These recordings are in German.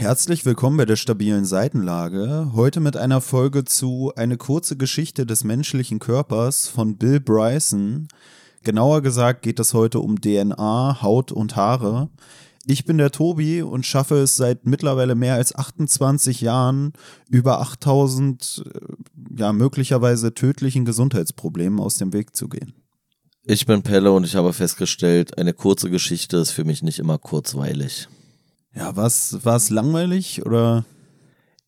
Herzlich willkommen bei der stabilen Seitenlage. Heute mit einer Folge zu Eine kurze Geschichte des menschlichen Körpers von Bill Bryson. Genauer gesagt geht es heute um DNA, Haut und Haare. Ich bin der Tobi und schaffe es seit mittlerweile mehr als 28 Jahren, über 8000 äh, ja möglicherweise tödlichen Gesundheitsproblemen aus dem Weg zu gehen. Ich bin Pelle und ich habe festgestellt, eine kurze Geschichte ist für mich nicht immer kurzweilig. Ja, was war es langweilig oder?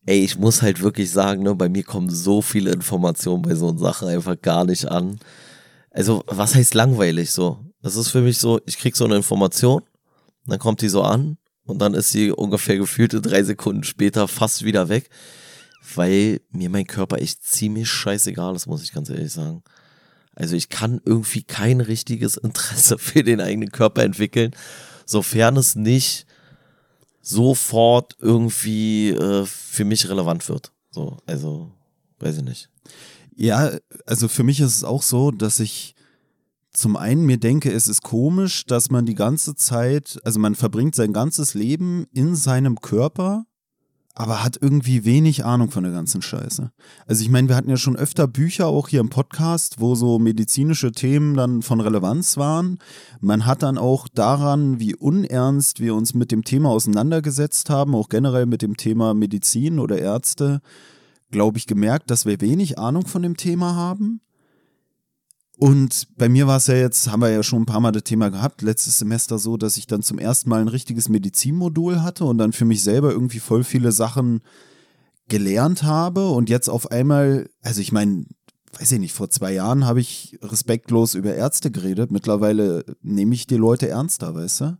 Ey, ich muss halt wirklich sagen, ne, bei mir kommen so viele Informationen bei so einer Sache einfach gar nicht an. Also, was heißt langweilig so? Das ist für mich so, ich krieg so eine Information, dann kommt die so an und dann ist sie ungefähr gefühlte drei Sekunden später fast wieder weg, weil mir mein Körper echt ziemlich scheißegal ist, muss ich ganz ehrlich sagen. Also ich kann irgendwie kein richtiges Interesse für den eigenen Körper entwickeln, sofern es nicht sofort irgendwie äh, für mich relevant wird. So, also weiß ich nicht. Ja, also für mich ist es auch so, dass ich zum einen mir denke, es ist komisch, dass man die ganze Zeit, also man verbringt sein ganzes Leben in seinem Körper aber hat irgendwie wenig Ahnung von der ganzen Scheiße. Also ich meine, wir hatten ja schon öfter Bücher auch hier im Podcast, wo so medizinische Themen dann von Relevanz waren. Man hat dann auch daran, wie unernst wir uns mit dem Thema auseinandergesetzt haben, auch generell mit dem Thema Medizin oder Ärzte, glaube ich, gemerkt, dass wir wenig Ahnung von dem Thema haben. Und bei mir war es ja jetzt, haben wir ja schon ein paar Mal das Thema gehabt, letztes Semester so, dass ich dann zum ersten Mal ein richtiges Medizinmodul hatte und dann für mich selber irgendwie voll viele Sachen gelernt habe und jetzt auf einmal, also ich meine, weiß ich nicht, vor zwei Jahren habe ich respektlos über Ärzte geredet. Mittlerweile nehme ich die Leute ernster, weißt du?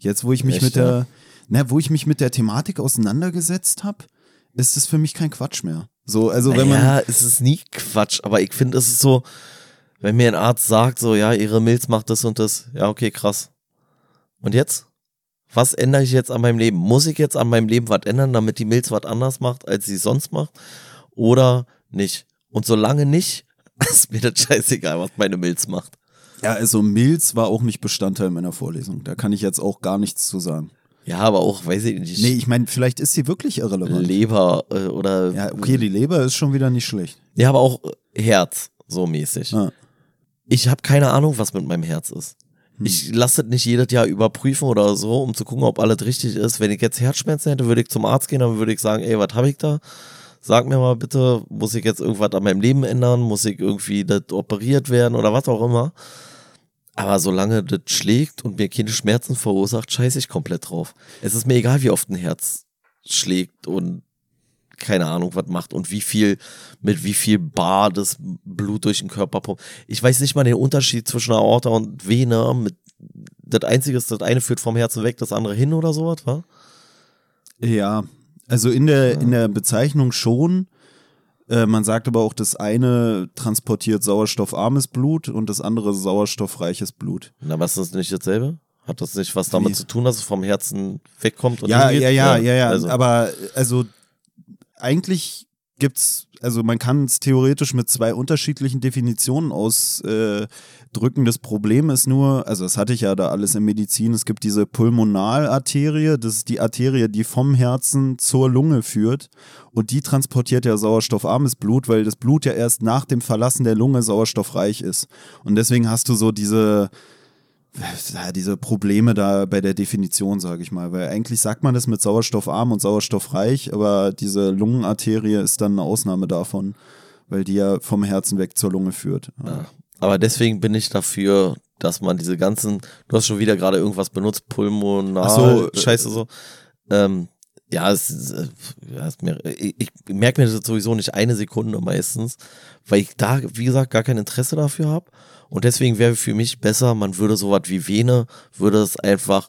Jetzt, wo ich mich Echt, mit der, na, wo ich mich mit der Thematik auseinandergesetzt habe, ist es für mich kein Quatsch mehr. So, also wenn man. Ja, es ist nie Quatsch, aber ich finde, es ist so, wenn mir ein Arzt sagt, so, ja, ihre Milz macht das und das, ja, okay, krass. Und jetzt? Was ändere ich jetzt an meinem Leben? Muss ich jetzt an meinem Leben was ändern, damit die Milz was anders macht, als sie sonst macht? Oder nicht? Und solange nicht, ist mir das scheißegal, was meine Milz macht. Ja, also Milz war auch nicht Bestandteil meiner Vorlesung. Da kann ich jetzt auch gar nichts zu sagen. Ja, aber auch, weiß ich nicht. Nee, ich meine, vielleicht ist sie wirklich irrelevant. Leber äh, oder. Ja, okay, die Leber ist schon wieder nicht schlecht. Ja, aber auch Herz, so mäßig. Ah ich habe keine Ahnung, was mit meinem Herz ist. Hm. Ich lasse das nicht jedes Jahr überprüfen oder so, um zu gucken, ob alles richtig ist. Wenn ich jetzt Herzschmerzen hätte, würde ich zum Arzt gehen, dann würde ich sagen, ey, was habe ich da? Sag mir mal bitte, muss ich jetzt irgendwas an meinem Leben ändern? Muss ich irgendwie das operiert werden oder was auch immer? Aber solange das schlägt und mir keine Schmerzen verursacht, scheiße ich komplett drauf. Es ist mir egal, wie oft ein Herz schlägt und keine Ahnung was macht und wie viel, mit wie viel Bar das Blut durch den Körper pumpt. Ich weiß nicht mal den Unterschied zwischen Aorta und Vene. Mit, das Einzige ist, das eine führt vom Herzen weg, das andere hin oder sowas, wa? Ja, also in der, ja. in der Bezeichnung schon. Äh, man sagt aber auch, das eine transportiert sauerstoffarmes Blut und das andere sauerstoffreiches Blut. Na, was ist das nicht dasselbe? Hat das nicht was damit Wie? zu tun, dass es vom Herzen wegkommt? ja, ja, ja, ja, ja, also. Aber also eigentlich gibt's, also man kann es theoretisch mit zwei unterschiedlichen Definitionen ausdrücken. Äh, das Problem ist nur, also das hatte ich ja da alles in Medizin, es gibt diese Pulmonalarterie, das ist die Arterie, die vom Herzen zur Lunge führt und die transportiert ja sauerstoffarmes Blut, weil das Blut ja erst nach dem Verlassen der Lunge sauerstoffreich ist. Und deswegen hast du so diese diese Probleme da bei der Definition, sage ich mal. Weil eigentlich sagt man das mit sauerstoffarm und sauerstoffreich, aber diese Lungenarterie ist dann eine Ausnahme davon, weil die ja vom Herzen weg zur Lunge führt. Ja. Aber deswegen bin ich dafür, dass man diese ganzen, du hast schon wieder gerade irgendwas benutzt, Pulmonal, so, äh, Scheiße so. Ähm, ja, es, äh, ja, es mir, ich, ich merke mir das sowieso nicht eine Sekunde meistens, weil ich da, wie gesagt, gar kein Interesse dafür habe. Und deswegen wäre für mich besser, man würde sowas wie Vene, würde es einfach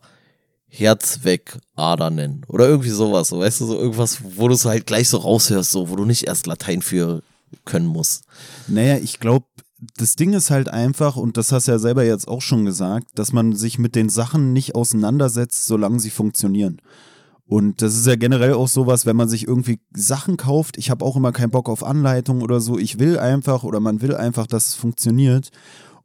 Herzwegader nennen. Oder irgendwie sowas, so, weißt du, so irgendwas, wo du es halt gleich so raushörst, so, wo du nicht erst Latein für können musst. Naja, ich glaube, das Ding ist halt einfach, und das hast du ja selber jetzt auch schon gesagt, dass man sich mit den Sachen nicht auseinandersetzt, solange sie funktionieren. Und das ist ja generell auch sowas, wenn man sich irgendwie Sachen kauft. Ich habe auch immer keinen Bock auf Anleitung oder so. Ich will einfach oder man will einfach, dass es funktioniert.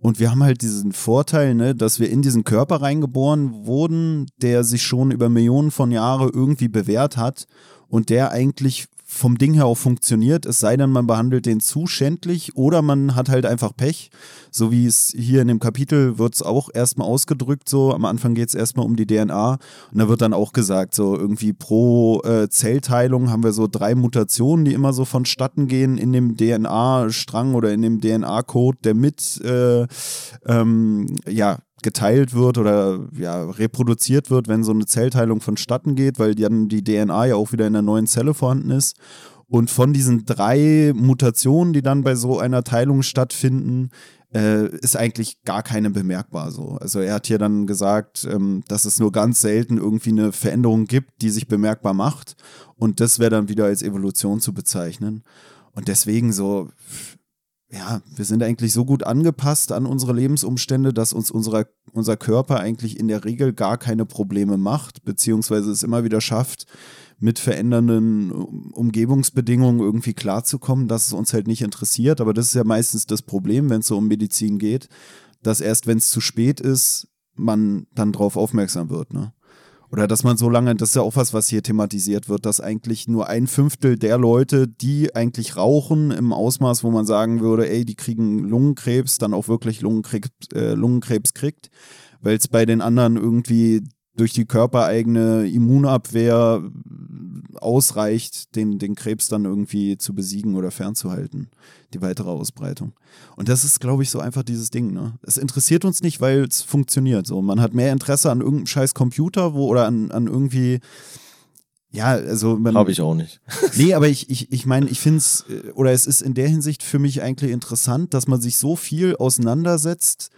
Und wir haben halt diesen Vorteil, ne, dass wir in diesen Körper reingeboren wurden, der sich schon über Millionen von Jahren irgendwie bewährt hat und der eigentlich vom Ding her auch funktioniert, es sei denn, man behandelt den zu schändlich oder man hat halt einfach Pech. So wie es hier in dem Kapitel wird es auch erstmal ausgedrückt, so am Anfang geht es erstmal um die DNA und da wird dann auch gesagt, so irgendwie pro äh, Zellteilung haben wir so drei Mutationen, die immer so vonstatten gehen in dem DNA-Strang oder in dem DNA-Code, der mit äh, ähm, ja, geteilt wird oder ja, reproduziert wird, wenn so eine Zellteilung vonstatten geht, weil dann die DNA ja auch wieder in der neuen Zelle vorhanden ist. Und von diesen drei Mutationen, die dann bei so einer Teilung stattfinden, äh, ist eigentlich gar keine bemerkbar so. Also er hat hier dann gesagt, ähm, dass es nur ganz selten irgendwie eine Veränderung gibt, die sich bemerkbar macht. Und das wäre dann wieder als Evolution zu bezeichnen. Und deswegen so, ja, wir sind eigentlich so gut angepasst an unsere Lebensumstände, dass uns unserer, unser Körper eigentlich in der Regel gar keine Probleme macht, beziehungsweise es immer wieder schafft, mit verändernden Umgebungsbedingungen irgendwie klarzukommen, dass es uns halt nicht interessiert. Aber das ist ja meistens das Problem, wenn es so um Medizin geht, dass erst wenn es zu spät ist, man dann drauf aufmerksam wird. Ne? Oder dass man so lange, das ist ja auch was, was hier thematisiert wird, dass eigentlich nur ein Fünftel der Leute, die eigentlich rauchen, im Ausmaß, wo man sagen würde, ey, die kriegen Lungenkrebs, dann auch wirklich Lungenkrebs, äh, Lungenkrebs kriegt, weil es bei den anderen irgendwie durch die körpereigene Immunabwehr ausreicht, den, den Krebs dann irgendwie zu besiegen oder fernzuhalten, die weitere Ausbreitung. Und das ist, glaube ich, so einfach dieses Ding. Ne? Es interessiert uns nicht, weil es funktioniert. So, man hat mehr Interesse an irgendeinem scheiß Computer, wo oder an, an irgendwie ja, also man. Habe ich auch nicht. nee, aber ich, ich, ich meine, ich finde es, äh, oder es ist in der Hinsicht für mich eigentlich interessant, dass man sich so viel auseinandersetzt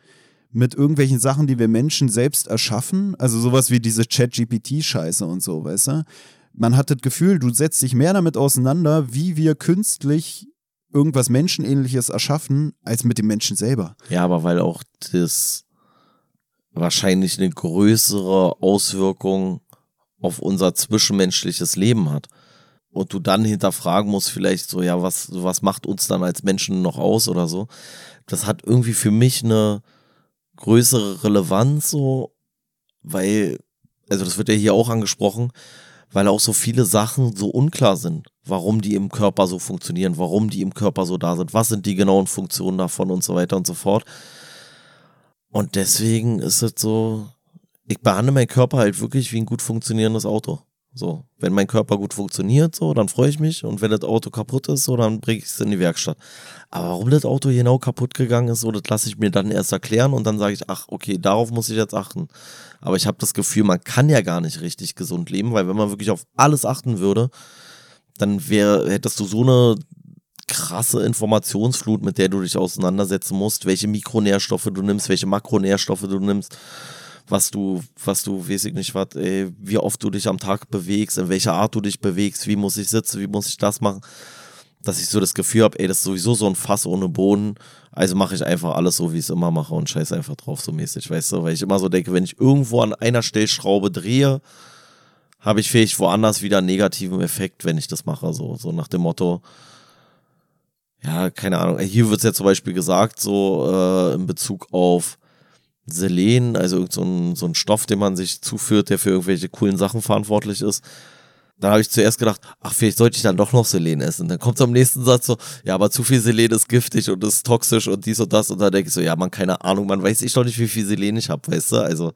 mit irgendwelchen Sachen, die wir Menschen selbst erschaffen. Also sowas wie diese Chat-GPT-Scheiße und so, weißt du? Man hat das Gefühl, du setzt dich mehr damit auseinander, wie wir künstlich irgendwas Menschenähnliches erschaffen, als mit dem Menschen selber. Ja, aber weil auch das wahrscheinlich eine größere Auswirkung auf unser zwischenmenschliches Leben hat. Und du dann hinterfragen musst, vielleicht so, ja, was, was macht uns dann als Menschen noch aus oder so. Das hat irgendwie für mich eine, größere Relevanz so, weil, also das wird ja hier auch angesprochen, weil auch so viele Sachen so unklar sind, warum die im Körper so funktionieren, warum die im Körper so da sind, was sind die genauen Funktionen davon und so weiter und so fort. Und deswegen ist es so, ich behandle meinen Körper halt wirklich wie ein gut funktionierendes Auto. So, wenn mein Körper gut funktioniert, so, dann freue ich mich. Und wenn das Auto kaputt ist, so, dann bringe ich es in die Werkstatt. Aber warum das Auto genau kaputt gegangen ist, so, das lasse ich mir dann erst erklären und dann sage ich, ach, okay, darauf muss ich jetzt achten. Aber ich habe das Gefühl, man kann ja gar nicht richtig gesund leben, weil wenn man wirklich auf alles achten würde, dann wäre, hättest du so eine krasse Informationsflut, mit der du dich auseinandersetzen musst, welche Mikronährstoffe du nimmst, welche Makronährstoffe du nimmst was du, was du, weiß ich nicht, was, ey, wie oft du dich am Tag bewegst, in welcher Art du dich bewegst, wie muss ich sitzen, wie muss ich das machen, dass ich so das Gefühl habe, ey, das ist sowieso so ein Fass ohne Boden, also mache ich einfach alles so, wie ich es immer mache und scheiß einfach drauf, so mäßig, weißt du, weil ich immer so denke, wenn ich irgendwo an einer Stellschraube drehe, habe ich vielleicht woanders wieder einen negativen Effekt, wenn ich das mache, so, so nach dem Motto, ja, keine Ahnung. Hier wird es ja zum Beispiel gesagt, so äh, in Bezug auf Selen, also so ein, so ein Stoff, den man sich zuführt, der für irgendwelche coolen Sachen verantwortlich ist. Dann habe ich zuerst gedacht, ach, vielleicht sollte ich dann doch noch Selen essen. Dann kommt am nächsten Satz so, ja, aber zu viel Selen ist giftig und ist toxisch und dies und das. Und dann denke ich so, ja, man, keine Ahnung, man weiß ich doch nicht, wie viel Selen ich habe, weißt du? Also,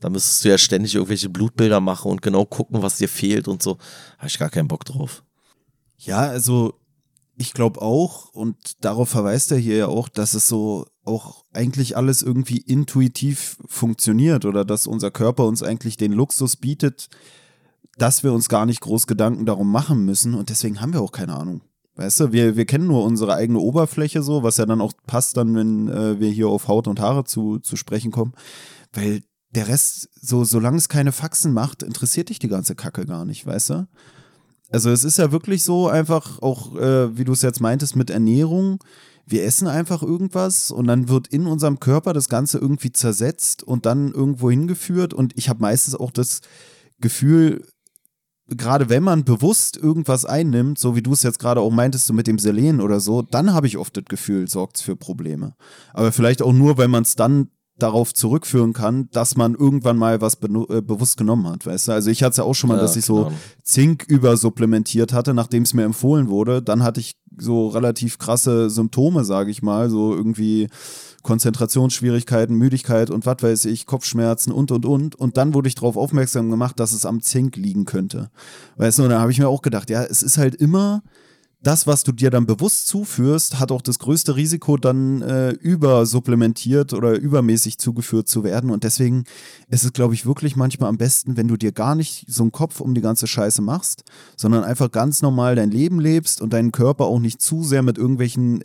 da müsstest du ja ständig irgendwelche Blutbilder machen und genau gucken, was dir fehlt und so. Habe ich gar keinen Bock drauf. Ja, also ich glaube auch, und darauf verweist er hier ja auch, dass es so auch eigentlich alles irgendwie intuitiv funktioniert oder dass unser Körper uns eigentlich den Luxus bietet, dass wir uns gar nicht groß Gedanken darum machen müssen und deswegen haben wir auch keine Ahnung. Weißt du, wir, wir kennen nur unsere eigene Oberfläche so, was ja dann auch passt dann, wenn äh, wir hier auf Haut und Haare zu, zu sprechen kommen, weil der Rest, so solange es keine Faxen macht, interessiert dich die ganze Kacke gar nicht, weißt du? Also es ist ja wirklich so einfach auch, äh, wie du es jetzt meintest, mit Ernährung. Wir essen einfach irgendwas und dann wird in unserem Körper das Ganze irgendwie zersetzt und dann irgendwo hingeführt. Und ich habe meistens auch das Gefühl, gerade wenn man bewusst irgendwas einnimmt, so wie du es jetzt gerade auch meintest, so mit dem Selen oder so, dann habe ich oft das Gefühl, sorgt es für Probleme. Aber vielleicht auch nur, weil man es dann darauf zurückführen kann, dass man irgendwann mal was äh, bewusst genommen hat, weißt du? Also ich hatte es ja auch schon mal, ja, dass ich so Zink übersupplementiert hatte, nachdem es mir empfohlen wurde. Dann hatte ich so relativ krasse Symptome, sage ich mal, so irgendwie Konzentrationsschwierigkeiten, Müdigkeit und was weiß ich, Kopfschmerzen und und und. Und dann wurde ich darauf aufmerksam gemacht, dass es am Zink liegen könnte. Weißt du, und da habe ich mir auch gedacht, ja, es ist halt immer das, was du dir dann bewusst zuführst, hat auch das größte Risiko, dann äh, übersupplementiert oder übermäßig zugeführt zu werden. Und deswegen ist es, glaube ich, wirklich manchmal am besten, wenn du dir gar nicht so einen Kopf um die ganze Scheiße machst, sondern einfach ganz normal dein Leben lebst und deinen Körper auch nicht zu sehr mit irgendwelchen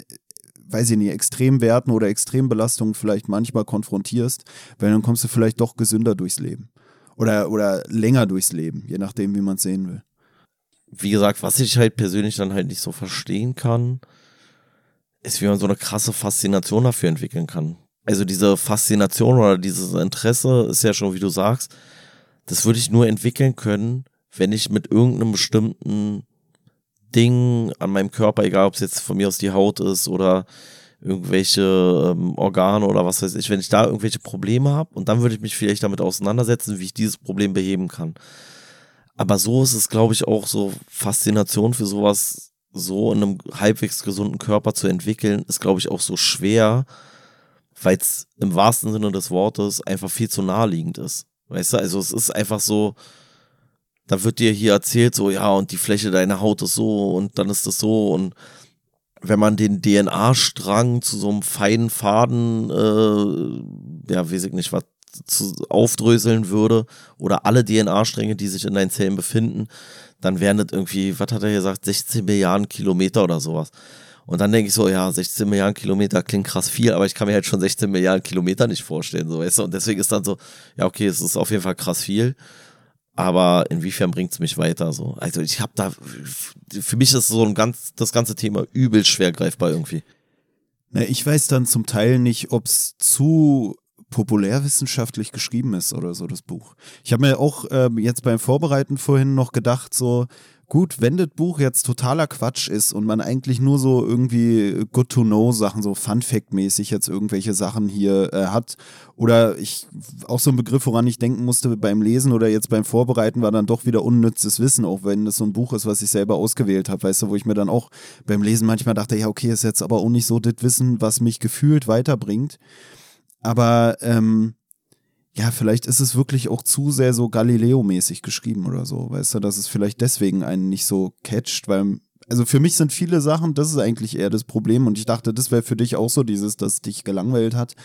weiß ich nicht, Extremwerten oder Extrembelastungen vielleicht manchmal konfrontierst, weil dann kommst du vielleicht doch gesünder durchs Leben. Oder, oder länger durchs Leben, je nachdem, wie man es sehen will. Wie gesagt, was ich halt persönlich dann halt nicht so verstehen kann, ist, wie man so eine krasse Faszination dafür entwickeln kann. Also diese Faszination oder dieses Interesse ist ja schon, wie du sagst, das würde ich nur entwickeln können, wenn ich mit irgendeinem bestimmten Ding an meinem Körper, egal ob es jetzt von mir aus die Haut ist oder irgendwelche ähm, Organe oder was weiß ich, wenn ich da irgendwelche Probleme habe und dann würde ich mich vielleicht damit auseinandersetzen, wie ich dieses Problem beheben kann. Aber so ist es, glaube ich, auch so Faszination für sowas so in einem halbwegs gesunden Körper zu entwickeln, ist, glaube ich, auch so schwer, weil es im wahrsten Sinne des Wortes einfach viel zu naheliegend ist. Weißt du, also es ist einfach so, da wird dir hier erzählt, so, ja, und die Fläche deiner Haut ist so und dann ist das so und wenn man den DNA-Strang zu so einem feinen Faden, äh, ja, weiß ich nicht, was zu, aufdröseln würde oder alle DNA-Stränge, die sich in deinen Zellen befinden, dann wären das irgendwie, was hat er gesagt, 16 Milliarden Kilometer oder sowas. Und dann denke ich so, ja, 16 Milliarden Kilometer klingt krass viel, aber ich kann mir halt schon 16 Milliarden Kilometer nicht vorstellen, so weißt du. Und deswegen ist dann so, ja, okay, es ist auf jeden Fall krass viel aber inwiefern bringt es mich weiter so? Also ich habe da, für mich ist so ein ganz, das ganze Thema übel schwer greifbar irgendwie. Na, ich weiß dann zum Teil nicht, ob es zu populärwissenschaftlich geschrieben ist oder so, das Buch. Ich habe mir auch äh, jetzt beim Vorbereiten vorhin noch gedacht, so, gut, wenn das Buch jetzt totaler Quatsch ist und man eigentlich nur so irgendwie Good-to-Know-Sachen, so Fun-Fact-mäßig jetzt irgendwelche Sachen hier äh, hat, oder ich, auch so ein Begriff, woran ich denken musste beim Lesen oder jetzt beim Vorbereiten, war dann doch wieder unnützes Wissen, auch wenn das so ein Buch ist, was ich selber ausgewählt habe, weißt du, wo ich mir dann auch beim Lesen manchmal dachte, ja, okay, ist jetzt aber auch nicht so das Wissen, was mich gefühlt weiterbringt. Aber ähm, ja, vielleicht ist es wirklich auch zu sehr so Galileo-mäßig geschrieben oder so, weißt du, dass es vielleicht deswegen einen nicht so catcht, weil, also für mich sind viele Sachen, das ist eigentlich eher das Problem und ich dachte, das wäre für dich auch so dieses, das dich gelangweilt hat,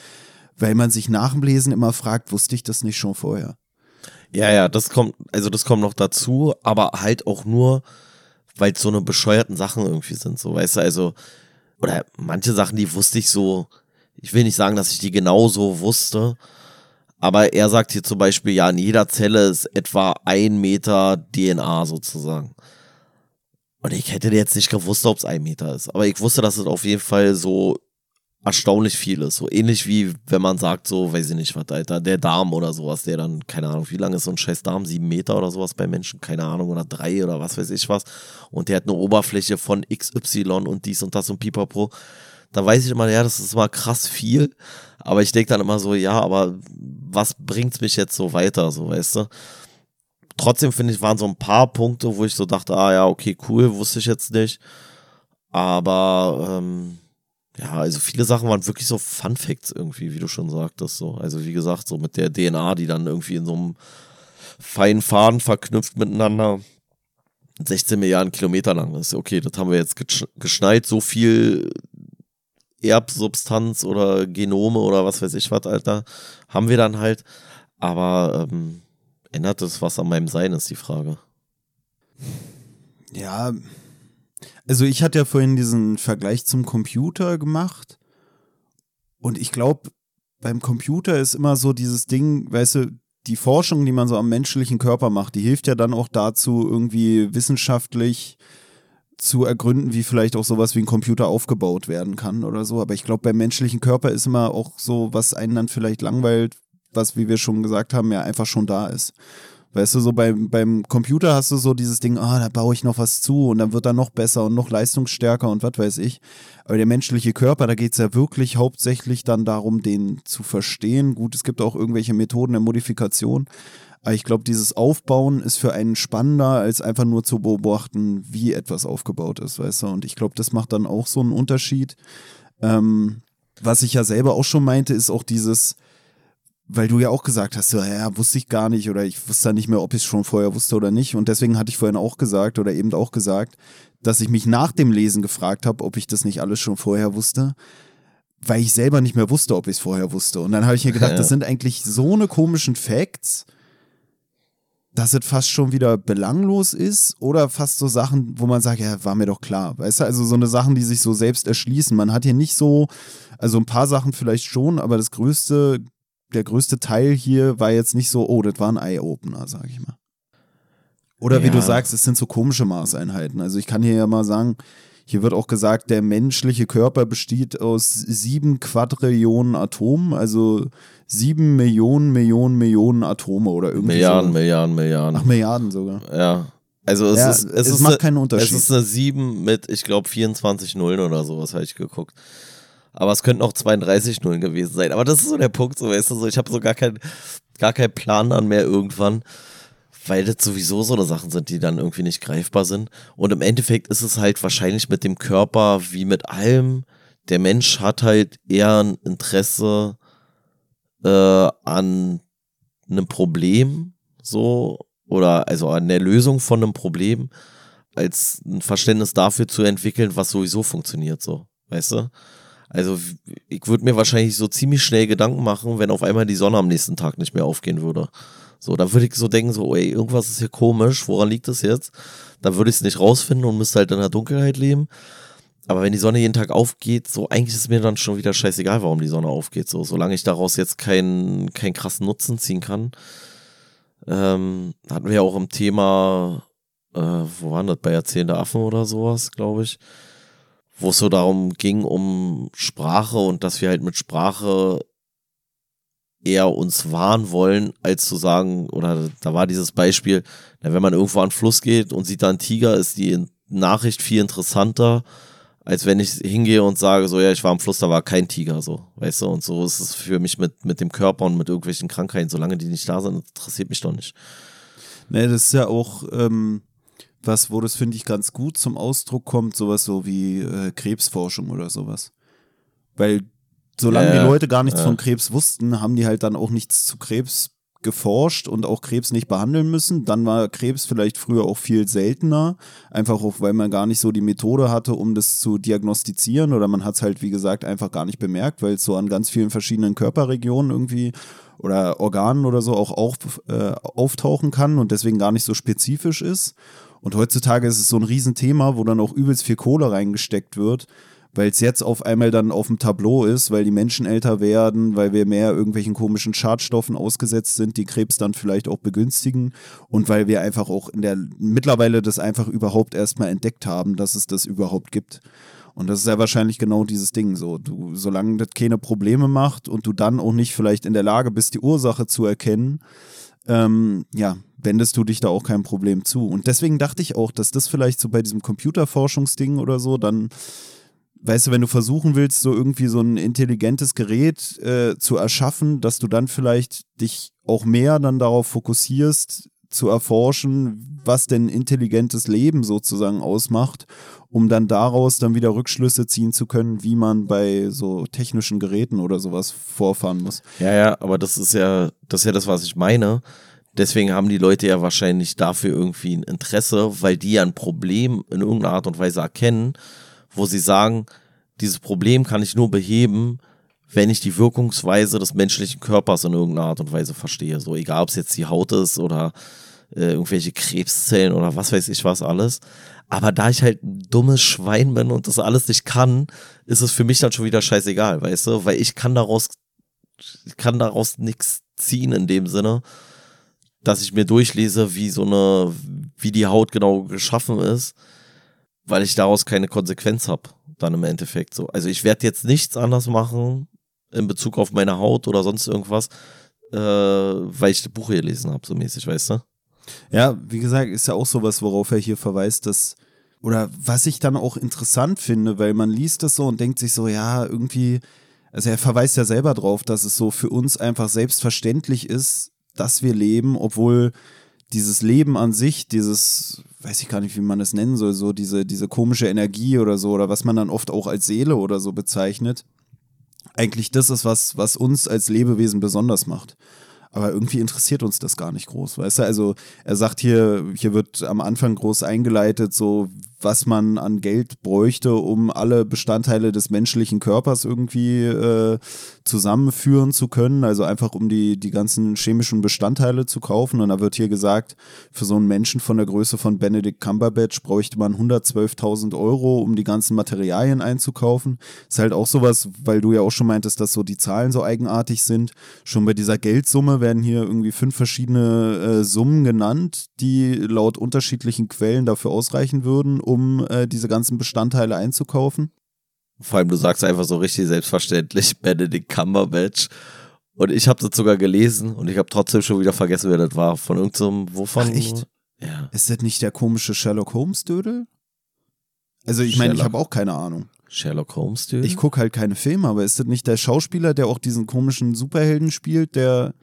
weil man sich nach dem Lesen immer fragt, wusste ich das nicht schon vorher? Ja, ja, das kommt, also das kommt noch dazu, aber halt auch nur, weil es so eine bescheuerten Sachen irgendwie sind, so, weißt du, also, oder manche Sachen, die wusste ich so, ich will nicht sagen, dass ich die genauso wusste, aber er sagt hier zum Beispiel, ja, in jeder Zelle ist etwa ein Meter DNA sozusagen. Und ich hätte jetzt nicht gewusst, ob es ein Meter ist. Aber ich wusste, dass es auf jeden Fall so erstaunlich viel ist. So ähnlich wie wenn man sagt, so, weiß ich nicht, was, Alter, der Darm oder sowas, der dann, keine Ahnung, wie lang ist so ein scheiß Darm? Sieben Meter oder sowas bei Menschen? Keine Ahnung, oder drei oder was weiß ich was. Und der hat eine Oberfläche von XY und dies und das und pipapo da weiß ich immer, ja, das ist mal krass viel. Aber ich denke dann immer so, ja, aber was bringt's mich jetzt so weiter, so weißt du? Trotzdem finde ich, waren so ein paar Punkte, wo ich so dachte, ah ja, okay, cool, wusste ich jetzt nicht. Aber ähm, ja, also viele Sachen waren wirklich so Fun Facts irgendwie, wie du schon sagtest. So. Also wie gesagt, so mit der DNA, die dann irgendwie in so einem feinen Faden verknüpft miteinander 16 Milliarden Kilometer lang ist. Okay, das haben wir jetzt geschneit, so viel Erbsubstanz oder Genome oder was weiß ich was, Alter, haben wir dann halt. Aber ähm, ändert das was an meinem Sein, ist die Frage. Ja, also ich hatte ja vorhin diesen Vergleich zum Computer gemacht. Und ich glaube, beim Computer ist immer so dieses Ding, weißt du, die Forschung, die man so am menschlichen Körper macht, die hilft ja dann auch dazu, irgendwie wissenschaftlich zu ergründen, wie vielleicht auch sowas wie ein Computer aufgebaut werden kann oder so. Aber ich glaube, beim menschlichen Körper ist immer auch so, was einen dann vielleicht langweilt, was, wie wir schon gesagt haben, ja einfach schon da ist. Weißt du, so beim, beim Computer hast du so dieses Ding, ah, da baue ich noch was zu und dann wird er noch besser und noch leistungsstärker und was weiß ich. Aber der menschliche Körper, da geht es ja wirklich hauptsächlich dann darum, den zu verstehen. Gut, es gibt auch irgendwelche Methoden der Modifikation. Aber ich glaube, dieses Aufbauen ist für einen spannender, als einfach nur zu beobachten, wie etwas aufgebaut ist, weißt du. Und ich glaube, das macht dann auch so einen Unterschied. Ähm, was ich ja selber auch schon meinte, ist auch dieses, weil du ja auch gesagt hast, so, ja, wusste ich gar nicht oder ich wusste nicht mehr, ob ich es schon vorher wusste oder nicht. Und deswegen hatte ich vorhin auch gesagt oder eben auch gesagt, dass ich mich nach dem Lesen gefragt habe, ob ich das nicht alles schon vorher wusste, weil ich selber nicht mehr wusste, ob ich es vorher wusste. Und dann habe ich mir gedacht, ja. das sind eigentlich so eine komischen Facts, dass es fast schon wieder belanglos ist oder fast so Sachen, wo man sagt, ja, war mir doch klar. Weißt du, also so eine Sachen, die sich so selbst erschließen. Man hat hier nicht so, also ein paar Sachen vielleicht schon, aber das größte der größte Teil hier war jetzt nicht so, oh, das war ein Eye-Opener, sag ich mal. Oder ja. wie du sagst, es sind so komische Maßeinheiten. Also ich kann hier ja mal sagen, hier wird auch gesagt, der menschliche Körper besteht aus sieben Quadrillionen Atomen, also sieben Millionen, Millionen, Millionen Atome oder irgendwie. Milliarden, so. Milliarden, Milliarden. Ach, Milliarden sogar. Ja. Also es, ja, ist, es, es ist macht eine, keinen Unterschied. Es ist eine 7 mit, ich glaube, 24 Nullen oder sowas, habe ich geguckt. Aber es könnten auch 32 Nullen gewesen sein. Aber das ist so der Punkt, so weißt du, so ich habe so gar keinen gar keinen Plan dann mehr irgendwann, weil das sowieso so eine Sachen sind, die dann irgendwie nicht greifbar sind. Und im Endeffekt ist es halt wahrscheinlich mit dem Körper wie mit allem. Der Mensch hat halt eher ein Interesse äh, an einem Problem, so, oder also an der Lösung von einem Problem, als ein Verständnis dafür zu entwickeln, was sowieso funktioniert, so, weißt du? Also ich würde mir wahrscheinlich so ziemlich schnell Gedanken machen, wenn auf einmal die Sonne am nächsten Tag nicht mehr aufgehen würde. So, da würde ich so denken, so, ey, irgendwas ist hier komisch, woran liegt das jetzt? Da würde ich es nicht rausfinden und müsste halt in der Dunkelheit leben. Aber wenn die Sonne jeden Tag aufgeht, so eigentlich ist mir dann schon wieder scheißegal, warum die Sonne aufgeht. So, solange ich daraus jetzt keinen keinen krassen Nutzen ziehen kann. Ähm, hatten wir ja auch im Thema, äh, wo waren das, bei Erzählende Affen oder sowas, glaube ich wo es so darum ging, um Sprache und dass wir halt mit Sprache eher uns wahren wollen, als zu sagen, oder da war dieses Beispiel, wenn man irgendwo an den Fluss geht und sieht da einen Tiger, ist die Nachricht viel interessanter, als wenn ich hingehe und sage, so ja, ich war am Fluss, da war kein Tiger, so, weißt du, und so ist es für mich mit, mit dem Körper und mit irgendwelchen Krankheiten, solange die nicht da sind, interessiert mich doch nicht. Nee, das ist ja auch, ähm, was, wo das, finde ich, ganz gut zum Ausdruck kommt, sowas so wie äh, Krebsforschung oder sowas. Weil solange ja, die Leute gar nichts ja. von Krebs wussten, haben die halt dann auch nichts zu Krebs geforscht und auch Krebs nicht behandeln müssen. Dann war Krebs vielleicht früher auch viel seltener, einfach auch, weil man gar nicht so die Methode hatte, um das zu diagnostizieren oder man hat es halt, wie gesagt, einfach gar nicht bemerkt, weil es so an ganz vielen verschiedenen Körperregionen irgendwie oder Organen oder so auch auf, äh, auftauchen kann und deswegen gar nicht so spezifisch ist. Und heutzutage ist es so ein Riesenthema, wo dann auch übelst viel Kohle reingesteckt wird, weil es jetzt auf einmal dann auf dem Tableau ist, weil die Menschen älter werden, weil wir mehr irgendwelchen komischen Schadstoffen ausgesetzt sind, die Krebs dann vielleicht auch begünstigen und weil wir einfach auch in der mittlerweile das einfach überhaupt erstmal entdeckt haben, dass es das überhaupt gibt. Und das ist ja wahrscheinlich genau dieses Ding so. Du, solange das keine Probleme macht und du dann auch nicht vielleicht in der Lage bist, die Ursache zu erkennen, ähm, ja, wendest du dich da auch kein Problem zu. Und deswegen dachte ich auch, dass das vielleicht so bei diesem Computerforschungsding oder so dann weißt du, wenn du versuchen willst, so irgendwie so ein intelligentes Gerät äh, zu erschaffen, dass du dann vielleicht dich auch mehr dann darauf fokussierst, zu erforschen, was denn intelligentes Leben sozusagen ausmacht, um dann daraus dann wieder Rückschlüsse ziehen zu können, wie man bei so technischen Geräten oder sowas vorfahren muss. Ja, ja, aber das ist ja, das ist ja das, was ich meine. Deswegen haben die Leute ja wahrscheinlich dafür irgendwie ein Interesse, weil die ja ein Problem in irgendeiner Art und Weise erkennen, wo sie sagen, dieses Problem kann ich nur beheben, wenn ich die Wirkungsweise des menschlichen Körpers in irgendeiner Art und Weise verstehe. So egal, ob es jetzt die Haut ist oder äh, irgendwelche Krebszellen oder was weiß ich was alles. Aber da ich halt ein dummes Schwein bin und das alles nicht kann, ist es für mich dann schon wieder scheißegal, weißt du? Weil ich kann daraus, ich kann daraus nichts ziehen in dem Sinne dass ich mir durchlese, wie so eine, wie die Haut genau geschaffen ist, weil ich daraus keine Konsequenz habe, dann im Endeffekt so. Also ich werde jetzt nichts anders machen in Bezug auf meine Haut oder sonst irgendwas, äh, weil ich das Buch gelesen habe, so mäßig, weißt du? Ja, wie gesagt, ist ja auch sowas, worauf er hier verweist, dass, oder was ich dann auch interessant finde, weil man liest das so und denkt sich so, ja, irgendwie, also er verweist ja selber drauf, dass es so für uns einfach selbstverständlich ist, dass wir leben, obwohl dieses Leben an sich, dieses, weiß ich gar nicht, wie man es nennen soll, so diese, diese komische Energie oder so, oder was man dann oft auch als Seele oder so bezeichnet, eigentlich das ist, was, was uns als Lebewesen besonders macht. Aber irgendwie interessiert uns das gar nicht groß, weißt du? Also er sagt hier, hier wird am Anfang groß eingeleitet, so was man an Geld bräuchte, um alle Bestandteile des menschlichen Körpers irgendwie äh, zusammenführen zu können. Also einfach um die, die ganzen chemischen Bestandteile zu kaufen. Und da wird hier gesagt, für so einen Menschen von der Größe von Benedict Cumberbatch bräuchte man 112.000 Euro, um die ganzen Materialien einzukaufen. Ist halt auch sowas, weil du ja auch schon meintest, dass so die Zahlen so eigenartig sind. Schon bei dieser Geldsumme werden hier irgendwie fünf verschiedene äh, Summen genannt, die laut unterschiedlichen Quellen dafür ausreichen würden, um um äh, diese ganzen Bestandteile einzukaufen. Vor allem, du sagst einfach so richtig selbstverständlich Benedict Cumberbatch. Und ich habe das sogar gelesen und ich habe trotzdem schon wieder vergessen, wer das war. Von irgendeinem, so, wovon? Ach, echt? Ja. Ist das nicht der komische Sherlock Holmes-Dödel? Also ich meine, ich habe auch keine Ahnung. Sherlock Holmes Dödel? Ich gucke halt keine Filme, aber ist das nicht der Schauspieler, der auch diesen komischen Superhelden spielt, der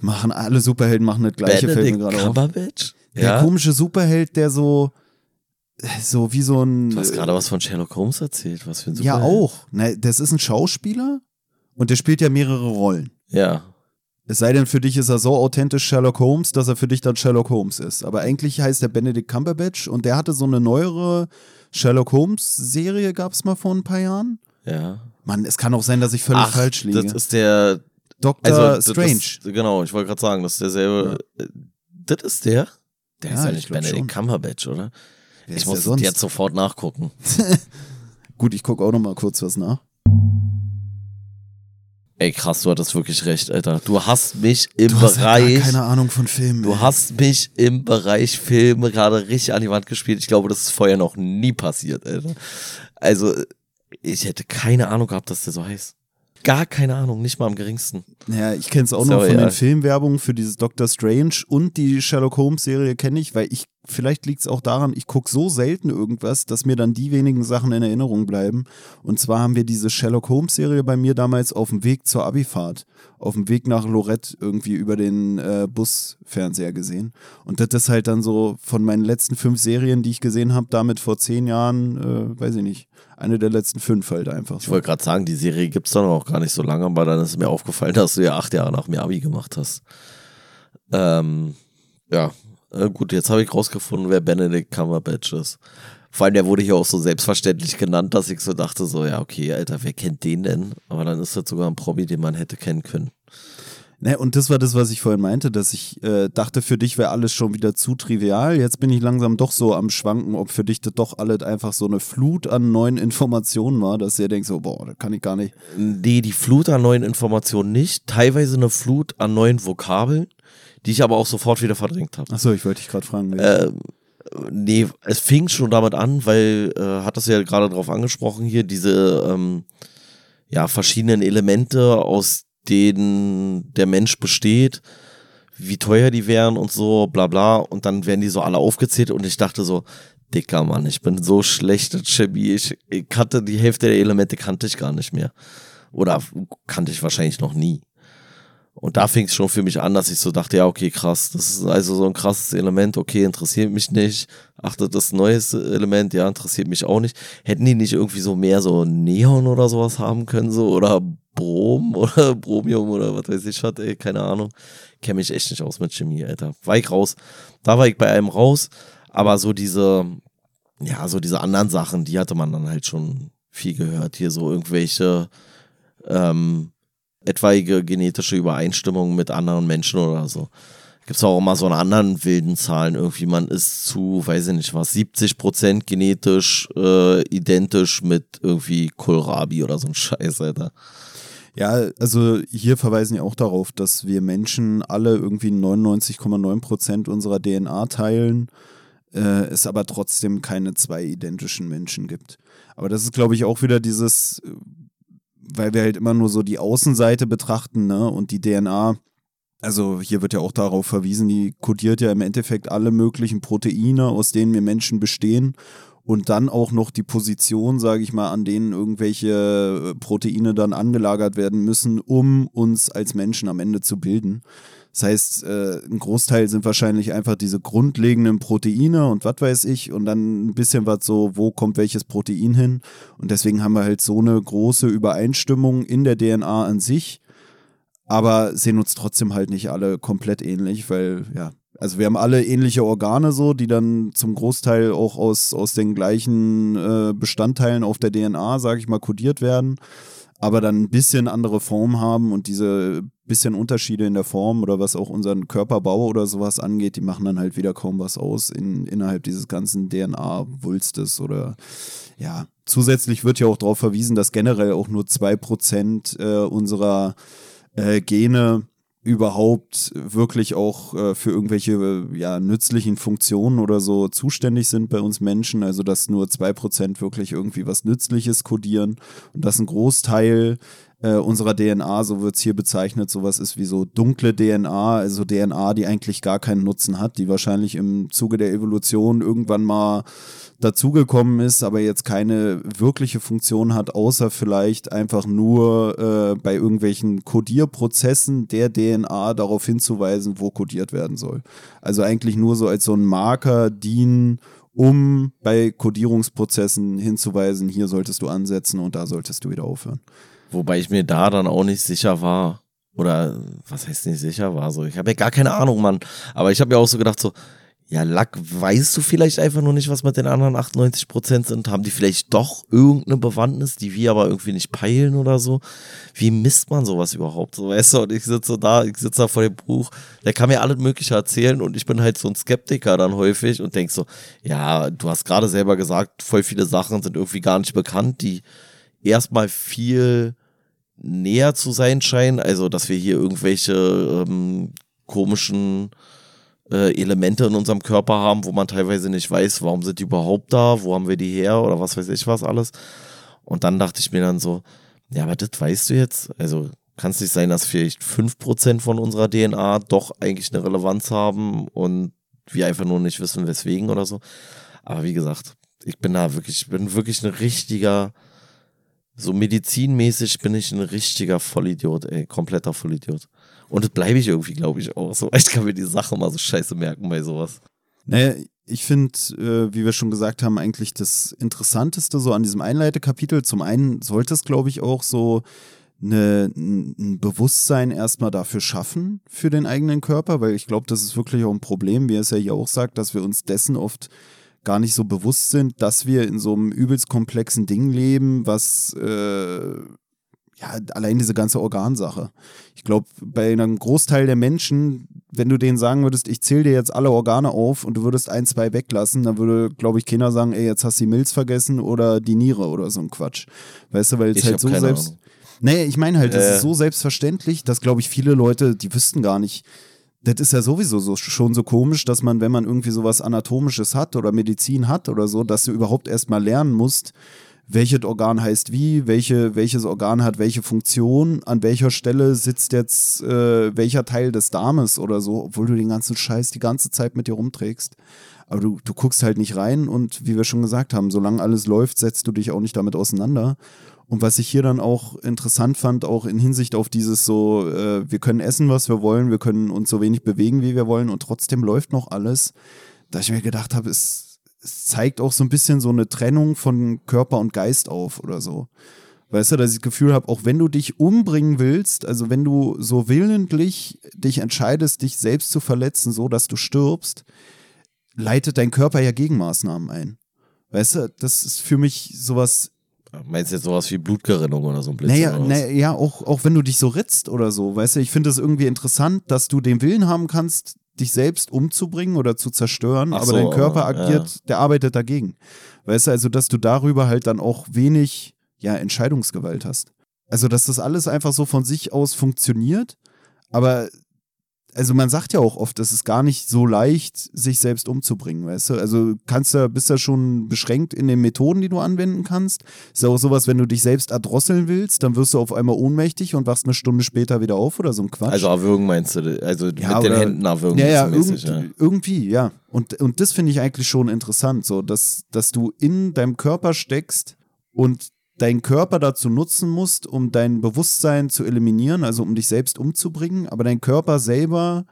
machen alle Superhelden machen das gleiche Benedict Filme gerade Cumberbatch? Der ja? komische Superheld, der so so wie so ein. Du hast gerade was von Sherlock Holmes erzählt, was für ein Ja, auch. Ne, das ist ein Schauspieler und der spielt ja mehrere Rollen. Ja. Es sei denn, für dich ist er so authentisch Sherlock Holmes, dass er für dich dann Sherlock Holmes ist. Aber eigentlich heißt er Benedict Cumberbatch und der hatte so eine neuere Sherlock Holmes-Serie, gab es mal vor ein paar Jahren. Ja. Mann, es kann auch sein, dass ich völlig Ach, falsch liege. Das ist der Dr. Also, Strange. Das, genau, ich wollte gerade sagen, das ist derselbe. Ja. Das ist der? Der ja, ist ja nicht Benedict schon. Cumberbatch, oder? Wer ich muss jetzt sofort nachgucken. Gut, ich gucke auch noch mal kurz was nach. Ey, krass, du hattest wirklich recht, Alter. Du hast mich im du Bereich. Hast ja keine Ahnung von Filmen. Du ey. hast mich im Bereich Filme gerade richtig an die Wand gespielt. Ich glaube, das ist vorher noch nie passiert, Alter. Also, ich hätte keine Ahnung gehabt, dass der so heißt. Gar keine Ahnung, nicht mal am geringsten. Ja, ich kenne es auch so, nur von ja. den Filmwerbungen für dieses Doctor Strange und die Sherlock Holmes Serie kenne ich, weil ich vielleicht liegt es auch daran, ich gucke so selten irgendwas, dass mir dann die wenigen Sachen in Erinnerung bleiben. Und zwar haben wir diese Sherlock Holmes-Serie bei mir damals auf dem Weg zur Abifahrt, auf dem Weg nach Lorette irgendwie über den äh, Busfernseher gesehen. Und das ist halt dann so von meinen letzten fünf Serien, die ich gesehen habe, damit vor zehn Jahren, äh, weiß ich nicht, eine der letzten fünf halt einfach. Ich wollte gerade sagen, die Serie gibt es dann auch gar nicht so lange, aber dann ist mir aufgefallen, dass du ja acht Jahre nach mir Abi gemacht hast. Ähm, ja, äh, gut, jetzt habe ich rausgefunden, wer Benedict Cumberbatch ist. Vor allem, der wurde hier auch so selbstverständlich genannt, dass ich so dachte, so, ja, okay, Alter, wer kennt den denn? Aber dann ist das sogar ein Promi, den man hätte kennen können. Ne, und das war das, was ich vorhin meinte, dass ich äh, dachte, für dich wäre alles schon wieder zu trivial. Jetzt bin ich langsam doch so am Schwanken, ob für dich das doch alles einfach so eine Flut an neuen Informationen war, dass ihr denkt so, boah, das kann ich gar nicht. Nee, die Flut an neuen Informationen nicht. Teilweise eine Flut an neuen Vokabeln die ich aber auch sofort wieder verdrängt habe. Achso, ich wollte dich gerade fragen. Äh, nee, es fing schon damit an, weil, äh, hat das ja gerade drauf angesprochen hier, diese ähm, ja, verschiedenen Elemente, aus denen der Mensch besteht, wie teuer die wären und so, bla bla. Und dann werden die so alle aufgezählt und ich dachte so, dicker Mann, ich bin so schlecht in Chemie. Ich, ich kannte die Hälfte der Elemente kannte ich gar nicht mehr. Oder kannte ich wahrscheinlich noch nie. Und da fing es schon für mich an, dass ich so dachte, ja, okay, krass, das ist also so ein krasses Element, okay, interessiert mich nicht. Achte, das neues Element, ja, interessiert mich auch nicht. Hätten die nicht irgendwie so mehr so Neon oder sowas haben können, so, oder Brom oder Bromium oder was weiß ich was, ey, keine Ahnung. Kenne mich echt nicht aus mit Chemie, Alter. War ich raus. Da war ich bei einem raus, aber so diese, ja, so diese anderen Sachen, die hatte man dann halt schon viel gehört. Hier so irgendwelche, ähm, etwaige genetische Übereinstimmung mit anderen Menschen oder so. Gibt es auch immer so einen anderen wilden Zahlen. Irgendwie, man ist zu, weiß ich nicht was, 70 Prozent genetisch äh, identisch mit irgendwie Kohlrabi oder so ein Scheiß, Alter. Ja, also hier verweisen ja auch darauf, dass wir Menschen alle irgendwie 99,9 Prozent unserer DNA teilen, äh, es aber trotzdem keine zwei identischen Menschen gibt. Aber das ist, glaube ich, auch wieder dieses, weil wir halt immer nur so die Außenseite betrachten, ne? Und die DNA Also hier wird ja auch darauf verwiesen, die kodiert ja im Endeffekt alle möglichen Proteine, aus denen wir Menschen bestehen und dann auch noch die Position, sage ich mal, an denen irgendwelche äh, Proteine dann angelagert werden müssen, um uns als Menschen am Ende zu bilden. Das heißt, äh, ein Großteil sind wahrscheinlich einfach diese grundlegenden Proteine und was weiß ich und dann ein bisschen was so, wo kommt welches Protein hin. Und deswegen haben wir halt so eine große Übereinstimmung in der DNA an sich, aber sehen uns trotzdem halt nicht alle komplett ähnlich, weil ja, also wir haben alle ähnliche Organe so, die dann zum Großteil auch aus, aus den gleichen äh, Bestandteilen auf der DNA, sage ich mal, kodiert werden, aber dann ein bisschen andere Form haben und diese bisschen Unterschiede in der Form oder was auch unseren Körperbau oder sowas angeht, die machen dann halt wieder kaum was aus in, innerhalb dieses ganzen DNA-Wulstes oder ja. Zusätzlich wird ja auch darauf verwiesen, dass generell auch nur zwei Prozent äh, unserer äh, Gene überhaupt wirklich auch äh, für irgendwelche ja, nützlichen Funktionen oder so zuständig sind bei uns Menschen. Also dass nur zwei Prozent wirklich irgendwie was Nützliches kodieren und dass ein Großteil äh, unserer DNA, so wird es hier bezeichnet, sowas ist wie so dunkle DNA, also DNA, die eigentlich gar keinen Nutzen hat, die wahrscheinlich im Zuge der Evolution irgendwann mal dazugekommen ist, aber jetzt keine wirkliche Funktion hat, außer vielleicht einfach nur äh, bei irgendwelchen Codierprozessen der DNA darauf hinzuweisen, wo codiert werden soll. Also eigentlich nur so als so ein Marker dienen, um bei Codierungsprozessen hinzuweisen, hier solltest du ansetzen und da solltest du wieder aufhören. Wobei ich mir da dann auch nicht sicher war. Oder was heißt nicht sicher war? So, ich habe ja gar keine Ahnung, Mann. Aber ich habe mir auch so gedacht, so, ja, Lack, weißt du vielleicht einfach nur nicht, was mit den anderen 98 Prozent sind? Haben die vielleicht doch irgendeine Bewandtnis, die wir aber irgendwie nicht peilen oder so? Wie misst man sowas überhaupt? So, weißt du, und ich sitze da, ich sitze da vor dem Buch, der kann mir alles Mögliche erzählen und ich bin halt so ein Skeptiker dann häufig und denk so, ja, du hast gerade selber gesagt, voll viele Sachen sind irgendwie gar nicht bekannt, die erstmal viel näher zu sein scheinen. Also, dass wir hier irgendwelche ähm, komischen äh, Elemente in unserem Körper haben, wo man teilweise nicht weiß, warum sind die überhaupt da, wo haben wir die her oder was weiß ich was alles. Und dann dachte ich mir dann so, ja, aber das weißt du jetzt. Also kann es nicht sein, dass vielleicht 5% von unserer DNA doch eigentlich eine Relevanz haben und wir einfach nur nicht wissen, weswegen oder so. Aber wie gesagt, ich bin da wirklich, ich bin wirklich ein richtiger, so medizinmäßig bin ich ein richtiger Vollidiot, ey, kompletter Vollidiot. Und das bleibe ich irgendwie, glaube ich, auch so. Ich kann mir die Sache mal so scheiße merken bei sowas. Naja, ich finde, äh, wie wir schon gesagt haben, eigentlich das Interessanteste so an diesem Einleitekapitel. Zum einen sollte es, glaube ich, auch so eine, ein Bewusstsein erstmal dafür schaffen, für den eigenen Körper, weil ich glaube, das ist wirklich auch ein Problem, wie es ja hier auch sagt, dass wir uns dessen oft gar nicht so bewusst sind, dass wir in so einem übelst komplexen Ding leben, was äh, ja, allein diese ganze Organsache. Ich glaube, bei einem Großteil der Menschen, wenn du denen sagen würdest, ich zähle dir jetzt alle Organe auf und du würdest ein, zwei weglassen, dann würde, glaube ich, keiner sagen, ey, jetzt hast du die Milz vergessen oder die Niere oder so ein Quatsch. Weißt du, weil es halt so selbst. Ahnung. Nee, ich meine halt, das äh. ist so selbstverständlich, dass, glaube ich, viele Leute, die wüssten gar nicht, das ist ja sowieso so, schon so komisch, dass man, wenn man irgendwie sowas Anatomisches hat oder Medizin hat oder so, dass du überhaupt erstmal lernen musst, welches Organ heißt wie, welche, welches Organ hat welche Funktion, an welcher Stelle sitzt jetzt äh, welcher Teil des Darmes oder so, obwohl du den ganzen Scheiß die ganze Zeit mit dir rumträgst. Aber du, du guckst halt nicht rein und wie wir schon gesagt haben, solange alles läuft, setzt du dich auch nicht damit auseinander. Und was ich hier dann auch interessant fand, auch in Hinsicht auf dieses so, äh, wir können essen, was wir wollen, wir können uns so wenig bewegen, wie wir wollen und trotzdem läuft noch alles, da ich mir gedacht habe, ist es zeigt auch so ein bisschen so eine Trennung von Körper und Geist auf oder so. Weißt du, dass ich das Gefühl habe, auch wenn du dich umbringen willst, also wenn du so willentlich dich entscheidest, dich selbst zu verletzen, so dass du stirbst, leitet dein Körper ja Gegenmaßnahmen ein. Weißt du, das ist für mich sowas. Meinst du jetzt sowas wie Blutgerinnung oder so ein Blitz? Naja, naja auch, auch wenn du dich so ritzt oder so, weißt du, ich finde es irgendwie interessant, dass du den Willen haben kannst, dich selbst umzubringen oder zu zerstören, Ach aber so, dein Körper agiert, ja. der arbeitet dagegen. Weißt du, also, dass du darüber halt dann auch wenig, ja, Entscheidungsgewalt hast. Also, dass das alles einfach so von sich aus funktioniert, aber also man sagt ja auch oft, es ist gar nicht so leicht, sich selbst umzubringen, weißt du? Also kannst du, bist du schon beschränkt in den Methoden, die du anwenden kannst. Ist ja auch sowas, wenn du dich selbst erdrosseln willst, dann wirst du auf einmal ohnmächtig und wachst eine Stunde später wieder auf oder so ein Quatsch. Also erwürgen meinst du, also ja, mit den Händen erwürgen. Ja, ja, mäßig, irgend, ja. irgendwie, ja. Und, und das finde ich eigentlich schon interessant, so, dass, dass du in deinem Körper steckst und deinen Körper dazu nutzen musst, um dein Bewusstsein zu eliminieren, also um dich selbst umzubringen, aber dein Körper selber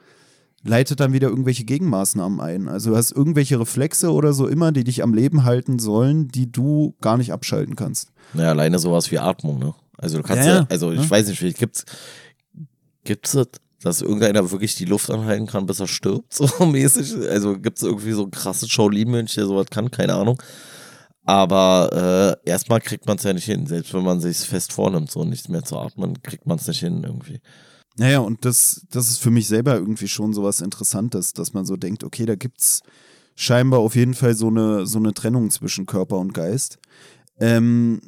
leitet dann wieder irgendwelche Gegenmaßnahmen ein. Also du hast irgendwelche Reflexe oder so immer, die dich am Leben halten sollen, die du gar nicht abschalten kannst. Naja, alleine sowas wie Atmung, ne? Also du kannst ja, ja also ich ja. weiß nicht, vielleicht gibt's gibt's das, dass irgendeiner wirklich die Luft anhalten kann, bis er stirbt, so mäßig. Also gibt es irgendwie so ein krasses Shaolin-Mönch, der sowas kann, keine Ahnung. Aber äh, erstmal kriegt man es ja nicht hin. Selbst wenn man sich fest vornimmt, so nichts mehr zu atmen, kriegt man es nicht hin irgendwie. Naja, und das, das ist für mich selber irgendwie schon so was Interessantes, dass man so denkt, okay, da gibt es scheinbar auf jeden Fall so eine, so eine Trennung zwischen Körper und Geist. Ähm,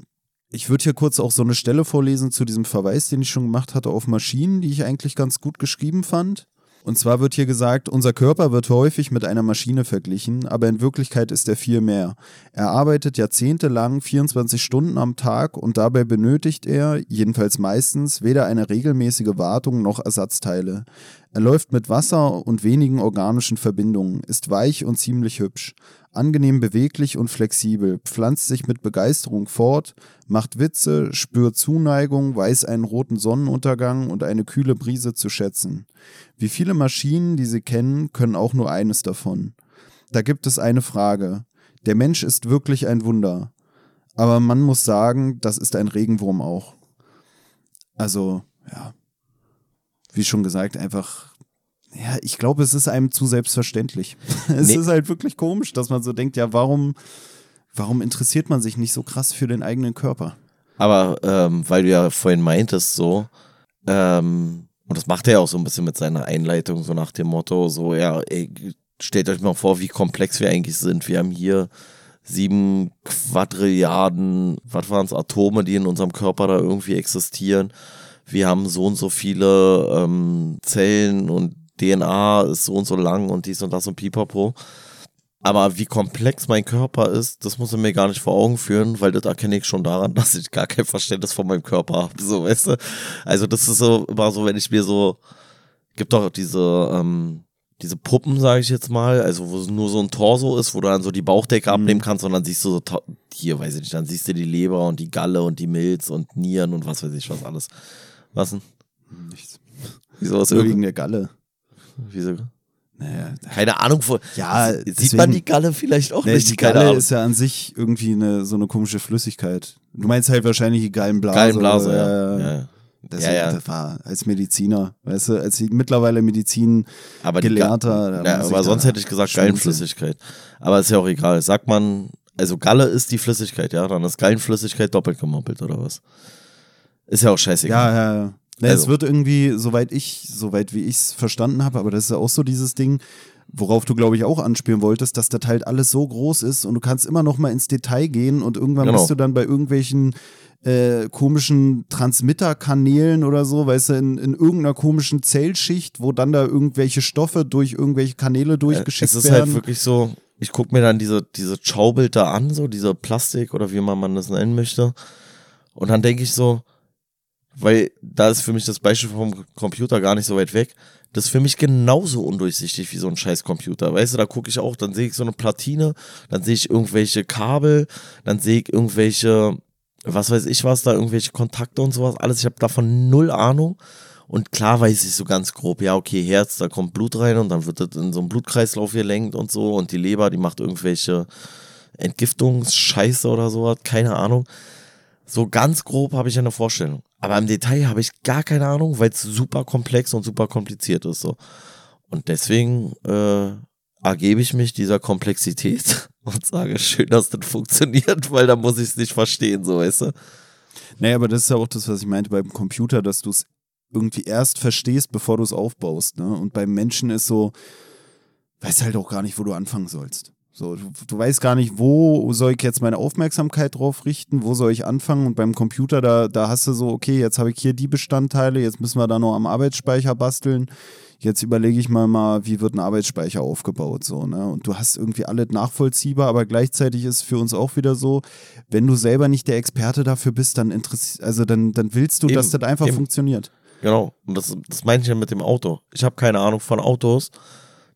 ich würde hier kurz auch so eine Stelle vorlesen zu diesem Verweis, den ich schon gemacht hatte auf Maschinen, die ich eigentlich ganz gut geschrieben fand. Und zwar wird hier gesagt, unser Körper wird häufig mit einer Maschine verglichen, aber in Wirklichkeit ist er viel mehr. Er arbeitet jahrzehntelang 24 Stunden am Tag und dabei benötigt er, jedenfalls meistens, weder eine regelmäßige Wartung noch Ersatzteile. Er läuft mit Wasser und wenigen organischen Verbindungen, ist weich und ziemlich hübsch angenehm beweglich und flexibel, pflanzt sich mit Begeisterung fort, macht Witze, spürt Zuneigung, weiß einen roten Sonnenuntergang und eine kühle Brise zu schätzen. Wie viele Maschinen, die Sie kennen, können auch nur eines davon. Da gibt es eine Frage. Der Mensch ist wirklich ein Wunder. Aber man muss sagen, das ist ein Regenwurm auch. Also, ja. Wie schon gesagt, einfach ja, ich glaube, es ist einem zu selbstverständlich. es nee. ist halt wirklich komisch, dass man so denkt, ja, warum, warum interessiert man sich nicht so krass für den eigenen Körper? Aber ähm, weil du ja vorhin meintest, so, ähm, und das macht er ja auch so ein bisschen mit seiner Einleitung, so nach dem Motto, so, ja, ey, stellt euch mal vor, wie komplex wir eigentlich sind. Wir haben hier sieben Quadrilliarden, was waren es, Atome, die in unserem Körper da irgendwie existieren. Wir haben so und so viele ähm, Zellen und DNA ist so und so lang und dies und das und pipapo. Aber wie komplex mein Körper ist, das muss er mir gar nicht vor Augen führen, weil das erkenne ich schon daran, dass ich gar kein Verständnis von meinem Körper habe. So, weißt du? Also, das ist so immer so, wenn ich mir so, gibt doch diese, ähm, diese Puppen, sage ich jetzt mal, also wo nur so ein Torso ist, wo du dann so die Bauchdecke mhm. abnehmen kannst und dann siehst du so, hier, weiß ich nicht, dann siehst du die Leber und die Galle und die Milz und Nieren und was weiß ich was alles. Was denn? Nichts. Wieso was wegen der Galle. Wieso? Naja, keine Ahnung. Wo, ja, sieht deswegen, man die Galle vielleicht auch nee, nicht? Die Galle ist ja an sich irgendwie eine, so eine komische Flüssigkeit. Du meinst halt wahrscheinlich die Gallenblase. Gallenblase, ja. ja. Das, ja, ja. das war als Mediziner, weißt du, als mittlerweile Medizin aber Gelehrter. Ja, aber sonst hätte ich gesagt Gallenflüssigkeit. Aber ist ja auch egal. Sagt man, also Galle ist die Flüssigkeit, ja, dann ist Gallenflüssigkeit doppelt gemoppelt oder was? Ist ja auch scheißegal. Ja, ja, ja. Ne, also. Es wird irgendwie, soweit ich, soweit wie ich es verstanden habe, aber das ist ja auch so dieses Ding, worauf du, glaube ich, auch anspielen wolltest, dass das halt alles so groß ist und du kannst immer noch mal ins Detail gehen und irgendwann genau. bist du dann bei irgendwelchen äh, komischen Transmitterkanälen oder so, weißt du, in, in irgendeiner komischen Zellschicht, wo dann da irgendwelche Stoffe durch irgendwelche Kanäle durchgeschickt werden. Es ist halt werden. halt wirklich so, ich gucke mir dann diese, diese Schaubilder an, so diese Plastik oder wie man, man das nennen möchte. Und dann denke ich so, weil da ist für mich das Beispiel vom Computer gar nicht so weit weg. Das ist für mich genauso undurchsichtig wie so ein scheiß Computer. Weißt du, da gucke ich auch, dann sehe ich so eine Platine, dann sehe ich irgendwelche Kabel, dann sehe ich irgendwelche, was weiß ich was, da irgendwelche Kontakte und sowas, alles. Ich habe davon null Ahnung. Und klar weiß ich so ganz grob, ja, okay, Herz, da kommt Blut rein und dann wird das in so einen Blutkreislauf gelenkt und so. Und die Leber, die macht irgendwelche Entgiftungsscheiße oder sowas, keine Ahnung. So ganz grob habe ich eine Vorstellung. Aber im Detail habe ich gar keine Ahnung, weil es super komplex und super kompliziert ist. So. Und deswegen äh, ergebe ich mich dieser Komplexität und sage, schön, dass das funktioniert, weil da muss ich es nicht verstehen, so weißt du. Naja, aber das ist ja auch das, was ich meinte beim Computer, dass du es irgendwie erst verstehst, bevor du es aufbaust. Ne? Und beim Menschen ist so, weißt halt auch gar nicht, wo du anfangen sollst. So, du, du, weißt gar nicht, wo soll ich jetzt meine Aufmerksamkeit drauf richten, wo soll ich anfangen und beim Computer, da, da hast du so, okay, jetzt habe ich hier die Bestandteile, jetzt müssen wir da noch am Arbeitsspeicher basteln, Jetzt überlege ich mal mal, wie wird ein Arbeitsspeicher aufgebaut, so, ne? Und du hast irgendwie alle nachvollziehbar, aber gleichzeitig ist für uns auch wieder so, wenn du selber nicht der Experte dafür bist, dann interessiert, also dann, dann willst du, eben, dass das einfach eben. funktioniert. Genau. Und das, das meine ich ja mit dem Auto. Ich habe keine Ahnung von Autos.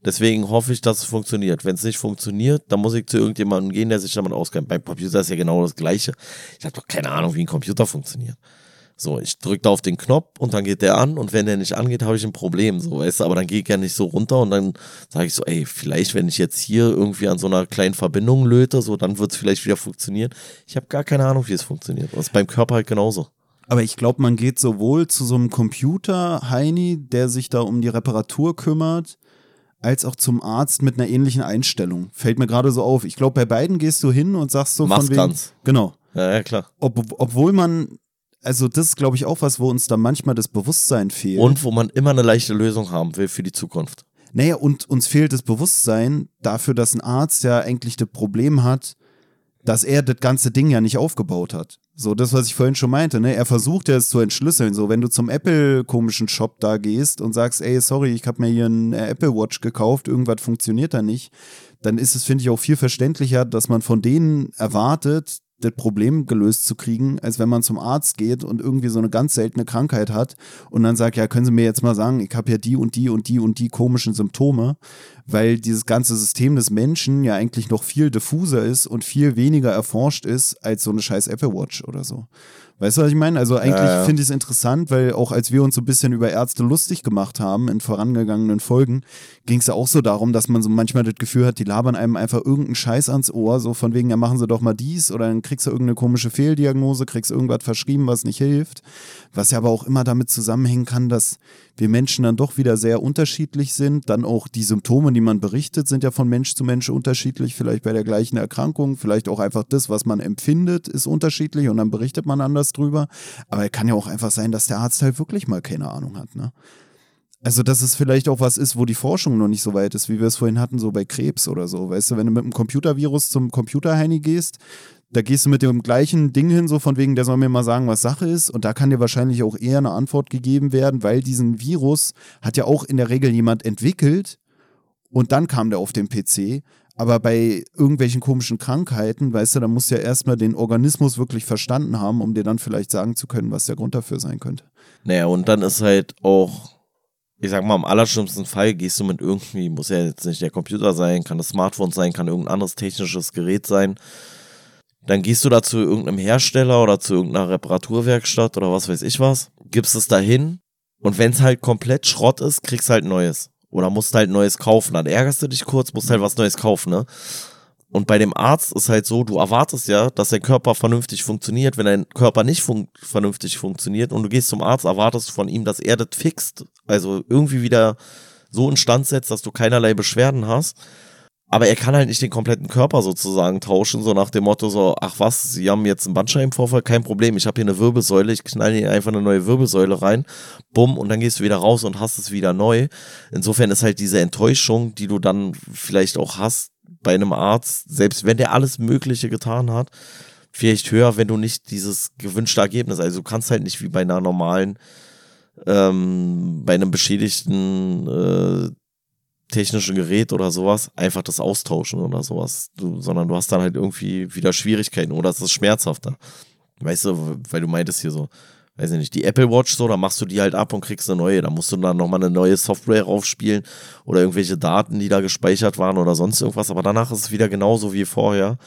Deswegen hoffe ich, dass es funktioniert. Wenn es nicht funktioniert, dann muss ich zu irgendjemandem gehen, der sich damit auskennt. Beim Computer ist ja genau das Gleiche. Ich habe doch keine Ahnung, wie ein Computer funktioniert. So, ich drücke da auf den Knopf und dann geht der an und wenn der nicht angeht, habe ich ein Problem, so, weißt du, aber dann gehe ich ja nicht so runter und dann sage ich so, ey, vielleicht, wenn ich jetzt hier irgendwie an so einer kleinen Verbindung löte, so, dann wird es vielleicht wieder funktionieren. Ich habe gar keine Ahnung, wie es funktioniert. Das ist beim Körper halt genauso. Aber ich glaube, man geht sowohl zu so einem Computer-Heini, der sich da um die Reparatur kümmert, als auch zum Arzt mit einer ähnlichen Einstellung. Fällt mir gerade so auf. Ich glaube, bei beiden gehst du hin und sagst so Mach's von wegen, ganz. Genau. Ja, ja, klar. Ob, obwohl man, also das ist, glaube ich, auch was, wo uns da manchmal das Bewusstsein fehlt. Und wo man immer eine leichte Lösung haben will für die Zukunft. Naja, und uns fehlt das Bewusstsein dafür, dass ein Arzt ja eigentlich das Problem hat, dass er das ganze Ding ja nicht aufgebaut hat. So, das, was ich vorhin schon meinte, ne? Er versucht ja es zu entschlüsseln. So, wenn du zum Apple-komischen Shop da gehst und sagst, ey, sorry, ich habe mir hier ein Apple Watch gekauft, irgendwas funktioniert da nicht, dann ist es, finde ich, auch viel verständlicher, dass man von denen erwartet, das Problem gelöst zu kriegen, als wenn man zum Arzt geht und irgendwie so eine ganz seltene Krankheit hat und dann sagt, ja, können Sie mir jetzt mal sagen, ich habe ja die und die und die und die komischen Symptome, weil dieses ganze System des Menschen ja eigentlich noch viel diffuser ist und viel weniger erforscht ist als so eine scheiß Apple Watch oder so. Weißt du, was ich meine? Also eigentlich ja, ja. finde ich es interessant, weil auch als wir uns so ein bisschen über Ärzte lustig gemacht haben in vorangegangenen Folgen, ging es auch so darum, dass man so manchmal das Gefühl hat, die labern einem einfach irgendeinen Scheiß ans Ohr, so von wegen, ja machen sie doch mal dies oder dann kriegst du irgendeine komische Fehldiagnose, kriegst irgendwas verschrieben, was nicht hilft. Was ja aber auch immer damit zusammenhängen kann, dass wir Menschen dann doch wieder sehr unterschiedlich sind. Dann auch die Symptome, die man berichtet, sind ja von Mensch zu Mensch unterschiedlich. Vielleicht bei der gleichen Erkrankung, vielleicht auch einfach das, was man empfindet, ist unterschiedlich und dann berichtet man anders drüber. Aber es kann ja auch einfach sein, dass der Arzt halt wirklich mal keine Ahnung hat. Ne? Also, dass es vielleicht auch was ist, wo die Forschung noch nicht so weit ist, wie wir es vorhin hatten, so bei Krebs oder so. Weißt du, wenn du mit einem Computervirus zum Computerheini gehst, da gehst du mit dem gleichen Ding hin, so von wegen, der soll mir mal sagen, was Sache ist. Und da kann dir wahrscheinlich auch eher eine Antwort gegeben werden, weil diesen Virus hat ja auch in der Regel jemand entwickelt und dann kam der auf den PC. Aber bei irgendwelchen komischen Krankheiten, weißt du, da musst du ja erstmal den Organismus wirklich verstanden haben, um dir dann vielleicht sagen zu können, was der Grund dafür sein könnte. Naja, und dann ist halt auch, ich sag mal, im allerschlimmsten Fall gehst du mit irgendwie, muss ja jetzt nicht der Computer sein, kann das Smartphone sein, kann irgendein anderes technisches Gerät sein, dann gehst du da zu irgendeinem Hersteller oder zu irgendeiner Reparaturwerkstatt oder was weiß ich was, gibst es dahin und wenn es halt komplett Schrott ist, kriegst halt Neues. Oder musst halt Neues kaufen. Dann ärgerst du dich kurz, musst halt was Neues kaufen, ne? Und bei dem Arzt ist halt so, du erwartest ja, dass dein Körper vernünftig funktioniert. Wenn dein Körper nicht fun vernünftig funktioniert und du gehst zum Arzt, erwartest von ihm, dass er das fixt, also irgendwie wieder so instand setzt, dass du keinerlei Beschwerden hast aber er kann halt nicht den kompletten Körper sozusagen tauschen, so nach dem Motto so, ach was, sie haben jetzt einen Bandscheibenvorfall, kein Problem, ich habe hier eine Wirbelsäule, ich knall hier einfach eine neue Wirbelsäule rein, bumm, und dann gehst du wieder raus und hast es wieder neu. Insofern ist halt diese Enttäuschung, die du dann vielleicht auch hast bei einem Arzt, selbst wenn der alles Mögliche getan hat, vielleicht höher, wenn du nicht dieses gewünschte Ergebnis, also du kannst halt nicht wie bei einer normalen ähm, bei einem beschädigten äh, technische Gerät oder sowas einfach das austauschen oder sowas, du, sondern du hast dann halt irgendwie wieder Schwierigkeiten oder es ist schmerzhafter. Weißt du, weil du meintest hier so, weiß ich nicht, die Apple Watch so, da machst du die halt ab und kriegst eine neue, da musst du dann nochmal eine neue Software raufspielen oder irgendwelche Daten, die da gespeichert waren oder sonst irgendwas, aber danach ist es wieder genauso wie vorher.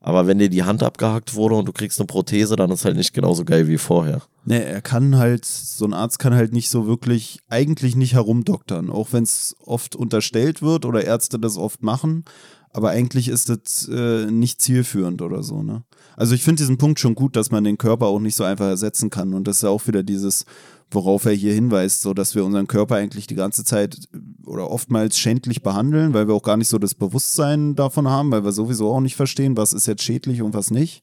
Aber wenn dir die Hand abgehackt wurde und du kriegst eine Prothese, dann ist halt nicht genauso geil wie vorher. Nee, er kann halt, so ein Arzt kann halt nicht so wirklich, eigentlich nicht herumdoktern, auch wenn es oft unterstellt wird oder Ärzte das oft machen. Aber eigentlich ist das äh, nicht zielführend oder so, ne? Also ich finde diesen Punkt schon gut, dass man den Körper auch nicht so einfach ersetzen kann. Und das ist auch wieder dieses, worauf er hier hinweist, so dass wir unseren Körper eigentlich die ganze Zeit oder oftmals schändlich behandeln, weil wir auch gar nicht so das Bewusstsein davon haben, weil wir sowieso auch nicht verstehen, was ist jetzt schädlich und was nicht.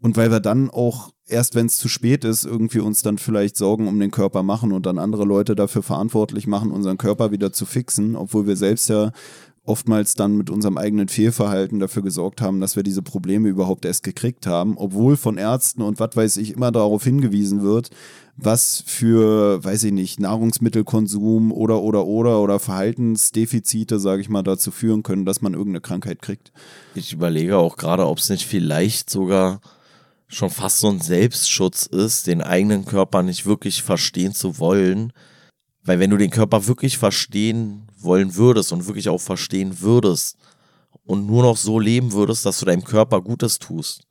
Und weil wir dann auch erst, wenn es zu spät ist, irgendwie uns dann vielleicht Sorgen um den Körper machen und dann andere Leute dafür verantwortlich machen, unseren Körper wieder zu fixen, obwohl wir selbst ja oftmals dann mit unserem eigenen Fehlverhalten dafür gesorgt haben, dass wir diese Probleme überhaupt erst gekriegt haben, obwohl von Ärzten und was weiß ich immer darauf hingewiesen wird, was für, weiß ich nicht, Nahrungsmittelkonsum oder oder oder oder Verhaltensdefizite, sage ich mal, dazu führen können, dass man irgendeine Krankheit kriegt. Ich überlege auch gerade, ob es nicht vielleicht sogar schon fast so ein Selbstschutz ist, den eigenen Körper nicht wirklich verstehen zu wollen. Weil wenn du den Körper wirklich verstehen wollen würdest und wirklich auch verstehen würdest und nur noch so leben würdest, dass du deinem Körper Gutes tust,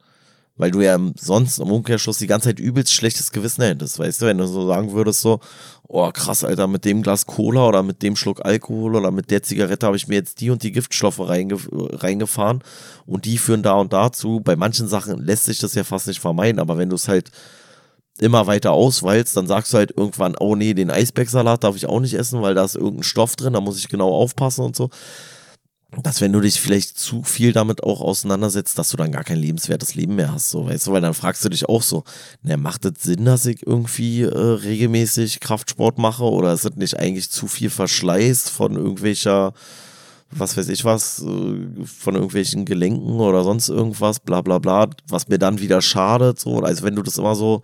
weil du ja sonst im Umkehrschluss die ganze Zeit übelst schlechtes Gewissen hättest, weißt du, wenn du so sagen würdest so, oh krass, Alter, mit dem Glas Cola oder mit dem Schluck Alkohol oder mit der Zigarette habe ich mir jetzt die und die Giftstoffe reinge reingefahren und die führen da und dazu. Bei manchen Sachen lässt sich das ja fast nicht vermeiden, aber wenn du es halt immer weiter ausweilst, dann sagst du halt irgendwann, oh nee, den Eisbergsalat darf ich auch nicht essen, weil da ist irgendein Stoff drin, da muss ich genau aufpassen und so. Dass wenn du dich vielleicht zu viel damit auch auseinandersetzt, dass du dann gar kein lebenswertes Leben mehr hast, so, weißt du, weil dann fragst du dich auch so, ne, macht es Sinn, dass ich irgendwie äh, regelmäßig Kraftsport mache oder ist es nicht eigentlich zu viel Verschleiß von irgendwelcher, was weiß ich was, äh, von irgendwelchen Gelenken oder sonst irgendwas, bla bla bla, was mir dann wieder schadet, so, also wenn du das immer so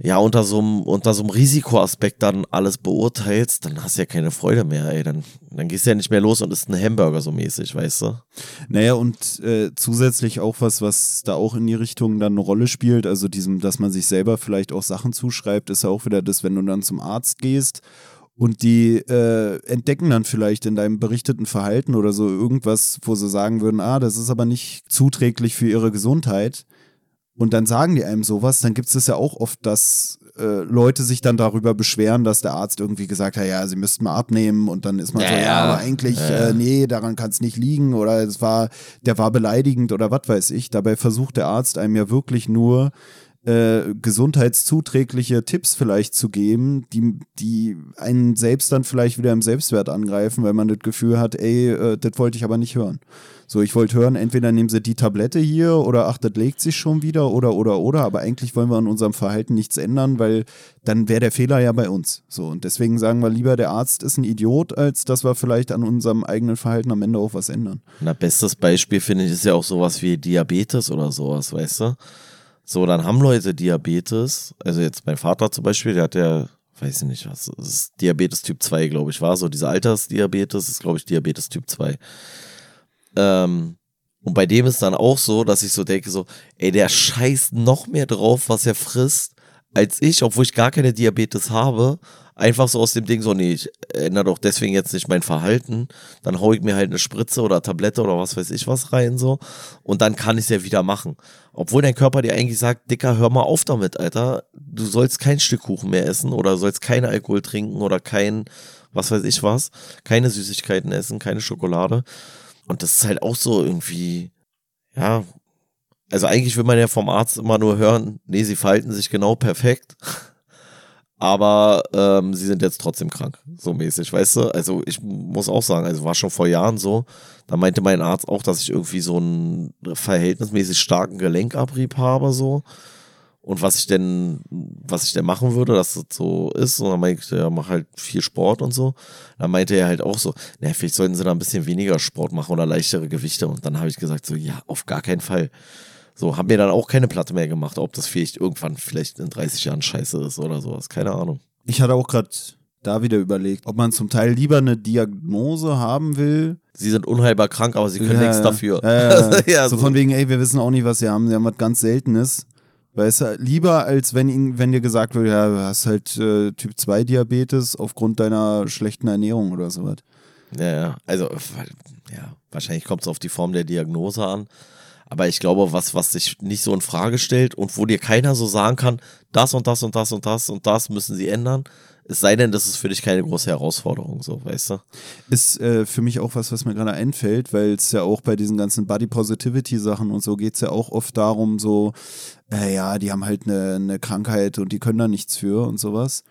ja, unter so einem, unter so einem Risikoaspekt dann alles beurteilst, dann hast du ja keine Freude mehr, ey. Dann, dann gehst du ja nicht mehr los und isst einen Hamburger so mäßig, weißt du? Naja, und äh, zusätzlich auch was, was da auch in die Richtung dann eine Rolle spielt, also diesem, dass man sich selber vielleicht auch Sachen zuschreibt, ist ja auch wieder das, wenn du dann zum Arzt gehst und die äh, entdecken dann vielleicht in deinem berichteten Verhalten oder so irgendwas, wo sie sagen würden, ah, das ist aber nicht zuträglich für ihre Gesundheit und dann sagen die einem sowas, dann gibt es das ja auch oft, dass äh, Leute sich dann darüber beschweren, dass der Arzt irgendwie gesagt hat, ja, sie müssten mal abnehmen und dann ist man ja, so, ja, aber eigentlich, ja. äh, nee, daran kann es nicht liegen oder es war, der war beleidigend oder was weiß ich. Dabei versucht der Arzt einem ja wirklich nur äh, gesundheitszuträgliche Tipps vielleicht zu geben, die, die einen selbst dann vielleicht wieder im Selbstwert angreifen, weil man das Gefühl hat, ey, äh, das wollte ich aber nicht hören. So, ich wollte hören, entweder nehmen sie die Tablette hier oder ach, das legt sich schon wieder oder oder oder, aber eigentlich wollen wir an unserem Verhalten nichts ändern, weil dann wäre der Fehler ja bei uns. So, und deswegen sagen wir lieber, der Arzt ist ein Idiot, als dass wir vielleicht an unserem eigenen Verhalten am Ende auch was ändern. Na, bestes Beispiel finde ich ist ja auch sowas wie Diabetes oder sowas, weißt du? So, dann haben Leute Diabetes, also jetzt mein Vater zum Beispiel, der hat ja weiß ich nicht was, Diabetes Typ 2, glaube ich, war so. Dieser Altersdiabetes ist, glaube ich, Diabetes Typ 2. Ähm, und bei dem ist dann auch so, dass ich so denke, so, ey, der scheißt noch mehr drauf, was er frisst, als ich, obwohl ich gar keine Diabetes habe. Einfach so aus dem Ding, so, nee, ich ändere doch deswegen jetzt nicht mein Verhalten. Dann hau ich mir halt eine Spritze oder Tablette oder was weiß ich was rein, so. Und dann kann ich es ja wieder machen. Obwohl dein Körper dir eigentlich sagt, Dicker, hör mal auf damit, Alter. Du sollst kein Stück Kuchen mehr essen oder sollst keinen Alkohol trinken oder kein, was weiß ich was, keine Süßigkeiten essen, keine Schokolade. Und das ist halt auch so irgendwie, ja, also eigentlich will man ja vom Arzt immer nur hören, nee, sie verhalten sich genau perfekt. Aber ähm, sie sind jetzt trotzdem krank, so mäßig, weißt du? Also ich muss auch sagen, also war schon vor Jahren so, da meinte mein Arzt auch, dass ich irgendwie so einen verhältnismäßig starken Gelenkabrieb habe, so und was ich denn, was ich denn machen würde, dass das so ist. Und dann meinte ich, ja, mach halt viel Sport und so. Dann meinte er halt auch so, naja, vielleicht sollten sie da ein bisschen weniger Sport machen oder leichtere Gewichte. Und dann habe ich gesagt, so, ja, auf gar keinen Fall. So, haben mir dann auch keine Platte mehr gemacht, ob das vielleicht irgendwann vielleicht in 30 Jahren scheiße ist oder sowas. Keine Ahnung. Ich hatte auch gerade da wieder überlegt, ob man zum Teil lieber eine Diagnose haben will. Sie sind unheilbar krank, aber sie können ja, nichts dafür. Ja, ja, so, so, von wegen, ey, wir wissen auch nicht, was sie haben. Sie haben was ganz Seltenes. Weißt du, lieber als wenn, ihn, wenn dir gesagt wird, ja, du hast halt äh, Typ 2 Diabetes aufgrund deiner schlechten Ernährung oder sowas. Ja, ja, also ja, wahrscheinlich kommt es auf die Form der Diagnose an. Aber ich glaube, was, was sich nicht so in Frage stellt und wo dir keiner so sagen kann, das und das und das und das und das müssen sie ändern, es sei denn, das ist für dich keine große Herausforderung, so, weißt du? Ist äh, für mich auch was, was mir gerade einfällt, weil es ja auch bei diesen ganzen Body Positivity Sachen und so geht es ja auch oft darum, so, äh, ja, die haben halt eine, eine Krankheit und die können da nichts für und sowas.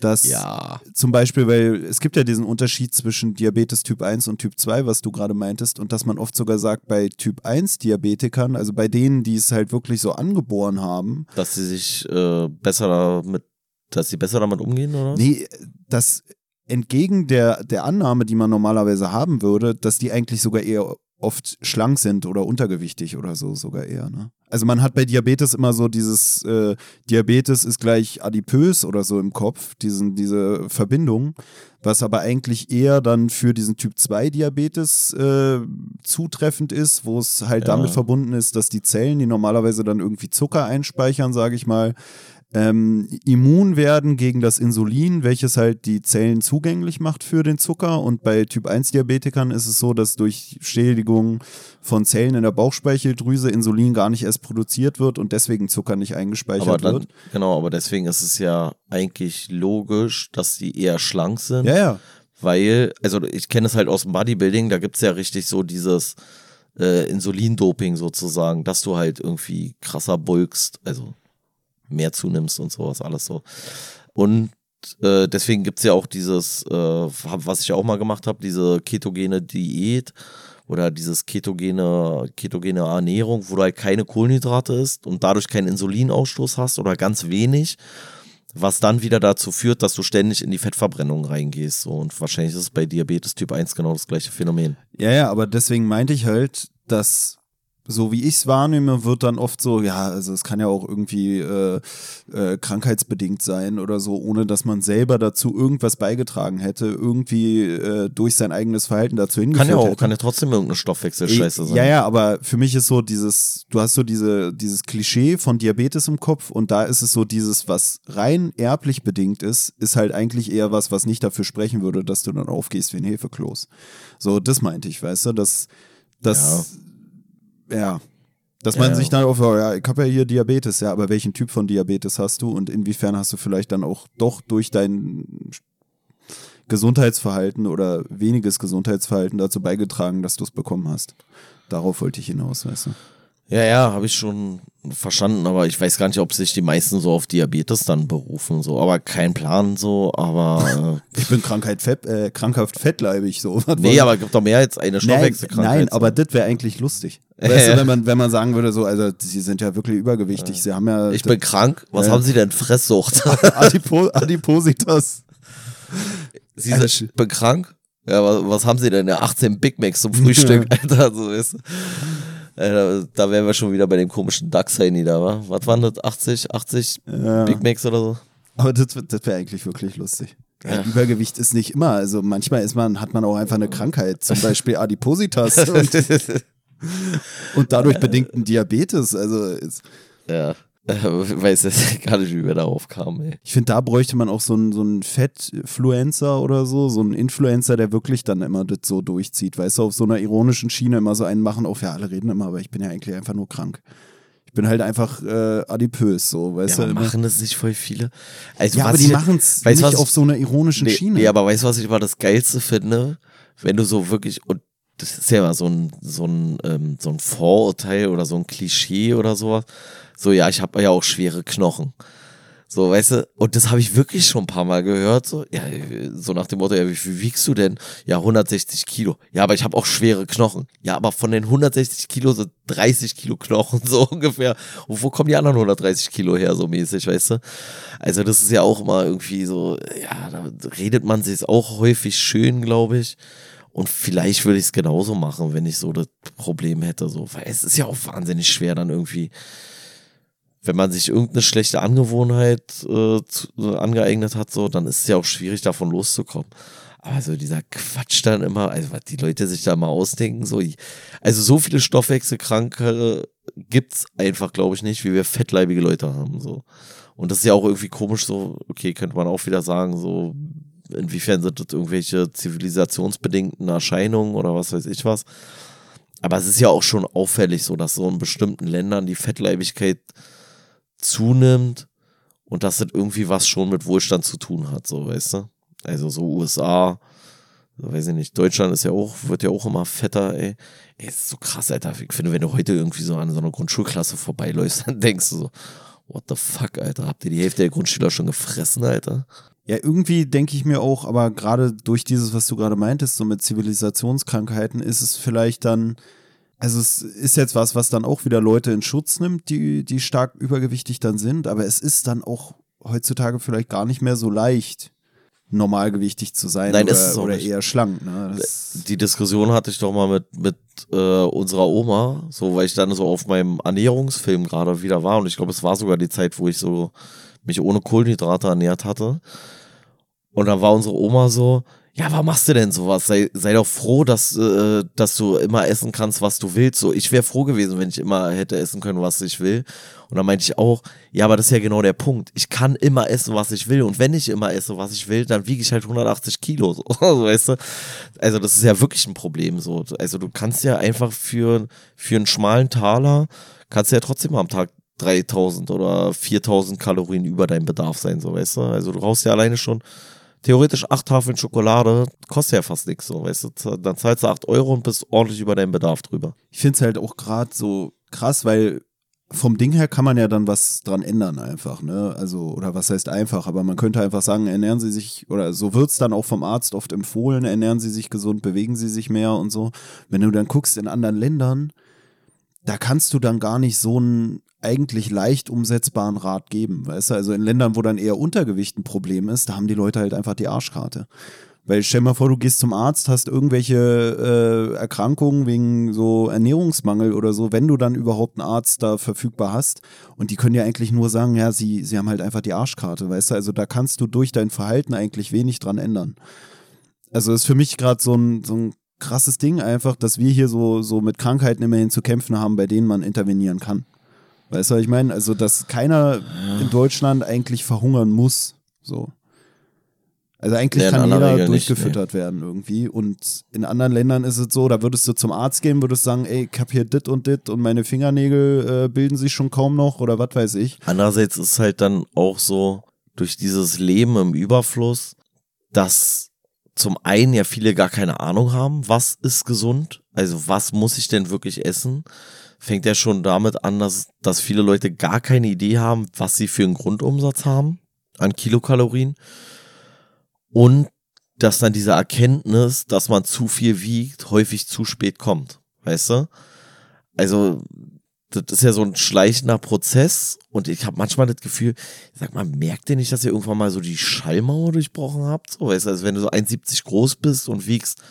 Dass ja. zum Beispiel, weil es gibt ja diesen Unterschied zwischen Diabetes Typ 1 und Typ 2, was du gerade meintest, und dass man oft sogar sagt, bei Typ 1 Diabetikern, also bei denen, die es halt wirklich so angeboren haben, dass sie sich äh, besser damit dass sie besser damit umgehen, oder? Nee, dass entgegen der, der Annahme, die man normalerweise haben würde, dass die eigentlich sogar eher oft schlank sind oder untergewichtig oder so sogar eher. Ne? Also man hat bei Diabetes immer so dieses äh, Diabetes ist gleich adipös oder so im Kopf, diesen, diese Verbindung, was aber eigentlich eher dann für diesen Typ 2 Diabetes äh, zutreffend ist, wo es halt ja. damit verbunden ist, dass die Zellen, die normalerweise dann irgendwie Zucker einspeichern, sage ich mal, ähm, immun werden gegen das Insulin, welches halt die Zellen zugänglich macht für den Zucker. Und bei Typ 1 Diabetikern ist es so, dass durch Schädigung von Zellen in der Bauchspeicheldrüse Insulin gar nicht erst produziert wird und deswegen Zucker nicht eingespeichert dann, wird. Genau, aber deswegen ist es ja eigentlich logisch, dass die eher schlank sind. Ja, ja. Weil, also ich kenne es halt aus dem Bodybuilding, da gibt es ja richtig so dieses äh, Insulindoping sozusagen, dass du halt irgendwie krasser bulkst, also mehr zunimmst und sowas, alles so. Und äh, deswegen gibt es ja auch dieses, äh, was ich auch mal gemacht habe, diese ketogene Diät oder dieses ketogene, ketogene Ernährung, wo du halt keine Kohlenhydrate isst und dadurch keinen Insulinausstoß hast oder ganz wenig, was dann wieder dazu führt, dass du ständig in die Fettverbrennung reingehst. So. Und wahrscheinlich ist es bei Diabetes Typ 1 genau das gleiche Phänomen. Ja, ja, aber deswegen meinte ich halt, dass so wie ich es wahrnehme, wird dann oft so, ja, also es kann ja auch irgendwie äh, äh, krankheitsbedingt sein oder so, ohne dass man selber dazu irgendwas beigetragen hätte, irgendwie äh, durch sein eigenes Verhalten dazu hingeführt Kann ja auch, hätte. kann ja trotzdem irgendeine Stoffwechselscheiße sein. Ja, ja, aber für mich ist so dieses, du hast so diese, dieses Klischee von Diabetes im Kopf und da ist es so dieses, was rein erblich bedingt ist, ist halt eigentlich eher was, was nicht dafür sprechen würde, dass du dann aufgehst wie ein Hefekloß. So, das meinte ich, weißt du, dass, dass ja ja, dass man ja. sich dann auf, ja, ich habe ja hier Diabetes, ja, aber welchen Typ von Diabetes hast du und inwiefern hast du vielleicht dann auch doch durch dein Gesundheitsverhalten oder weniges Gesundheitsverhalten dazu beigetragen, dass du es bekommen hast? Darauf wollte ich hinaus, weißt du. Ja, ja, habe ich schon verstanden, aber ich weiß gar nicht, ob sich die meisten so auf Diabetes dann berufen, so, aber kein Plan so, aber äh, ich bin Krankheit fett, äh, krankhaft fettleibig so. nee, aber es gibt doch mehr als eine Stoffwechselkrankheit. Nein, nein aber das wäre eigentlich lustig. Weißt du, wenn man, wenn man sagen würde, so, also sie sind ja wirklich übergewichtig, sie haben ja. Ich bin krank, was haben sie denn? Fresssucht. Adipo Adipositas. Sie sind, ich bin krank? Ja, was, was haben sie denn? Ja, 18 Big Macs zum Frühstück, Alter, so ist. Äh, da wären wir schon wieder bei dem komischen Ducks-Handy da, wa? Was waren das? 80, 80 ja. Big Macs oder so? Aber das, das wäre eigentlich wirklich lustig. Ja. Übergewicht ist nicht immer. Also manchmal ist man, hat man auch einfach eine Krankheit, zum Beispiel Adipositas und, und dadurch bedingten Diabetes. Also ist, ja. Ich weiß jetzt gar nicht, wie wir darauf kamen, ey. Ich finde, da bräuchte man auch so einen, so einen Fettfluencer oder so, so einen Influencer, der wirklich dann immer das so durchzieht. Weißt du, auf so einer ironischen Schiene immer so einen machen, auf ja, alle reden immer, aber ich bin ja eigentlich einfach nur krank. Ich bin halt einfach äh, adipös, so, weißt ja, du. machen das nicht voll viele? Also, ja, aber die machen es nicht was, auf so einer ironischen nee, Schiene. Nee, aber weißt du, was ich immer das Geilste finde? Wenn du so wirklich, und das ist ja immer so ein, so ein, ähm, so ein Vorurteil oder so ein Klischee oder sowas so, ja, ich habe ja auch schwere Knochen. So, weißt du, und das habe ich wirklich schon ein paar Mal gehört, so, ja, so nach dem Motto, ja, wie viel wiegst du denn? Ja, 160 Kilo. Ja, aber ich habe auch schwere Knochen. Ja, aber von den 160 Kilo sind 30 Kilo Knochen, so ungefähr. Und wo kommen die anderen 130 Kilo her, so mäßig, weißt du? Also, das ist ja auch immer irgendwie so, ja, da redet man sich auch häufig schön, glaube ich. Und vielleicht würde ich es genauso machen, wenn ich so das Problem hätte, so, weil es ist ja auch wahnsinnig schwer, dann irgendwie wenn man sich irgendeine schlechte Angewohnheit äh, zu, äh, angeeignet hat, so, dann ist es ja auch schwierig, davon loszukommen. Aber so dieser Quatsch dann immer, also was die Leute sich da mal ausdenken, so, also so viele Stoffwechselkranke gibt's einfach, glaube ich, nicht, wie wir fettleibige Leute haben, so. Und das ist ja auch irgendwie komisch, so, okay, könnte man auch wieder sagen, so, inwiefern sind das irgendwelche zivilisationsbedingten Erscheinungen oder was weiß ich was. Aber es ist ja auch schon auffällig so, dass so in bestimmten Ländern die Fettleibigkeit zunimmt und dass das irgendwie was schon mit Wohlstand zu tun hat, so, weißt du? Also so USA, weiß ich nicht, Deutschland ist ja auch, wird ja auch immer fetter, ey. Ey, ist so krass, Alter. Ich finde, wenn du heute irgendwie so an so einer Grundschulklasse vorbeiläufst, dann denkst du so, what the fuck, Alter, habt ihr die Hälfte der Grundschüler schon gefressen, Alter? Ja, irgendwie denke ich mir auch, aber gerade durch dieses, was du gerade meintest, so mit Zivilisationskrankheiten, ist es vielleicht dann also es ist jetzt was, was dann auch wieder Leute in Schutz nimmt, die, die stark übergewichtig dann sind, aber es ist dann auch heutzutage vielleicht gar nicht mehr so leicht, normalgewichtig zu sein Nein, oder, oder eher schlank. Ne? Die Diskussion hatte ich doch mal mit, mit äh, unserer Oma, so weil ich dann so auf meinem Ernährungsfilm gerade wieder war und ich glaube, es war sogar die Zeit, wo ich so mich ohne Kohlenhydrate ernährt hatte. Und dann war unsere Oma so, ja, warum machst du denn sowas? Sei, sei doch froh, dass, äh, dass du immer essen kannst, was du willst. So, ich wäre froh gewesen, wenn ich immer hätte essen können, was ich will. Und dann meinte ich auch, ja, aber das ist ja genau der Punkt. Ich kann immer essen, was ich will. Und wenn ich immer esse, was ich will, dann wiege ich halt 180 Kilo. So, weißt du? Also, das ist ja wirklich ein Problem. So. Also, du kannst ja einfach für, für einen schmalen Taler, kannst du ja trotzdem am Tag 3000 oder 4000 Kalorien über deinem Bedarf sein, so, weißt du? Also, du brauchst ja alleine schon theoretisch acht Tafeln Schokolade, kostet ja fast nichts, so, weißt du, dann zahlst du acht Euro und bist ordentlich über deinen Bedarf drüber. Ich finde es halt auch gerade so krass, weil vom Ding her kann man ja dann was dran ändern einfach, ne? Also, oder was heißt einfach, aber man könnte einfach sagen, ernähren Sie sich, oder so wird es dann auch vom Arzt oft empfohlen, ernähren Sie sich gesund, bewegen Sie sich mehr und so. Wenn du dann guckst in anderen Ländern, da kannst du dann gar nicht so einen eigentlich leicht umsetzbaren Rat geben, weißt du? Also in Ländern, wo dann eher Untergewicht ein Problem ist, da haben die Leute halt einfach die Arschkarte. Weil stell mal vor, du gehst zum Arzt, hast irgendwelche äh, Erkrankungen wegen so Ernährungsmangel oder so, wenn du dann überhaupt einen Arzt da verfügbar hast. Und die können ja eigentlich nur sagen, ja, sie, sie haben halt einfach die Arschkarte, weißt du? Also da kannst du durch dein Verhalten eigentlich wenig dran ändern. Also ist für mich gerade so ein, so ein krasses Ding einfach, dass wir hier so, so mit Krankheiten immerhin zu kämpfen haben, bei denen man intervenieren kann. Weißt du, was ich meine? Also, dass keiner in Deutschland eigentlich verhungern muss. So. Also eigentlich ja, kann jeder Regel durchgefüttert nicht, nee. werden irgendwie. Und in anderen Ländern ist es so, da würdest du zum Arzt gehen, würdest sagen, ey, ich hab hier dit und dit und meine Fingernägel äh, bilden sich schon kaum noch oder was weiß ich. Andererseits ist es halt dann auch so, durch dieses Leben im Überfluss, dass zum einen ja viele gar keine Ahnung haben, was ist gesund, also was muss ich denn wirklich essen fängt ja schon damit an, dass, dass viele Leute gar keine Idee haben, was sie für einen Grundumsatz haben an Kilokalorien. Und dass dann diese Erkenntnis, dass man zu viel wiegt, häufig zu spät kommt. Weißt du? Also, das ist ja so ein schleichender Prozess und ich habe manchmal das Gefühl, sag mal, merkt ihr nicht, dass ihr irgendwann mal so die Schallmauer durchbrochen habt? So, weißt du, also wenn du so 1,70 groß bist und wiegst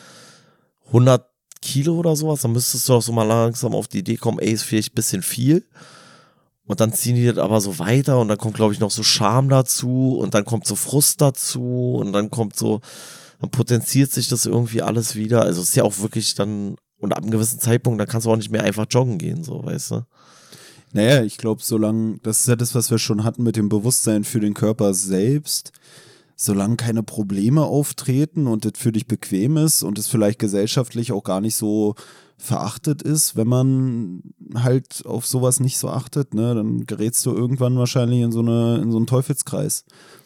100 Kilo oder sowas, dann müsstest du auch so mal langsam auf die Idee kommen, ey, ist vielleicht ein bisschen viel. Und dann ziehen die das aber so weiter und dann kommt, glaube ich, noch so Scham dazu und dann kommt so Frust dazu und dann kommt so, dann potenziert sich das irgendwie alles wieder. Also es ist ja auch wirklich dann, und ab einem gewissen Zeitpunkt, dann kannst du auch nicht mehr einfach joggen gehen, so, weißt du? Naja, ich glaube, solange, das ist ja das, was wir schon hatten mit dem Bewusstsein für den Körper selbst, solange keine Probleme auftreten und das für dich bequem ist und es vielleicht gesellschaftlich auch gar nicht so verachtet ist, wenn man halt auf sowas nicht so achtet, ne, dann gerätst du irgendwann wahrscheinlich in so eine in so einen Teufelskreis.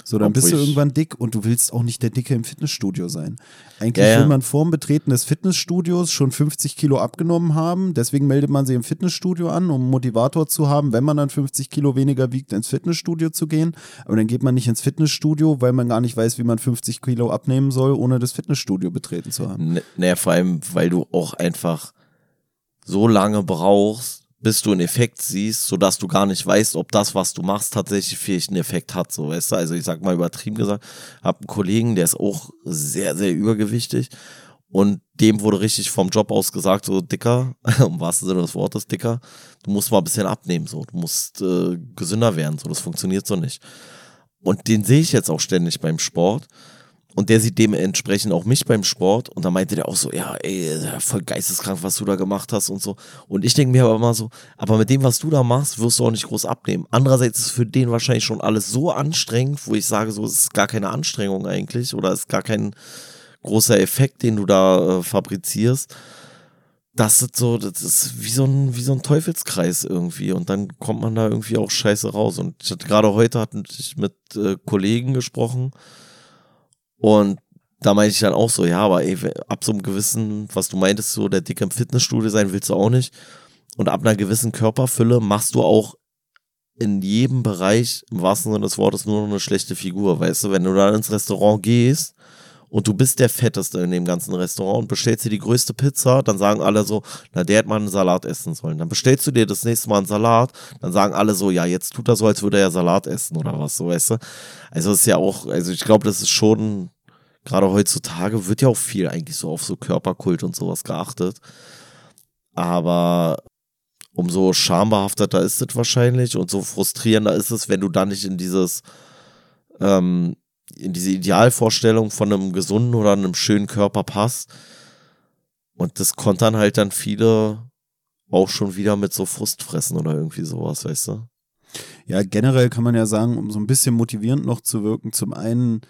So, dann bist du irgendwann dick und du willst auch nicht der Dicke im Fitnessstudio sein. Eigentlich ja, ja. will man vorm Betreten des Fitnessstudios schon 50 Kilo abgenommen haben. Deswegen meldet man sich im Fitnessstudio an, um einen Motivator zu haben, wenn man dann 50 Kilo weniger wiegt, ins Fitnessstudio zu gehen. Aber dann geht man nicht ins Fitnessstudio, weil man gar nicht weiß, wie man 50 Kilo abnehmen soll, ohne das Fitnessstudio betreten zu haben. Naja, vor allem, weil du auch einfach so lange brauchst, bis du einen Effekt siehst, sodass du gar nicht weißt, ob das, was du machst, tatsächlich vielleicht einen Effekt hat, so weißt du. Also ich sag mal übertrieben gesagt, hab einen Kollegen, der ist auch sehr, sehr übergewichtig und dem wurde richtig vom Job aus gesagt, so dicker, im wahrsten Sinne des Wortes dicker, du musst mal ein bisschen abnehmen, so, du musst äh, gesünder werden, so, das funktioniert so nicht. Und den sehe ich jetzt auch ständig beim Sport und der sieht dementsprechend auch mich beim Sport. Und da meinte der auch so, ja, ey, voll geisteskrank, was du da gemacht hast und so. Und ich denke mir aber immer so, aber mit dem, was du da machst, wirst du auch nicht groß abnehmen. Andererseits ist für den wahrscheinlich schon alles so anstrengend, wo ich sage, so, es ist gar keine Anstrengung eigentlich oder es ist gar kein großer Effekt, den du da äh, fabrizierst. Das ist so, das ist wie so ein, wie so ein Teufelskreis irgendwie. Und dann kommt man da irgendwie auch scheiße raus. Und ich hatte gerade heute hatte ich mit äh, Kollegen gesprochen, und da meinte ich dann auch so, ja, aber ey, ab so einem gewissen, was du meintest, so der dicke im Fitnessstudio sein willst du auch nicht. Und ab einer gewissen Körperfülle machst du auch in jedem Bereich, im wahrsten Sinne des Wortes, nur noch eine schlechte Figur. Weißt du, wenn du da ins Restaurant gehst und du bist der Fetteste in dem ganzen Restaurant und bestellst dir die größte Pizza, dann sagen alle so, na, der hätte mal einen Salat essen sollen. Dann bestellst du dir das nächste Mal einen Salat, dann sagen alle so, ja, jetzt tut er so, als würde er ja Salat essen oder was, so, weißt du. Also ist ja auch, also ich glaube, das ist schon gerade heutzutage wird ja auch viel eigentlich so auf so Körperkult und sowas geachtet. Aber umso schambehafteter ist es wahrscheinlich und so frustrierender ist es, wenn du dann nicht in dieses, ähm, in diese Idealvorstellung von einem gesunden oder einem schönen Körper passt. Und das kontern halt dann viele auch schon wieder mit so Frustfressen oder irgendwie sowas, weißt du? Ja, generell kann man ja sagen, um so ein bisschen motivierend noch zu wirken, zum einen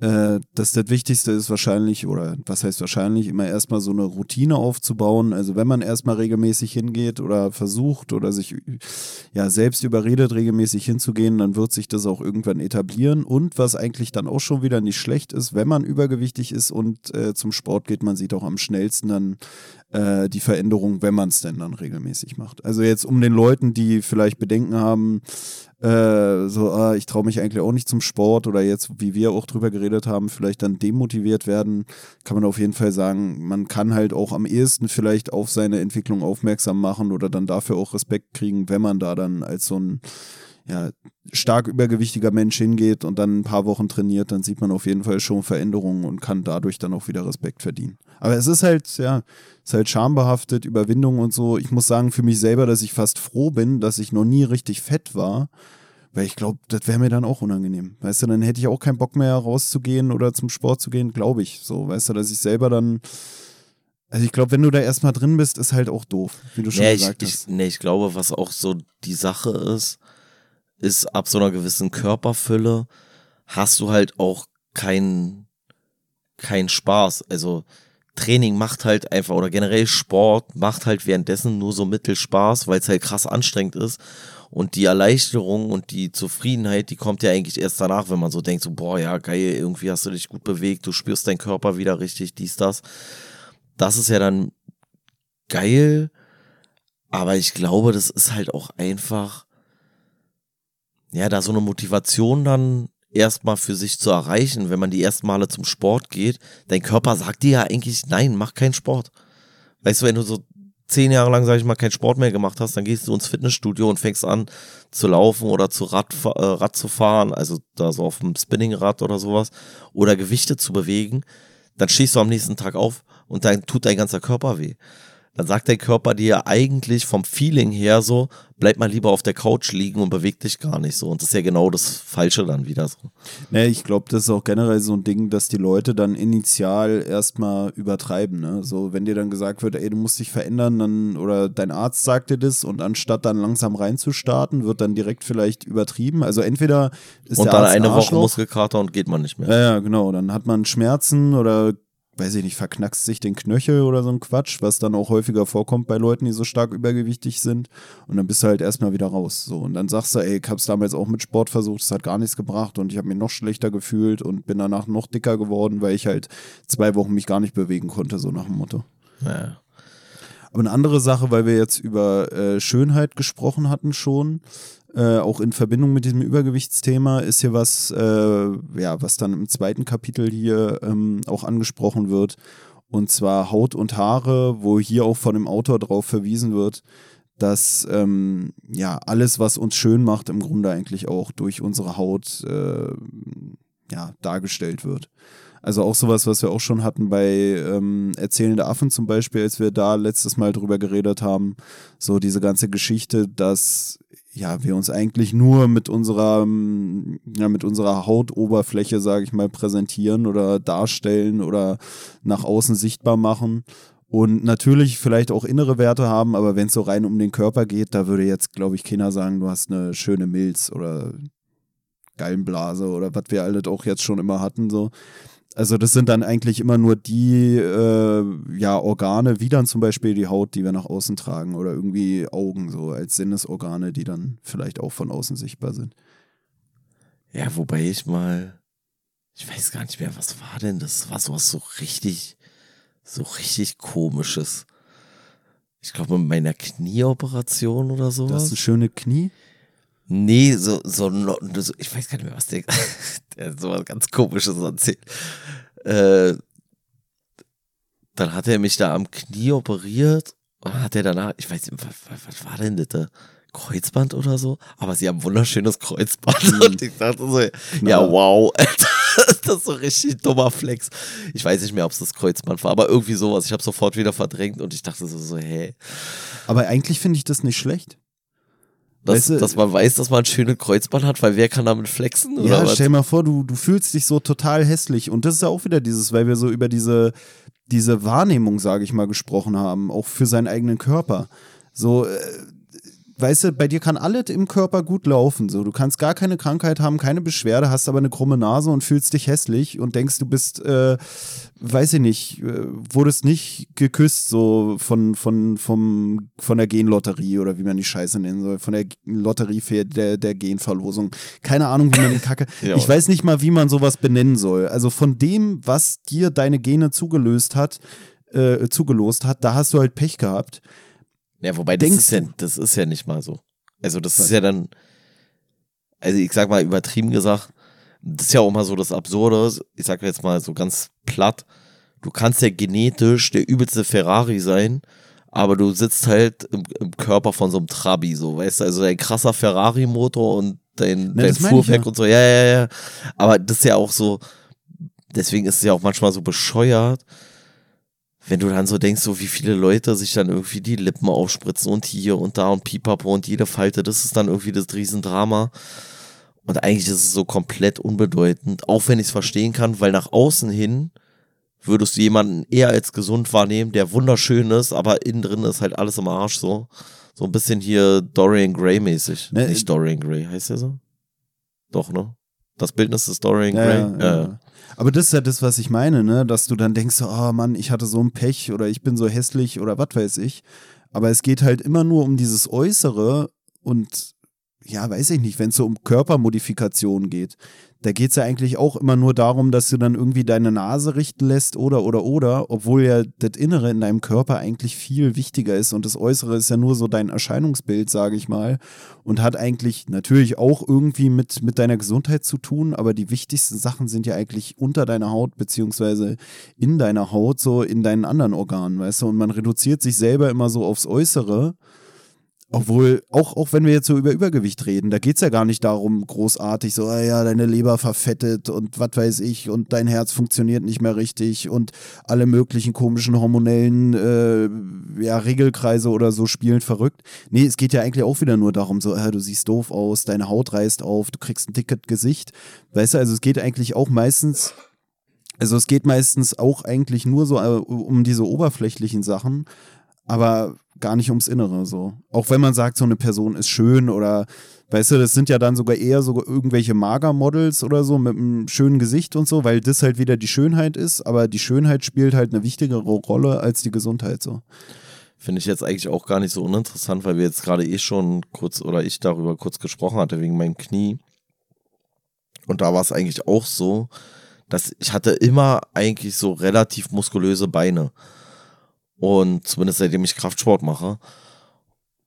äh, dass das Wichtigste ist wahrscheinlich, oder was heißt wahrscheinlich, immer erstmal so eine Routine aufzubauen. Also wenn man erstmal regelmäßig hingeht oder versucht oder sich ja selbst überredet, regelmäßig hinzugehen, dann wird sich das auch irgendwann etablieren. Und was eigentlich dann auch schon wieder nicht schlecht ist, wenn man übergewichtig ist und äh, zum Sport geht, man sieht auch am schnellsten dann äh, die Veränderung, wenn man es denn dann regelmäßig macht. Also jetzt um den Leuten, die vielleicht Bedenken haben, äh, so, ah, ich traue mich eigentlich auch nicht zum Sport oder jetzt, wie wir auch drüber geredet haben, vielleicht dann demotiviert werden, kann man auf jeden Fall sagen, man kann halt auch am ehesten vielleicht auf seine Entwicklung aufmerksam machen oder dann dafür auch Respekt kriegen, wenn man da dann als so ein ja, stark übergewichtiger Mensch hingeht und dann ein paar Wochen trainiert, dann sieht man auf jeden Fall schon Veränderungen und kann dadurch dann auch wieder Respekt verdienen. Aber es ist halt, ja, es ist halt schambehaftet, Überwindung und so. Ich muss sagen für mich selber, dass ich fast froh bin, dass ich noch nie richtig fett war. Weil ich glaube, das wäre mir dann auch unangenehm. Weißt du, dann hätte ich auch keinen Bock mehr rauszugehen oder zum Sport zu gehen, glaube ich. So, weißt du, dass ich selber dann. Also ich glaube, wenn du da erstmal drin bist, ist halt auch doof, wie du schon nee, gesagt ich, hast. Ich, nee, ich glaube, was auch so die Sache ist, ist ab so einer gewissen Körperfülle hast du halt auch keinen kein Spaß. Also Training macht halt einfach oder generell Sport macht halt währenddessen nur so mittel Spaß, weil es halt krass anstrengend ist. Und die Erleichterung und die Zufriedenheit, die kommt ja eigentlich erst danach, wenn man so denkt, so, boah, ja, geil, irgendwie hast du dich gut bewegt, du spürst deinen Körper wieder richtig, dies, das. Das ist ja dann geil, aber ich glaube, das ist halt auch einfach, ja, da so eine Motivation dann erstmal für sich zu erreichen, wenn man die ersten Male zum Sport geht, dein Körper sagt dir ja eigentlich, nein, mach keinen Sport. Weißt du, wenn du so zehn Jahre lang, sag ich mal, keinen Sport mehr gemacht hast, dann gehst du ins Fitnessstudio und fängst an zu laufen oder zu Rad, äh, Rad zu fahren, also da so auf dem Spinningrad oder sowas, oder Gewichte zu bewegen, dann stehst du am nächsten Tag auf und dann tut dein ganzer Körper weh dann sagt dein Körper dir eigentlich vom Feeling her so, bleib mal lieber auf der Couch liegen und beweg dich gar nicht so. Und das ist ja genau das Falsche dann wieder so. Nee, ich glaube, das ist auch generell so ein Ding, dass die Leute dann initial erstmal übertreiben. Ne? So, wenn dir dann gesagt wird, ey, du musst dich verändern, dann, oder dein Arzt sagt dir das und anstatt dann langsam reinzustarten, wird dann direkt vielleicht übertrieben. Also entweder ist Und der dann Arzt eine Woche Muskelkater und geht man nicht mehr. Ja, ja, genau. Dann hat man Schmerzen oder weiß ich nicht, verknackst sich den Knöchel oder so ein Quatsch, was dann auch häufiger vorkommt bei Leuten, die so stark übergewichtig sind. Und dann bist du halt erstmal wieder raus. So. Und dann sagst du, ey, ich hab's damals auch mit Sport versucht, es hat gar nichts gebracht und ich habe mich noch schlechter gefühlt und bin danach noch dicker geworden, weil ich halt zwei Wochen mich gar nicht bewegen konnte, so nach dem Motto. Ja. Aber eine andere Sache, weil wir jetzt über äh, Schönheit gesprochen hatten schon, äh, auch in Verbindung mit diesem Übergewichtsthema ist hier was, äh, ja, was dann im zweiten Kapitel hier ähm, auch angesprochen wird. Und zwar Haut und Haare, wo hier auch von dem Autor darauf verwiesen wird, dass ähm, ja alles, was uns schön macht, im Grunde eigentlich auch durch unsere Haut äh, ja, dargestellt wird. Also auch sowas, was wir auch schon hatten bei ähm, Erzählende Affen zum Beispiel, als wir da letztes Mal drüber geredet haben. So diese ganze Geschichte, dass ja, wir uns eigentlich nur mit unserer, ja, mit unserer Hautoberfläche, sage ich mal, präsentieren oder darstellen oder nach außen sichtbar machen. Und natürlich vielleicht auch innere Werte haben, aber wenn es so rein um den Körper geht, da würde jetzt, glaube ich, keiner sagen, du hast eine schöne Milz oder Gallenblase oder was wir alle auch jetzt schon immer hatten. So. Also das sind dann eigentlich immer nur die äh, ja, Organe, wie dann zum Beispiel die Haut, die wir nach außen tragen oder irgendwie Augen so als Sinnesorgane, die dann vielleicht auch von außen sichtbar sind. Ja, wobei ich mal, ich weiß gar nicht mehr, was war denn das? War sowas so richtig, so richtig komisches. Ich glaube, mit meiner Knieoperation oder so. Das ist ein schöne Knie? Nee, so, so, ich weiß gar nicht mehr, was der, der hat so was ganz komisches erzählt. Äh, dann hat er mich da am Knie operiert und hat er danach, ich weiß nicht, was, was war denn das da? Kreuzband oder so? Aber sie haben ein wunderschönes Kreuzband. Mhm. Und ich dachte so, ja, wow, das ist so richtig dummer Flex. Ich weiß nicht mehr, ob es das Kreuzband war, aber irgendwie sowas. Ich habe sofort wieder verdrängt und ich dachte so, so hä. Aber eigentlich finde ich das nicht schlecht. Dass, weißt du, dass man weiß, dass man ein schönes Kreuzband hat, weil wer kann damit flexen? ja, was? stell mal vor, du, du fühlst dich so total hässlich. Und das ist ja auch wieder dieses, weil wir so über diese, diese Wahrnehmung, sage ich mal, gesprochen haben, auch für seinen eigenen Körper. So, äh, weißt du, bei dir kann alles im Körper gut laufen. So, du kannst gar keine Krankheit haben, keine Beschwerde, hast aber eine krumme Nase und fühlst dich hässlich und denkst, du bist, äh, weiß ich nicht, äh, wurdest nicht geküsst so von von vom von der Genlotterie oder wie man die Scheiße nennen soll, von der Lotterie der der Genverlosung. Keine Ahnung, wie man den Kacke. ja. Ich weiß nicht mal, wie man sowas benennen soll. Also von dem, was dir deine Gene zugelöst hat, äh, zugelost hat, da hast du halt Pech gehabt. Ja, wobei das ist ja, das ist ja nicht mal so. Also das ist ja dann, also ich sag mal übertrieben gesagt, das ist ja auch mal so das Absurde, ich sag jetzt mal so ganz platt, du kannst ja genetisch der übelste Ferrari sein, aber du sitzt halt im, im Körper von so einem Trabi, so, weißt du, also dein krasser Ferrari-Motor und dein, Na, dein Fuhrwerk ja. und so, ja, ja, ja. Aber das ist ja auch so, deswegen ist es ja auch manchmal so bescheuert, wenn du dann so denkst, so wie viele Leute sich dann irgendwie die Lippen aufspritzen und hier und da und pipapo und jede Falte, das ist dann irgendwie das Riesendrama. Und eigentlich ist es so komplett unbedeutend, auch wenn ich es verstehen kann, weil nach außen hin würdest du jemanden eher als gesund wahrnehmen, der wunderschön ist, aber innen drin ist halt alles im Arsch so. So ein bisschen hier Dorian Gray mäßig. Ne, Nicht Dorian Gray, heißt der so? Doch, ne? Das Bildnis ist Dorian Gray. Ja, ja. ja. Aber das ist ja das, was ich meine, ne? dass du dann denkst, oh Mann, ich hatte so ein Pech oder ich bin so hässlich oder was weiß ich. Aber es geht halt immer nur um dieses Äußere und ja, weiß ich nicht, wenn es so um Körpermodifikation geht, da geht es ja eigentlich auch immer nur darum, dass du dann irgendwie deine Nase richten lässt oder oder oder, obwohl ja das Innere in deinem Körper eigentlich viel wichtiger ist und das Äußere ist ja nur so dein Erscheinungsbild, sage ich mal, und hat eigentlich natürlich auch irgendwie mit, mit deiner Gesundheit zu tun, aber die wichtigsten Sachen sind ja eigentlich unter deiner Haut beziehungsweise in deiner Haut, so in deinen anderen Organen, weißt du, und man reduziert sich selber immer so aufs Äußere obwohl, auch, auch wenn wir jetzt so über Übergewicht reden, da geht es ja gar nicht darum, großartig, so, ah ja, deine Leber verfettet und was weiß ich und dein Herz funktioniert nicht mehr richtig und alle möglichen komischen hormonellen äh, ja, Regelkreise oder so spielen verrückt. Nee, es geht ja eigentlich auch wieder nur darum, so, ah, du siehst doof aus, deine Haut reißt auf, du kriegst ein dickes Gesicht. Weißt du, also es geht eigentlich auch meistens also es geht meistens auch eigentlich nur so äh, um diese oberflächlichen Sachen, aber gar nicht ums Innere so. Auch wenn man sagt, so eine Person ist schön oder weißt du, das sind ja dann sogar eher so irgendwelche Magermodels oder so mit einem schönen Gesicht und so, weil das halt wieder die Schönheit ist, aber die Schönheit spielt halt eine wichtigere Rolle als die Gesundheit so. Finde ich jetzt eigentlich auch gar nicht so uninteressant, weil wir jetzt gerade eh schon kurz oder ich darüber kurz gesprochen hatte wegen meinem Knie. Und da war es eigentlich auch so, dass ich hatte immer eigentlich so relativ muskulöse Beine. Und zumindest seitdem ich Kraftsport mache.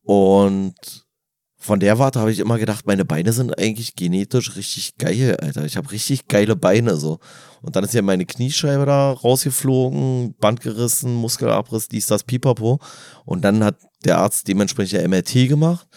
Und von der Warte habe ich immer gedacht, meine Beine sind eigentlich genetisch richtig geil, Alter. Ich habe richtig geile Beine so. Und dann ist ja meine Kniescheibe da rausgeflogen, Band gerissen, Muskelabriss, dies, das, pipapo. Und dann hat der Arzt dementsprechend ja MRT gemacht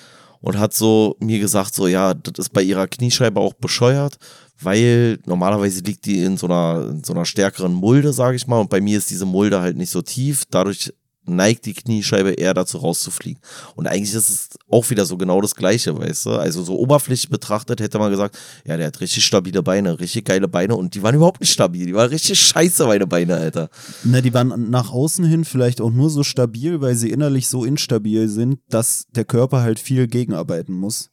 und hat so mir gesagt, so ja, das ist bei ihrer Kniescheibe auch bescheuert, weil normalerweise liegt die in so einer, in so einer stärkeren Mulde, sage ich mal, und bei mir ist diese Mulde halt nicht so tief, dadurch neigt die Kniescheibe eher dazu rauszufliegen. Und eigentlich ist es auch wieder so genau das Gleiche, weißt du? Also so oberflächlich betrachtet hätte man gesagt, ja, der hat richtig stabile Beine, richtig geile Beine und die waren überhaupt nicht stabil, die waren richtig scheiße, meine Beine, Alter. Na, die waren nach außen hin vielleicht auch nur so stabil, weil sie innerlich so instabil sind, dass der Körper halt viel gegenarbeiten muss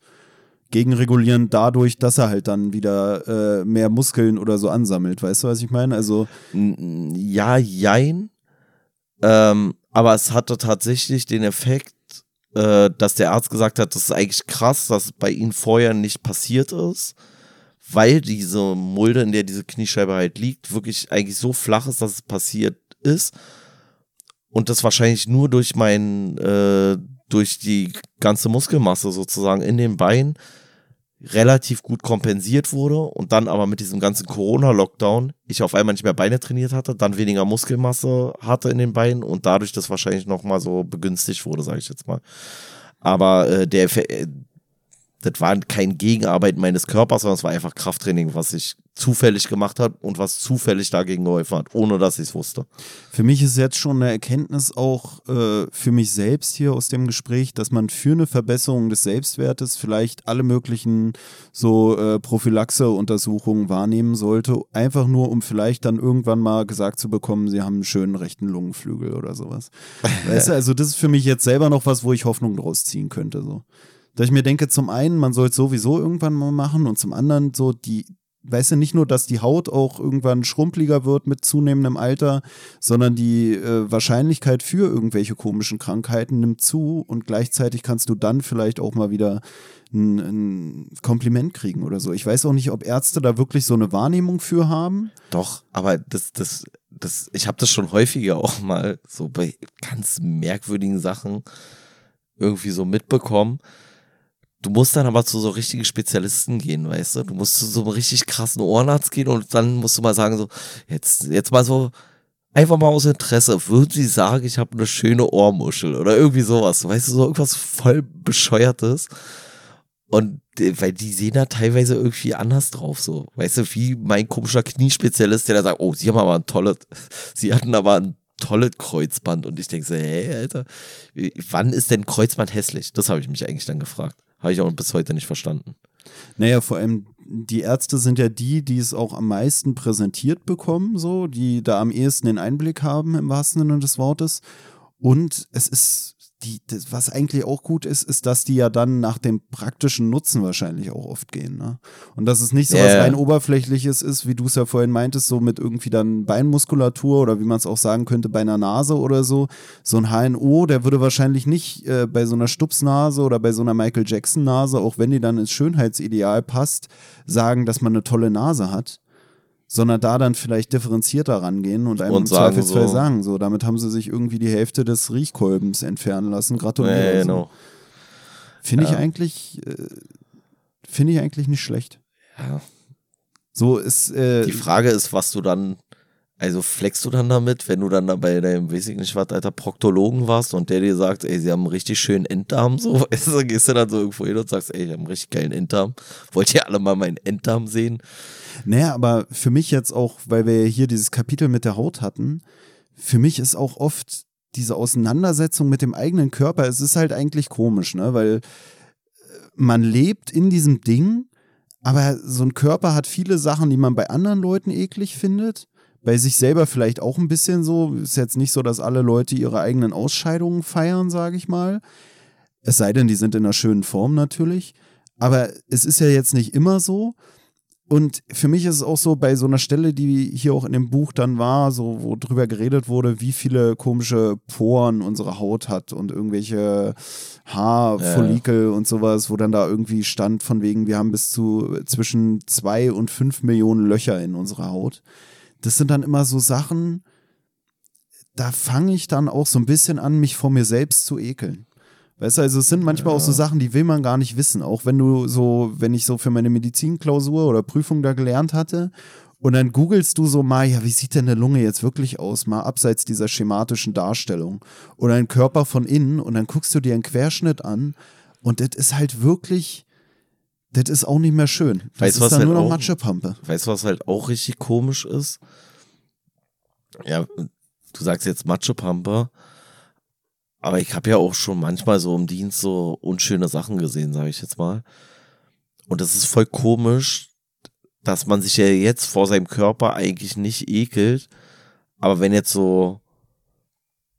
gegenregulieren dadurch, dass er halt dann wieder äh, mehr Muskeln oder so ansammelt. Weißt du, was ich meine? Also ja, jein. Ähm, aber es hatte tatsächlich den Effekt, äh, dass der Arzt gesagt hat, das ist eigentlich krass, dass bei ihm vorher nicht passiert ist, weil diese Mulde, in der diese Kniescheibe halt liegt, wirklich eigentlich so flach ist, dass es passiert ist. Und das wahrscheinlich nur durch mein äh, durch die ganze Muskelmasse sozusagen in den Beinen relativ gut kompensiert wurde und dann aber mit diesem ganzen Corona-Lockdown ich auf einmal nicht mehr Beine trainiert hatte, dann weniger Muskelmasse hatte in den Beinen und dadurch das wahrscheinlich nochmal so begünstigt wurde, sage ich jetzt mal. Aber äh, der, äh, das war kein Gegenarbeit meines Körpers, sondern es war einfach Krafttraining, was ich zufällig gemacht habe und was zufällig dagegen geholfen hat, ohne dass ich es wusste. Für mich ist jetzt schon eine Erkenntnis auch äh, für mich selbst hier aus dem Gespräch, dass man für eine Verbesserung des Selbstwertes vielleicht alle möglichen so äh, Prophylaxe-Untersuchungen wahrnehmen sollte, einfach nur um vielleicht dann irgendwann mal gesagt zu bekommen, sie haben einen schönen rechten Lungenflügel oder sowas. weißt du, also das ist für mich jetzt selber noch was, wo ich Hoffnung draus ziehen könnte. So dass ich mir denke, zum einen, man soll es sowieso irgendwann mal machen und zum anderen so die, weißt du, nicht nur, dass die Haut auch irgendwann schrumpeliger wird mit zunehmendem Alter, sondern die äh, Wahrscheinlichkeit für irgendwelche komischen Krankheiten nimmt zu und gleichzeitig kannst du dann vielleicht auch mal wieder ein, ein Kompliment kriegen oder so. Ich weiß auch nicht, ob Ärzte da wirklich so eine Wahrnehmung für haben. Doch, aber das, das, das, ich habe das schon häufiger auch mal so bei ganz merkwürdigen Sachen irgendwie so mitbekommen Du musst dann aber zu so richtigen Spezialisten gehen, weißt du? Du musst zu so einem richtig krassen Ohrenarzt gehen und dann musst du mal sagen, so, jetzt, jetzt mal so, einfach mal aus Interesse, würden sie sagen, ich habe eine schöne Ohrmuschel oder irgendwie sowas, weißt du, so irgendwas voll bescheuertes. Und weil die sehen da teilweise irgendwie anders drauf, so. Weißt du, wie mein komischer Kniespezialist, der da sagt, oh, sie haben aber ein tolles, sie hatten aber ein tolles Kreuzband. Und ich denke so, hey, Alter, wann ist denn Kreuzband hässlich? Das habe ich mich eigentlich dann gefragt. Habe ich auch bis heute nicht verstanden. Naja, vor allem die Ärzte sind ja die, die es auch am meisten präsentiert bekommen, so, die da am ehesten den Einblick haben im wahrsten Sinne des Wortes. Und es ist die, das, was eigentlich auch gut ist, ist, dass die ja dann nach dem praktischen Nutzen wahrscheinlich auch oft gehen. Ne? Und dass es nicht so yeah. was rein oberflächliches ist, wie du es ja vorhin meintest, so mit irgendwie dann Beinmuskulatur oder wie man es auch sagen könnte bei einer Nase oder so. So ein HNO, der würde wahrscheinlich nicht äh, bei so einer Stupsnase oder bei so einer Michael Jackson Nase, auch wenn die dann ins Schönheitsideal passt, sagen, dass man eine tolle Nase hat sondern da dann vielleicht differenzierter rangehen und einem und im sagen Zweifelsfall so. sagen, so, damit haben sie sich irgendwie die Hälfte des Riechkolbens entfernen lassen. Gratuliere. Ja, genau. Finde ja. ich eigentlich, äh, finde ich eigentlich nicht schlecht. Ja. So ist. Äh, die Frage ist, was du dann, also flexst du dann damit, wenn du dann bei deinem, weiß ich nicht was, alter Proktologen warst und der dir sagt, ey, sie haben einen richtig schönen Enddarm, so, weißt du, gehst du dann so irgendwo hin und sagst, ey, ich habe einen richtig geilen Enddarm. Wollt ihr alle mal meinen Enddarm sehen? Naja, aber für mich jetzt auch, weil wir hier dieses Kapitel mit der Haut hatten, für mich ist auch oft diese Auseinandersetzung mit dem eigenen Körper, es ist halt eigentlich komisch, ne? Weil äh, man lebt in diesem Ding, aber so ein Körper hat viele Sachen, die man bei anderen Leuten eklig findet. Bei sich selber vielleicht auch ein bisschen so. Ist jetzt nicht so, dass alle Leute ihre eigenen Ausscheidungen feiern, sage ich mal. Es sei denn, die sind in einer schönen Form natürlich. Aber es ist ja jetzt nicht immer so. Und für mich ist es auch so, bei so einer Stelle, die hier auch in dem Buch dann war, so wo drüber geredet wurde, wie viele komische Poren unsere Haut hat und irgendwelche Haarfollikel ja. und sowas, wo dann da irgendwie stand von wegen, wir haben bis zu zwischen zwei und fünf Millionen Löcher in unserer Haut. Das sind dann immer so Sachen, da fange ich dann auch so ein bisschen an, mich vor mir selbst zu ekeln. Weißt du, also es sind manchmal ja. auch so Sachen, die will man gar nicht wissen. Auch wenn du so, wenn ich so für meine Medizinklausur oder Prüfung da gelernt hatte und dann googelst du so mal, ja, wie sieht denn eine Lunge jetzt wirklich aus, mal abseits dieser schematischen Darstellung oder ein Körper von innen und dann guckst du dir einen Querschnitt an und das ist halt wirklich, das ist auch nicht mehr schön. Das weißt, ist dann halt nur noch Matschepampe. Weißt du, was halt auch richtig komisch ist? Ja, du sagst jetzt Matschepampe, aber ich habe ja auch schon manchmal so im Dienst so unschöne Sachen gesehen, sage ich jetzt mal. Und das ist voll komisch, dass man sich ja jetzt vor seinem Körper eigentlich nicht ekelt. Aber wenn jetzt so,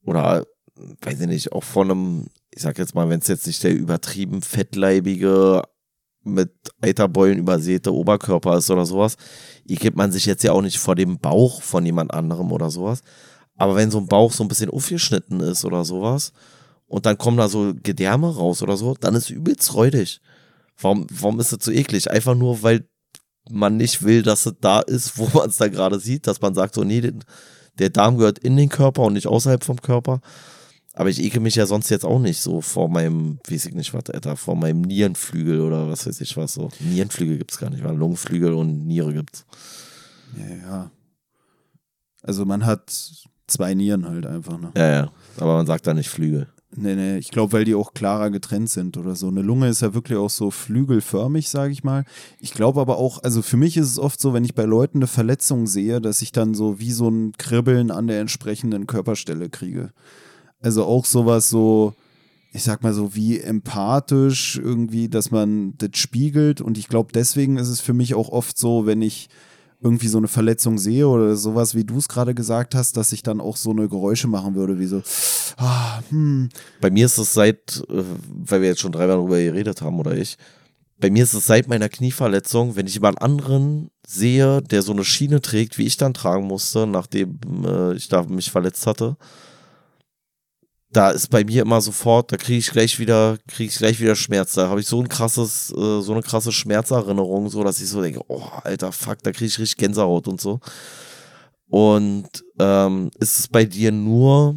oder weiß ich nicht, auch von einem, ich sag jetzt mal, wenn es jetzt nicht der übertrieben fettleibige, mit Eiterbeulen übersäte Oberkörper ist oder sowas, ekelt man sich jetzt ja auch nicht vor dem Bauch von jemand anderem oder sowas. Aber wenn so ein Bauch so ein bisschen aufgeschnitten ist oder sowas und dann kommen da so Gedärme raus oder so, dann ist übelst räudig. Warum, warum ist das so eklig? Einfach nur, weil man nicht will, dass es da ist, wo man es da gerade sieht, dass man sagt so, nee, der Darm gehört in den Körper und nicht außerhalb vom Körper. Aber ich ekel mich ja sonst jetzt auch nicht so vor meinem, weiß ich nicht was, Alter, vor meinem Nierenflügel oder was weiß ich was so. Nierenflügel gibt's gar nicht, weil Lungenflügel und Niere gibt's. Ja, ja. Also man hat zwei Nieren halt einfach. Ne? Ja, ja. Aber man sagt da nicht Flügel. Nee, nee, ich glaube, weil die auch klarer getrennt sind oder so. Eine Lunge ist ja wirklich auch so flügelförmig, sage ich mal. Ich glaube aber auch, also für mich ist es oft so, wenn ich bei Leuten eine Verletzung sehe, dass ich dann so wie so ein Kribbeln an der entsprechenden Körperstelle kriege. Also auch sowas so, ich sag mal so wie empathisch irgendwie, dass man das spiegelt. Und ich glaube, deswegen ist es für mich auch oft so, wenn ich irgendwie so eine Verletzung sehe oder sowas, wie du es gerade gesagt hast, dass ich dann auch so eine Geräusche machen würde, wie so. Ah, hm. Bei mir ist es seit, äh, weil wir jetzt schon dreimal darüber geredet haben oder ich, bei mir ist es seit meiner Knieverletzung, wenn ich jemand anderen sehe, der so eine Schiene trägt, wie ich dann tragen musste, nachdem äh, ich da mich verletzt hatte, da ist bei mir immer sofort, da kriege ich gleich wieder, kriege ich gleich wieder Schmerz. Da habe ich so ein krasses, äh, so eine krasse Schmerzerinnerung, so dass ich so denke, oh, alter Fuck, da kriege ich richtig Gänsehaut und so. Und ähm, ist es bei dir nur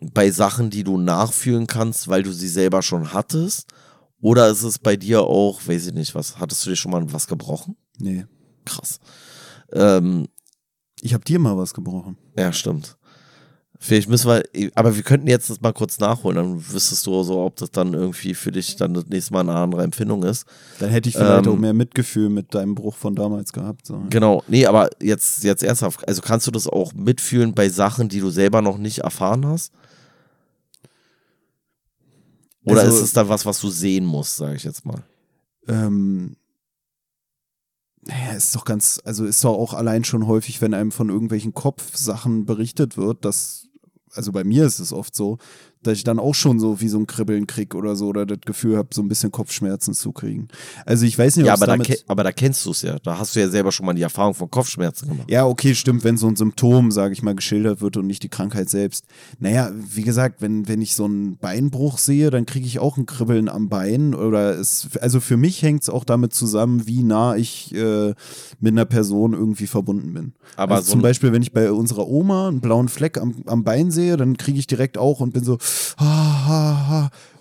bei Sachen, die du nachfühlen kannst, weil du sie selber schon hattest? Oder ist es bei dir auch, weiß ich nicht, was, hattest du dir schon mal was gebrochen? Nee. Krass. Ähm, ich habe dir mal was gebrochen. Ja, stimmt. Vielleicht müssen wir, aber wir könnten jetzt das mal kurz nachholen, dann wüsstest du so, ob das dann irgendwie für dich dann das nächste Mal eine andere Empfindung ist. Dann hätte ich vielleicht ähm, auch mehr Mitgefühl mit deinem Bruch von damals gehabt. So. Genau, nee, aber jetzt, jetzt ernsthaft, also kannst du das auch mitfühlen bei Sachen, die du selber noch nicht erfahren hast? Oder also, ist es dann was, was du sehen musst, sage ich jetzt mal? Ähm, naja, ist doch ganz, also ist doch auch allein schon häufig, wenn einem von irgendwelchen Kopfsachen berichtet wird, dass also bei mir ist es oft so, dass ich dann auch schon so wie so ein Kribbeln krieg oder so oder das Gefühl habe, so ein bisschen Kopfschmerzen zu kriegen. Also ich weiß nicht, ja, aber da, aber da kennst du es ja. Da hast du ja selber schon mal die Erfahrung von Kopfschmerzen gemacht. Ja, okay, stimmt, wenn so ein Symptom, sage ich mal, geschildert wird und nicht die Krankheit selbst. Naja, wie gesagt, wenn, wenn ich so einen Beinbruch sehe, dann kriege ich auch ein Kribbeln am Bein oder es, also für mich hängt es auch damit zusammen, wie nah ich äh, mit einer Person irgendwie verbunden bin. Aber also so zum Beispiel, wenn ich bei unserer Oma einen blauen Fleck am, am Bein sehe, dann kriege ich direkt auch und bin so,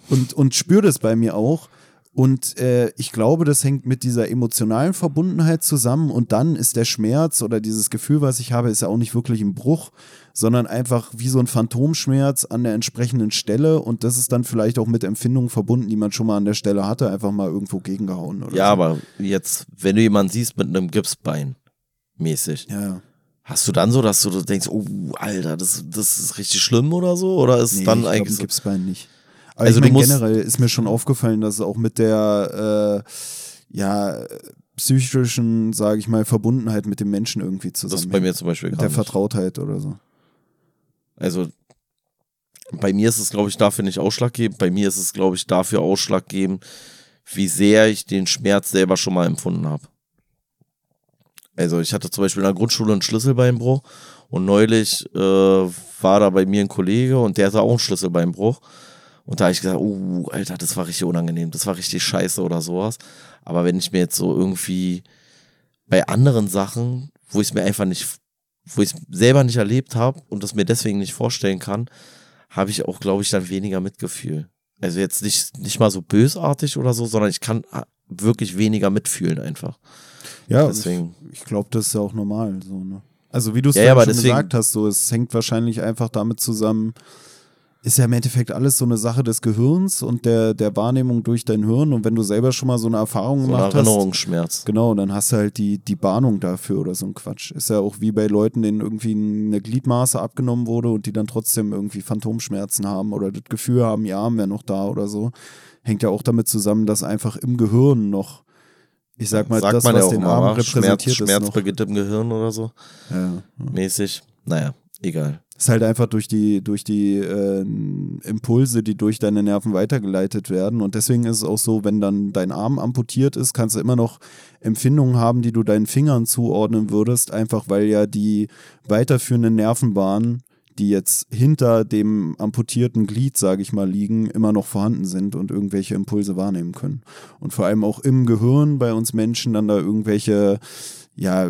und, und spüre das bei mir auch. Und äh, ich glaube, das hängt mit dieser emotionalen Verbundenheit zusammen. Und dann ist der Schmerz oder dieses Gefühl, was ich habe, ist ja auch nicht wirklich ein Bruch, sondern einfach wie so ein Phantomschmerz an der entsprechenden Stelle. Und das ist dann vielleicht auch mit Empfindungen verbunden, die man schon mal an der Stelle hatte, einfach mal irgendwo gegengehauen. Ja, so. aber jetzt, wenn du jemanden siehst mit einem Gipsbein mäßig. Ja. Hast du dann so, dass du denkst, oh, Alter, das, das ist richtig schlimm oder so? Oder ist nee, dann ich eigentlich. So? Gipsbein nicht. Aber also ich mein, generell ist mir schon aufgefallen, dass es auch mit der äh, ja, psychischen, sage ich mal, Verbundenheit mit dem Menschen irgendwie zusammen. Das ist bei mir zum Beispiel Mit der nicht. Vertrautheit oder so. Also bei mir ist es, glaube ich, dafür nicht ausschlaggebend. Bei mir ist es, glaube ich, dafür ausschlaggebend, wie sehr ich den Schmerz selber schon mal empfunden habe. Also ich hatte zum Beispiel in der Grundschule einen Schlüsselbeinbruch und neulich äh, war da bei mir ein Kollege und der hatte auch einen Schlüsselbeinbruch. Und da habe ich gesagt, oh, Alter, das war richtig unangenehm, das war richtig scheiße oder sowas. Aber wenn ich mir jetzt so irgendwie bei anderen Sachen, wo ich es mir einfach nicht, wo ich es selber nicht erlebt habe und das mir deswegen nicht vorstellen kann, habe ich auch, glaube ich, dann weniger Mitgefühl. Also jetzt nicht, nicht mal so bösartig oder so, sondern ich kann wirklich weniger mitfühlen einfach. Ja, deswegen. ich, ich glaube, das ist ja auch normal. So, ne? Also wie du es ja, ja schon deswegen, gesagt hast, so, es hängt wahrscheinlich einfach damit zusammen, ist ja im Endeffekt alles so eine Sache des Gehirns und der, der Wahrnehmung durch dein Hirn. Und wenn du selber schon mal so eine Erfahrung so gemacht Erinnerungsschmerz. hast. Genau, dann hast du halt die, die Bahnung dafür oder so ein Quatsch. Ist ja auch wie bei Leuten, denen irgendwie eine Gliedmaße abgenommen wurde und die dann trotzdem irgendwie Phantomschmerzen haben oder das Gefühl haben, die Arm wäre noch da oder so. Hängt ja auch damit zusammen, dass einfach im Gehirn noch ich sag mal, Sagt das, man was ja den Arm repräsentiert, Schmerz, Schmerz beginnt im Gehirn oder so. Ja, ja. Mäßig. Naja, egal. Ist halt einfach durch die, durch die äh, Impulse, die durch deine Nerven weitergeleitet werden. Und deswegen ist es auch so, wenn dann dein Arm amputiert ist, kannst du immer noch Empfindungen haben, die du deinen Fingern zuordnen würdest, einfach weil ja die weiterführenden Nervenbahnen die jetzt hinter dem amputierten Glied, sage ich mal, liegen, immer noch vorhanden sind und irgendwelche Impulse wahrnehmen können. Und vor allem auch im Gehirn bei uns Menschen dann da irgendwelche ja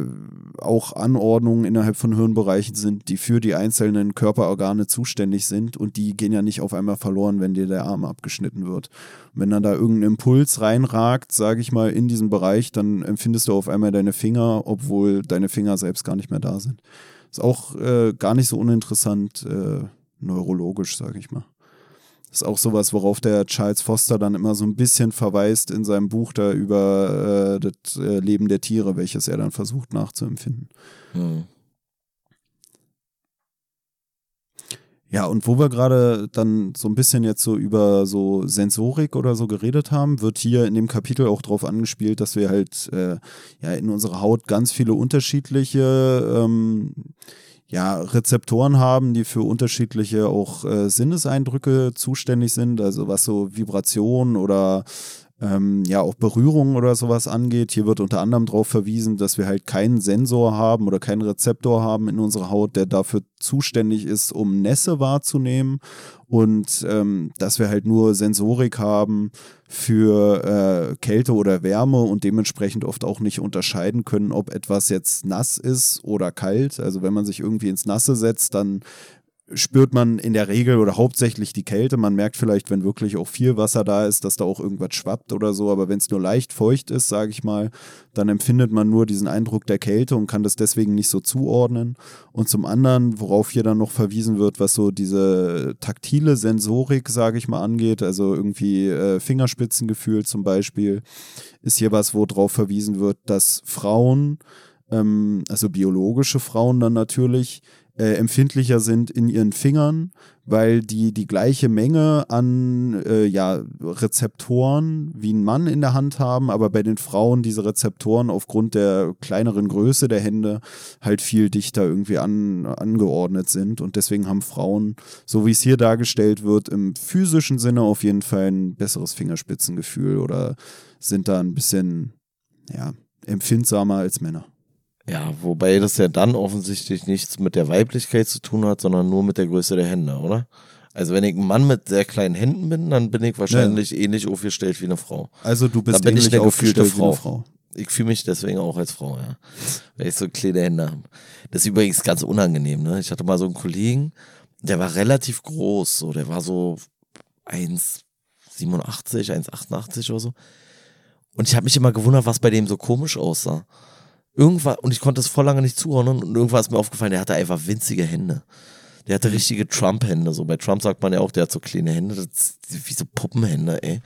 auch Anordnungen innerhalb von Hirnbereichen sind, die für die einzelnen Körperorgane zuständig sind und die gehen ja nicht auf einmal verloren, wenn dir der Arm abgeschnitten wird. Und wenn dann da irgendein Impuls reinragt, sage ich mal, in diesen Bereich, dann empfindest du auf einmal deine Finger, obwohl deine Finger selbst gar nicht mehr da sind. Ist auch äh, gar nicht so uninteressant äh, neurologisch, sage ich mal. Ist auch sowas, worauf der Charles Foster dann immer so ein bisschen verweist in seinem Buch da über äh, das äh, Leben der Tiere, welches er dann versucht nachzuempfinden. Mhm. Ja, und wo wir gerade dann so ein bisschen jetzt so über so Sensorik oder so geredet haben, wird hier in dem Kapitel auch drauf angespielt, dass wir halt äh, ja in unserer Haut ganz viele unterschiedliche ähm, ja, Rezeptoren haben, die für unterschiedliche auch äh, Sinneseindrücke zuständig sind, also was so Vibrationen oder ähm, ja auch Berührung oder sowas angeht. Hier wird unter anderem darauf verwiesen, dass wir halt keinen Sensor haben oder keinen Rezeptor haben in unserer Haut, der dafür zuständig ist, um Nässe wahrzunehmen und ähm, dass wir halt nur Sensorik haben für äh, Kälte oder Wärme und dementsprechend oft auch nicht unterscheiden können, ob etwas jetzt nass ist oder kalt. Also wenn man sich irgendwie ins Nasse setzt, dann spürt man in der Regel oder hauptsächlich die Kälte. Man merkt vielleicht, wenn wirklich auch viel Wasser da ist, dass da auch irgendwas schwappt oder so. Aber wenn es nur leicht feucht ist, sage ich mal, dann empfindet man nur diesen Eindruck der Kälte und kann das deswegen nicht so zuordnen. Und zum anderen, worauf hier dann noch verwiesen wird, was so diese taktile Sensorik, sage ich mal, angeht, also irgendwie äh, Fingerspitzengefühl zum Beispiel, ist hier was, worauf verwiesen wird, dass Frauen, ähm, also biologische Frauen dann natürlich, äh, empfindlicher sind in ihren Fingern, weil die die gleiche Menge an äh, ja, Rezeptoren wie ein Mann in der Hand haben, aber bei den Frauen diese Rezeptoren aufgrund der kleineren Größe der Hände halt viel dichter irgendwie an, angeordnet sind. Und deswegen haben Frauen, so wie es hier dargestellt wird, im physischen Sinne auf jeden Fall ein besseres Fingerspitzengefühl oder sind da ein bisschen ja, empfindsamer als Männer. Ja, wobei das ja dann offensichtlich nichts mit der Weiblichkeit zu tun hat, sondern nur mit der Größe der Hände, oder? Also wenn ich ein Mann mit sehr kleinen Händen bin, dann bin ich wahrscheinlich ja. ähnlich aufgestellt wie eine Frau. Also du bist dann bin ich eine gefühlte Frau. Frau. Ich fühle mich deswegen auch als Frau, ja. Weil ich so kleine Hände habe. Das ist übrigens ganz unangenehm, ne? Ich hatte mal so einen Kollegen, der war relativ groß, so, der war so 1,87, 1,88 oder so. Und ich habe mich immer gewundert, was bei dem so komisch aussah irgendwann, und ich konnte es voll lange nicht zuordnen, und irgendwann ist mir aufgefallen, der hatte einfach winzige Hände. Der hatte richtige Trump-Hände. So bei Trump sagt man ja auch, der hat so kleine Hände, das wie so Puppenhände, ey.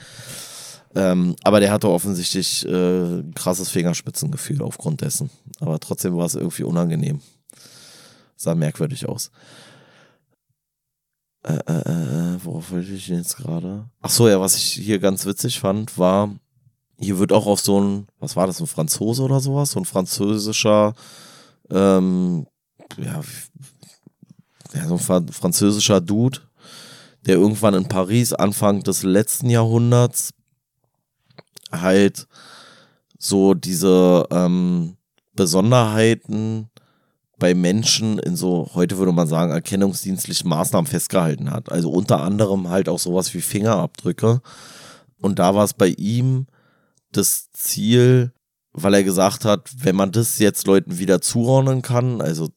Ähm, aber der hatte offensichtlich äh, ein krasses Fingerspitzengefühl aufgrund dessen. Aber trotzdem war es irgendwie unangenehm. Sah merkwürdig aus. Äh, äh, äh, worauf wollte ich jetzt gerade? Ach so, ja, was ich hier ganz witzig fand, war, hier wird auch auf so ein, was war das, ein Franzose oder sowas? So ein französischer, ähm, ja, ja, so ein französischer Dude, der irgendwann in Paris Anfang des letzten Jahrhunderts halt so diese ähm, Besonderheiten bei Menschen in so, heute würde man sagen, erkennungsdienstlichen Maßnahmen festgehalten hat. Also unter anderem halt auch sowas wie Fingerabdrücke. Und da war es bei ihm das Ziel, weil er gesagt hat, wenn man das jetzt Leuten wieder zuordnen kann, also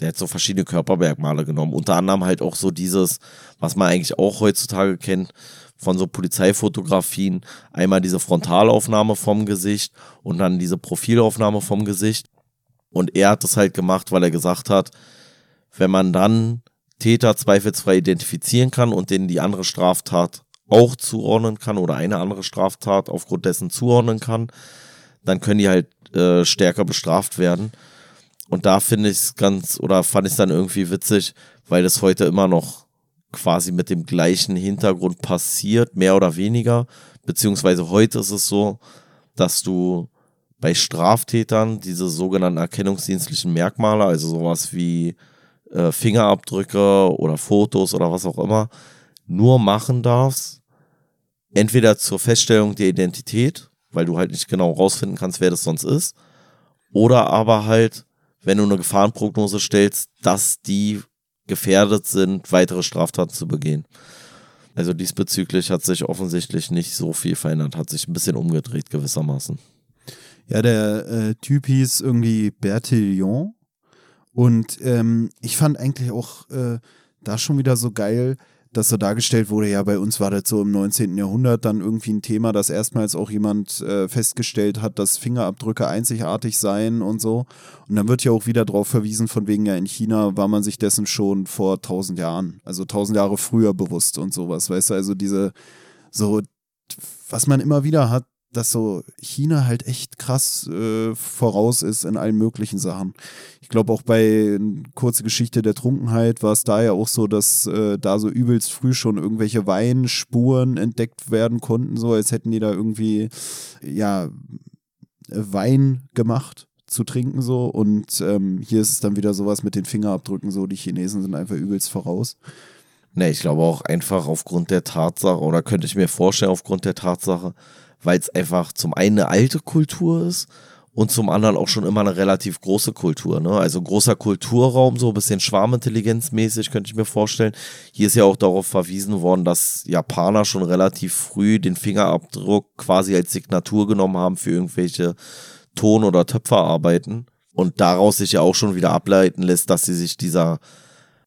der hat so verschiedene Körpermerkmale genommen, unter anderem halt auch so dieses, was man eigentlich auch heutzutage kennt, von so Polizeifotografien, einmal diese Frontalaufnahme vom Gesicht und dann diese Profilaufnahme vom Gesicht. Und er hat das halt gemacht, weil er gesagt hat, wenn man dann Täter zweifelsfrei identifizieren kann und denen die andere Straftat auch zuordnen kann oder eine andere Straftat aufgrund dessen zuordnen kann, dann können die halt äh, stärker bestraft werden. Und da finde ich es ganz, oder fand ich es dann irgendwie witzig, weil das heute immer noch quasi mit dem gleichen Hintergrund passiert, mehr oder weniger. Beziehungsweise heute ist es so, dass du bei Straftätern diese sogenannten erkennungsdienstlichen Merkmale, also sowas wie äh, Fingerabdrücke oder Fotos oder was auch immer, nur machen darfst, entweder zur Feststellung der Identität, weil du halt nicht genau rausfinden kannst, wer das sonst ist, oder aber halt, wenn du eine Gefahrenprognose stellst, dass die gefährdet sind, weitere Straftaten zu begehen. Also diesbezüglich hat sich offensichtlich nicht so viel verändert, hat sich ein bisschen umgedreht gewissermaßen. Ja, der äh, Typ hieß irgendwie Bertillon und ähm, ich fand eigentlich auch äh, da schon wieder so geil, dass so dargestellt wurde, ja, bei uns war das so im 19. Jahrhundert dann irgendwie ein Thema, dass erstmals auch jemand äh, festgestellt hat, dass Fingerabdrücke einzigartig seien und so. Und dann wird ja auch wieder darauf verwiesen, von wegen ja in China war man sich dessen schon vor tausend Jahren, also tausend Jahre früher bewusst und sowas, weißt du, also diese, so, was man immer wieder hat, dass so China halt echt krass äh, voraus ist in allen möglichen Sachen. Ich glaube auch bei kurze Geschichte der Trunkenheit war es da ja auch so, dass äh, da so übelst früh schon irgendwelche Weinspuren entdeckt werden konnten, so als hätten die da irgendwie ja Wein gemacht zu trinken so und ähm, hier ist es dann wieder sowas mit den Fingerabdrücken so, die Chinesen sind einfach übelst voraus. Ne, ich glaube auch einfach aufgrund der Tatsache oder könnte ich mir vorstellen aufgrund der Tatsache, weil es einfach zum einen eine alte Kultur ist und zum anderen auch schon immer eine relativ große Kultur. Ne? Also großer Kulturraum, so ein bisschen schwarmintelligenzmäßig, könnte ich mir vorstellen. Hier ist ja auch darauf verwiesen worden, dass Japaner schon relativ früh den Fingerabdruck quasi als Signatur genommen haben für irgendwelche Ton- oder Töpferarbeiten. Und daraus sich ja auch schon wieder ableiten lässt, dass sie sich dieser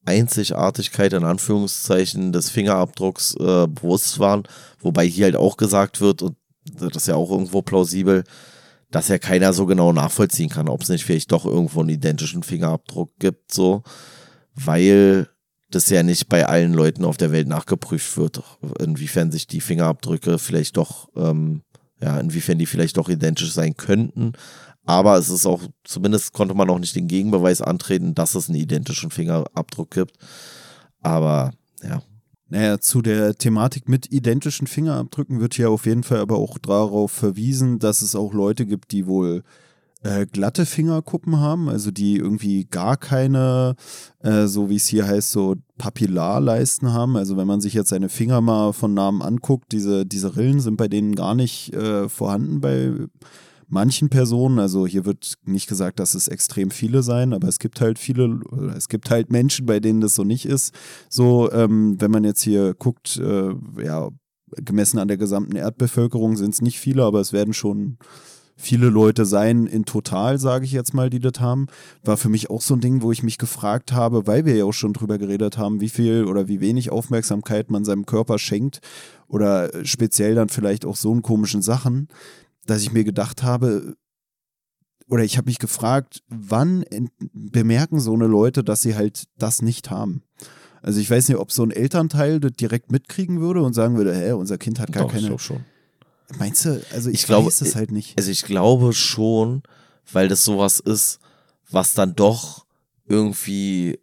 Einzigartigkeit in Anführungszeichen des Fingerabdrucks äh, bewusst waren. Wobei hier halt auch gesagt wird, und das ist ja auch irgendwo plausibel, dass ja keiner so genau nachvollziehen kann, ob es nicht vielleicht doch irgendwo einen identischen Fingerabdruck gibt, so, weil das ja nicht bei allen Leuten auf der Welt nachgeprüft wird, inwiefern sich die Fingerabdrücke vielleicht doch, ähm, ja, inwiefern die vielleicht doch identisch sein könnten. Aber es ist auch, zumindest konnte man auch nicht den Gegenbeweis antreten, dass es einen identischen Fingerabdruck gibt. Aber ja, naja, zu der Thematik mit identischen Fingerabdrücken wird hier auf jeden Fall aber auch darauf verwiesen, dass es auch Leute gibt, die wohl äh, glatte Fingerkuppen haben, also die irgendwie gar keine, äh, so wie es hier heißt, so Papillarleisten haben. Also wenn man sich jetzt seine Finger mal von Namen anguckt, diese, diese Rillen sind bei denen gar nicht äh, vorhanden bei manchen Personen, also hier wird nicht gesagt, dass es extrem viele sein, aber es gibt halt viele, es gibt halt Menschen, bei denen das so nicht ist. So, ähm, wenn man jetzt hier guckt, äh, ja, gemessen an der gesamten Erdbevölkerung sind es nicht viele, aber es werden schon viele Leute sein in total, sage ich jetzt mal, die das haben. War für mich auch so ein Ding, wo ich mich gefragt habe, weil wir ja auch schon drüber geredet haben, wie viel oder wie wenig Aufmerksamkeit man seinem Körper schenkt oder speziell dann vielleicht auch so einen komischen Sachen, dass ich mir gedacht habe, oder ich habe mich gefragt, wann bemerken so eine Leute, dass sie halt das nicht haben? Also ich weiß nicht, ob so ein Elternteil das direkt mitkriegen würde und sagen würde, hä, unser Kind hat gar Doch, keine. Ich schon. Meinst du? Also ich, ich glaube, weiß es halt nicht. Also ich glaube schon, weil das sowas ist, was dann doch irgendwie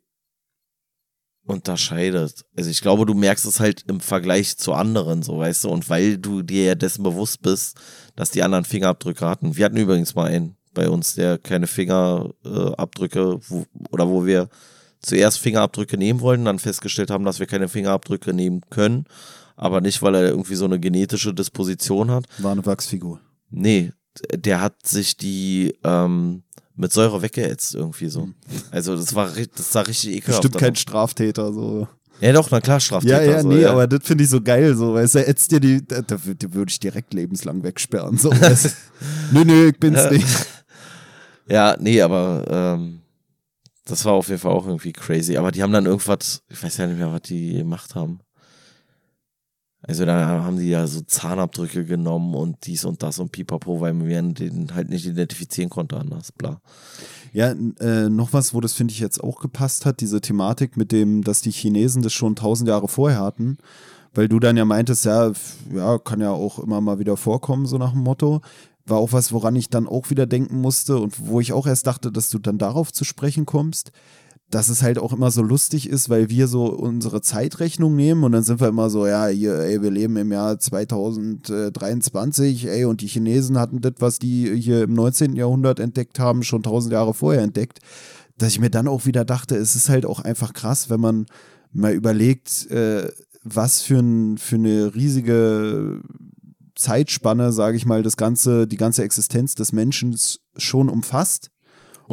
unterscheidet. Also ich glaube, du merkst es halt im Vergleich zu anderen, so weißt du, und weil du dir ja dessen bewusst bist, dass die anderen Fingerabdrücke hatten. Wir hatten übrigens mal einen bei uns, der keine Fingerabdrücke wo, oder wo wir zuerst Fingerabdrücke nehmen wollten, dann festgestellt haben, dass wir keine Fingerabdrücke nehmen können, aber nicht, weil er irgendwie so eine genetische Disposition hat. War eine Wachsfigur. Nee, der hat sich die ähm, mit Säure weggeätzt irgendwie so. Hm. Also das war das sah richtig ekelhaft. Bestimmt kein Straftäter so. Ja, doch, na klar, Straftäter. Ja, ja, so, nee, ja. aber das finde ich so geil, so, weißt du, ätzt dir die, da, da, würde ich direkt lebenslang wegsperren, so, nö, nö, ich bin's nicht. Ja, nee, aber, ähm, das war auf jeden Fall auch irgendwie crazy. Aber die haben dann irgendwas, ich weiß ja nicht mehr, was die gemacht haben. Also da haben die ja so Zahnabdrücke genommen und dies und das und pipapo, weil man den halt nicht identifizieren konnte anders, bla. Ja, äh, noch was, wo das finde ich jetzt auch gepasst hat, diese Thematik mit dem, dass die Chinesen das schon tausend Jahre vorher hatten, weil du dann ja meintest, ja, ja, kann ja auch immer mal wieder vorkommen, so nach dem Motto. War auch was, woran ich dann auch wieder denken musste und wo ich auch erst dachte, dass du dann darauf zu sprechen kommst dass es halt auch immer so lustig ist, weil wir so unsere Zeitrechnung nehmen und dann sind wir immer so, ja, hier, ey, wir leben im Jahr 2023, ey, und die Chinesen hatten das, was die hier im 19. Jahrhundert entdeckt haben, schon tausend Jahre vorher entdeckt. Dass ich mir dann auch wieder dachte, es ist halt auch einfach krass, wenn man mal überlegt, äh, was für, ein, für eine riesige Zeitspanne, sage ich mal, das ganze, die ganze Existenz des Menschen schon umfasst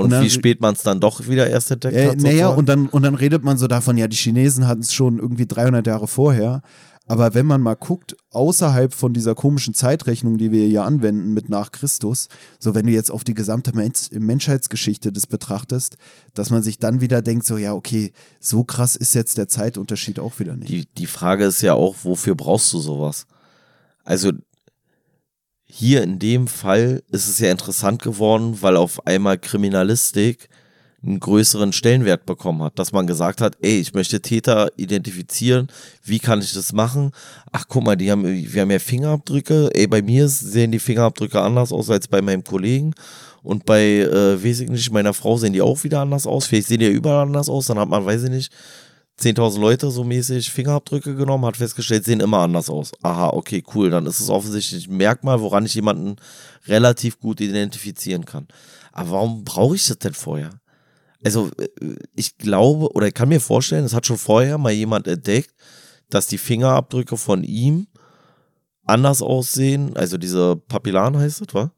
und, und wie spät man es dann doch wieder erst entdeckt äh, hat. Naja, und dann, und dann redet man so davon, ja, die Chinesen hatten es schon irgendwie 300 Jahre vorher. Aber wenn man mal guckt, außerhalb von dieser komischen Zeitrechnung, die wir hier anwenden mit nach Christus, so wenn du jetzt auf die gesamte Mensch Menschheitsgeschichte das betrachtest, dass man sich dann wieder denkt, so ja, okay, so krass ist jetzt der Zeitunterschied auch wieder nicht. Die, die Frage ist ja auch, wofür brauchst du sowas? Also hier in dem Fall ist es ja interessant geworden, weil auf einmal Kriminalistik einen größeren Stellenwert bekommen hat, dass man gesagt hat, ey, ich möchte Täter identifizieren, wie kann ich das machen? Ach, guck mal, die haben, wir haben ja Fingerabdrücke, ey, bei mir sehen die Fingerabdrücke anders aus als bei meinem Kollegen. Und bei, äh, weiß ich nicht, meiner Frau sehen die auch wieder anders aus, vielleicht sehen die ja überall anders aus, dann hat man, weiß ich nicht, 10.000 Leute so mäßig Fingerabdrücke genommen, hat festgestellt, sehen immer anders aus. Aha, okay, cool, dann ist es offensichtlich ein Merkmal, woran ich jemanden relativ gut identifizieren kann. Aber warum brauche ich das denn vorher? also äh, ich glaube oder ich kann mir vorstellen, es hat schon vorher mal jemand entdeckt, dass die Fingerabdrücke von ihm anders aussehen, also diese Papillaren heißt es, wa?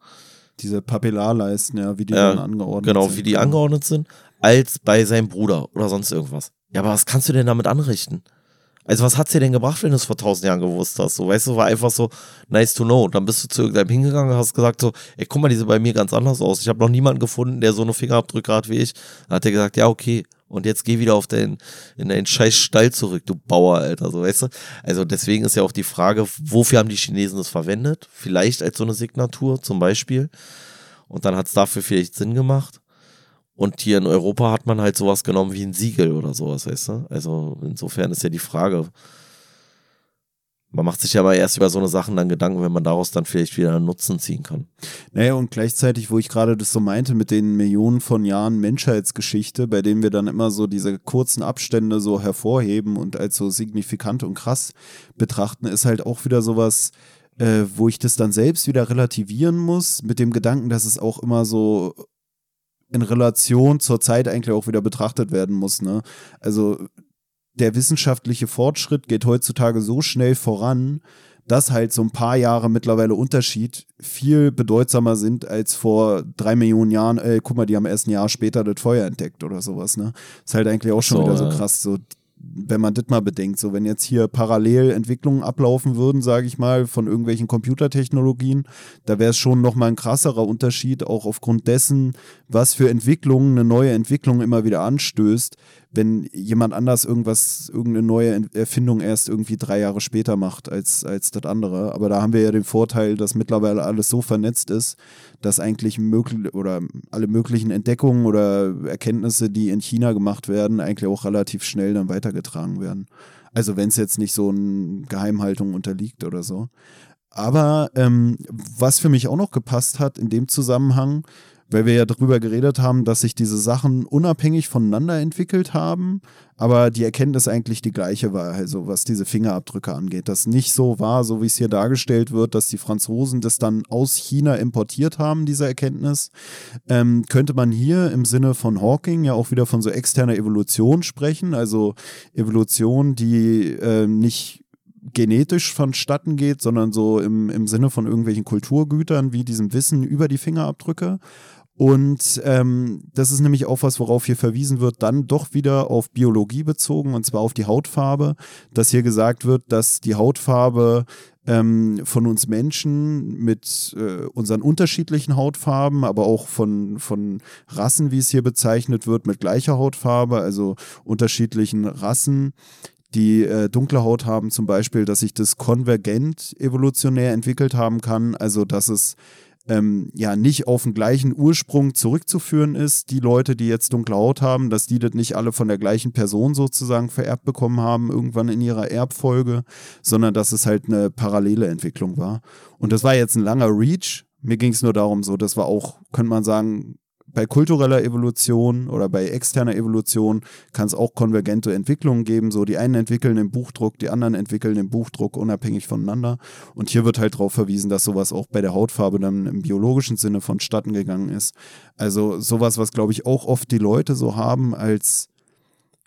Diese Papillarleisten, ja, wie die ja, dann angeordnet genau, sind. Genau, wie die angeordnet sind, als bei seinem Bruder oder sonst irgendwas. Ja, aber was kannst du denn damit anrichten? Also was hat's dir denn gebracht, wenn du es vor tausend Jahren gewusst hast? So, weißt du, war einfach so nice to know. Und dann bist du zu irgendeinem hingegangen und hast gesagt so, ey, guck mal, die sehen bei mir ganz anders aus. Ich habe noch niemanden gefunden, der so eine Fingerabdrücke hat wie ich. Dann hat er gesagt, ja, okay. Und jetzt geh wieder auf deinen, in deinen scheiß Stall zurück, du Bauer, Alter, so, weißt du? Also deswegen ist ja auch die Frage, wofür haben die Chinesen das verwendet? Vielleicht als so eine Signatur zum Beispiel. Und dann hat's dafür vielleicht Sinn gemacht. Und hier in Europa hat man halt sowas genommen wie ein Siegel oder sowas, weißt du? Also insofern ist ja die Frage. Man macht sich ja aber erst über so eine Sachen dann Gedanken, wenn man daraus dann vielleicht wieder einen Nutzen ziehen kann. Naja, und gleichzeitig, wo ich gerade das so meinte, mit den Millionen von Jahren Menschheitsgeschichte, bei denen wir dann immer so diese kurzen Abstände so hervorheben und als so signifikant und krass betrachten, ist halt auch wieder sowas, äh, wo ich das dann selbst wieder relativieren muss, mit dem Gedanken, dass es auch immer so in Relation zur Zeit eigentlich auch wieder betrachtet werden muss. Ne? Also der wissenschaftliche Fortschritt geht heutzutage so schnell voran, dass halt so ein paar Jahre mittlerweile Unterschied viel bedeutsamer sind als vor drei Millionen Jahren. Ey, guck mal, die haben erst ein Jahr später das Feuer entdeckt oder sowas. Ne? Ist halt eigentlich auch schon so, wieder so krass. So wenn man das mal bedenkt, so wenn jetzt hier parallel Entwicklungen ablaufen würden, sage ich mal, von irgendwelchen Computertechnologien, da wäre es schon nochmal ein krasserer Unterschied, auch aufgrund dessen, was für Entwicklungen eine neue Entwicklung immer wieder anstößt, wenn jemand anders irgendwas, irgendeine neue Erfindung erst irgendwie drei Jahre später macht als, als das andere. Aber da haben wir ja den Vorteil, dass mittlerweile alles so vernetzt ist, dass eigentlich möglich oder alle möglichen Entdeckungen oder Erkenntnisse, die in China gemacht werden, eigentlich auch relativ schnell dann weitergetragen werden. Also wenn es jetzt nicht so eine Geheimhaltung unterliegt oder so. Aber ähm, was für mich auch noch gepasst hat in dem Zusammenhang, weil wir ja darüber geredet haben, dass sich diese Sachen unabhängig voneinander entwickelt haben, aber die Erkenntnis eigentlich die gleiche war, also was diese Fingerabdrücke angeht. Das nicht so war, so wie es hier dargestellt wird, dass die Franzosen das dann aus China importiert haben, diese Erkenntnis, ähm, könnte man hier im Sinne von Hawking ja auch wieder von so externer Evolution sprechen, also Evolution, die äh, nicht genetisch vonstatten geht, sondern so im, im Sinne von irgendwelchen Kulturgütern wie diesem Wissen über die Fingerabdrücke. Und ähm, das ist nämlich auch was, worauf hier verwiesen wird, dann doch wieder auf Biologie bezogen, und zwar auf die Hautfarbe, dass hier gesagt wird, dass die Hautfarbe ähm, von uns Menschen mit äh, unseren unterschiedlichen Hautfarben, aber auch von, von Rassen, wie es hier bezeichnet wird, mit gleicher Hautfarbe, also unterschiedlichen Rassen, die äh, dunkle Haut haben zum Beispiel, dass sich das konvergent evolutionär entwickelt haben kann, also dass es ähm, ja nicht auf den gleichen Ursprung zurückzuführen ist, die Leute, die jetzt dunkle Haut haben, dass die das nicht alle von der gleichen Person sozusagen vererbt bekommen haben, irgendwann in ihrer Erbfolge, sondern dass es halt eine parallele Entwicklung war. Und das war jetzt ein langer Reach. Mir ging es nur darum, so, das war auch, könnte man sagen, bei kultureller Evolution oder bei externer Evolution kann es auch konvergente Entwicklungen geben. So die einen entwickeln den Buchdruck, die anderen entwickeln den Buchdruck unabhängig voneinander. Und hier wird halt darauf verwiesen, dass sowas auch bei der Hautfarbe dann im biologischen Sinne vonstatten gegangen ist. Also sowas, was glaube ich auch oft die Leute so haben als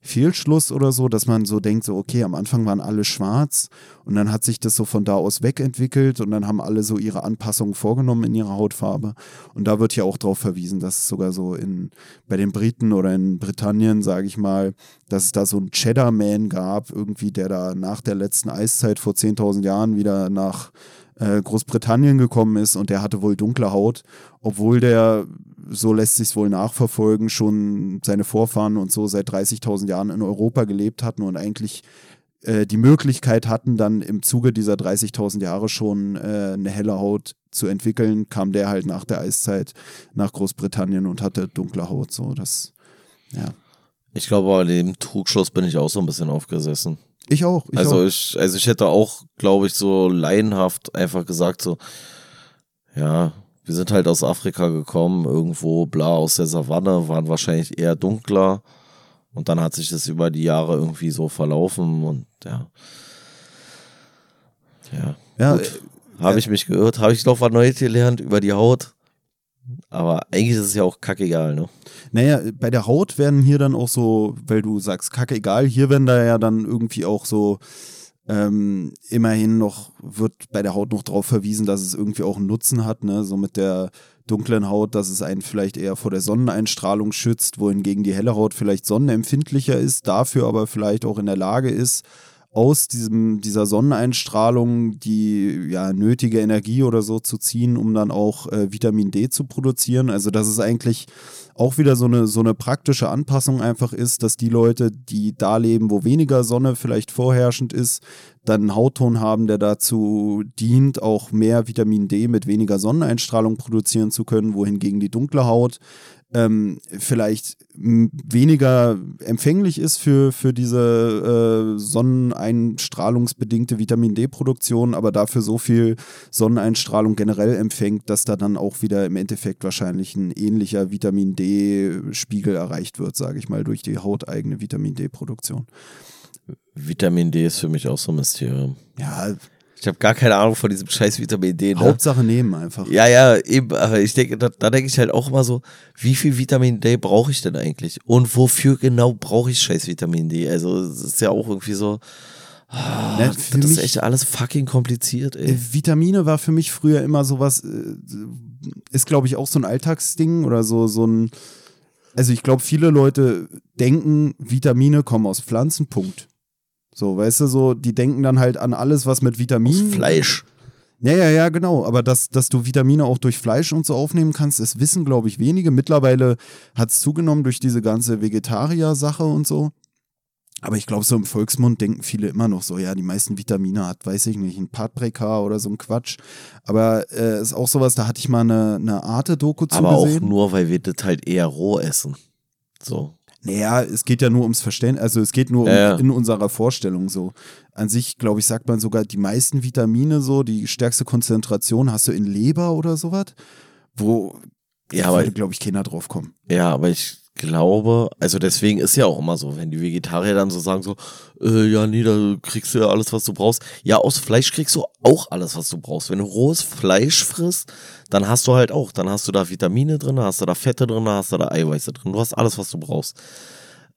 Fehlschluss oder so, dass man so denkt, so okay, am Anfang waren alle schwarz und dann hat sich das so von da aus wegentwickelt und dann haben alle so ihre Anpassungen vorgenommen in ihrer Hautfarbe. Und da wird ja auch darauf verwiesen, dass es sogar so in, bei den Briten oder in Britannien, sage ich mal, dass es da so einen Cheddar-Man gab, irgendwie, der da nach der letzten Eiszeit vor 10.000 Jahren wieder nach äh, Großbritannien gekommen ist und der hatte wohl dunkle Haut, obwohl der so lässt sich wohl nachverfolgen, schon seine Vorfahren und so seit 30.000 Jahren in Europa gelebt hatten und eigentlich äh, die Möglichkeit hatten, dann im Zuge dieser 30.000 Jahre schon äh, eine helle Haut zu entwickeln, kam der halt nach der Eiszeit nach Großbritannien und hatte dunkle Haut. So, das, ja. Ich glaube, bei dem Trugschluss bin ich auch so ein bisschen aufgesessen. Ich auch. Ich also auch. ich, also ich hätte auch, glaube ich, so laienhaft einfach gesagt so, ja, wir sind halt aus Afrika gekommen, irgendwo bla aus der Savanne, waren wahrscheinlich eher dunkler. Und dann hat sich das über die Jahre irgendwie so verlaufen und ja. Ja. ja äh, habe ich mich geirrt, habe ich noch was Neues gelernt über die Haut. Aber eigentlich ist es ja auch kackegal, ne? Naja, bei der Haut werden hier dann auch so, weil du sagst kackegal, hier werden da ja dann irgendwie auch so ähm, immerhin noch wird bei der Haut noch darauf verwiesen, dass es irgendwie auch einen Nutzen hat, ne? so mit der dunklen Haut, dass es einen vielleicht eher vor der Sonneneinstrahlung schützt, wohingegen die helle Haut vielleicht sonnenempfindlicher ist, dafür aber vielleicht auch in der Lage ist, aus diesem, dieser Sonneneinstrahlung die ja, nötige Energie oder so zu ziehen, um dann auch äh, Vitamin D zu produzieren. Also das ist eigentlich auch wieder so eine, so eine praktische Anpassung einfach ist, dass die Leute, die da leben, wo weniger Sonne vielleicht vorherrschend ist, dann einen Hautton haben, der dazu dient, auch mehr Vitamin D mit weniger Sonneneinstrahlung produzieren zu können, wohingegen die dunkle Haut ähm, vielleicht weniger empfänglich ist für, für diese äh, sonneneinstrahlungsbedingte Vitamin D-Produktion, aber dafür so viel Sonneneinstrahlung generell empfängt, dass da dann auch wieder im Endeffekt wahrscheinlich ein ähnlicher Vitamin D-Spiegel erreicht wird, sage ich mal, durch die hauteigene Vitamin D-Produktion. Vitamin D ist für mich auch so ein Mysterium. Ja, ich habe gar keine Ahnung von diesem scheiß Vitamin D. Ne? Hauptsache nehmen einfach. Ja, ja, eben. Aber ich denke, da, da denke ich halt auch immer so, wie viel Vitamin D brauche ich denn eigentlich? Und wofür genau brauche ich scheiß Vitamin D? Also, es ist ja auch irgendwie so. Oh, Na, das ist echt alles fucking kompliziert, ey. Äh, Vitamine war für mich früher immer sowas, äh, ist glaube ich auch so ein Alltagsding oder so, so ein. Also ich glaube, viele Leute denken, Vitamine kommen aus Pflanzen, Punkt. So, weißt du, so, die denken dann halt an alles, was mit Vitaminen. Aus Fleisch. Ja, ja, ja, genau. Aber dass, dass du Vitamine auch durch Fleisch und so aufnehmen kannst, das wissen, glaube ich, wenige. Mittlerweile hat es zugenommen durch diese ganze Vegetarier-Sache und so. Aber ich glaube, so im Volksmund denken viele immer noch so, ja, die meisten Vitamine hat, weiß ich nicht, ein Paprika oder so ein Quatsch. Aber äh, ist auch sowas, da hatte ich mal eine, eine Arte-Doku zu Aber auch nur, weil wir das halt eher roh essen. So. Naja, es geht ja nur ums Verständnis, also es geht nur ja, um, in unserer Vorstellung so. An sich, glaube ich, sagt man sogar, die meisten Vitamine so, die stärkste Konzentration hast du in Leber oder sowas, wo ja, würde, glaube ich, keiner drauf kommen. Ja, aber ich glaube, also deswegen ist ja auch immer so, wenn die Vegetarier dann so sagen so, äh, ja, nee, da kriegst du ja alles, was du brauchst. Ja, aus Fleisch kriegst du auch alles, was du brauchst. Wenn du rohes Fleisch frisst, dann hast du halt auch, dann hast du da Vitamine drin, hast du da Fette drin, hast du da Eiweiße drin. Du hast alles, was du brauchst.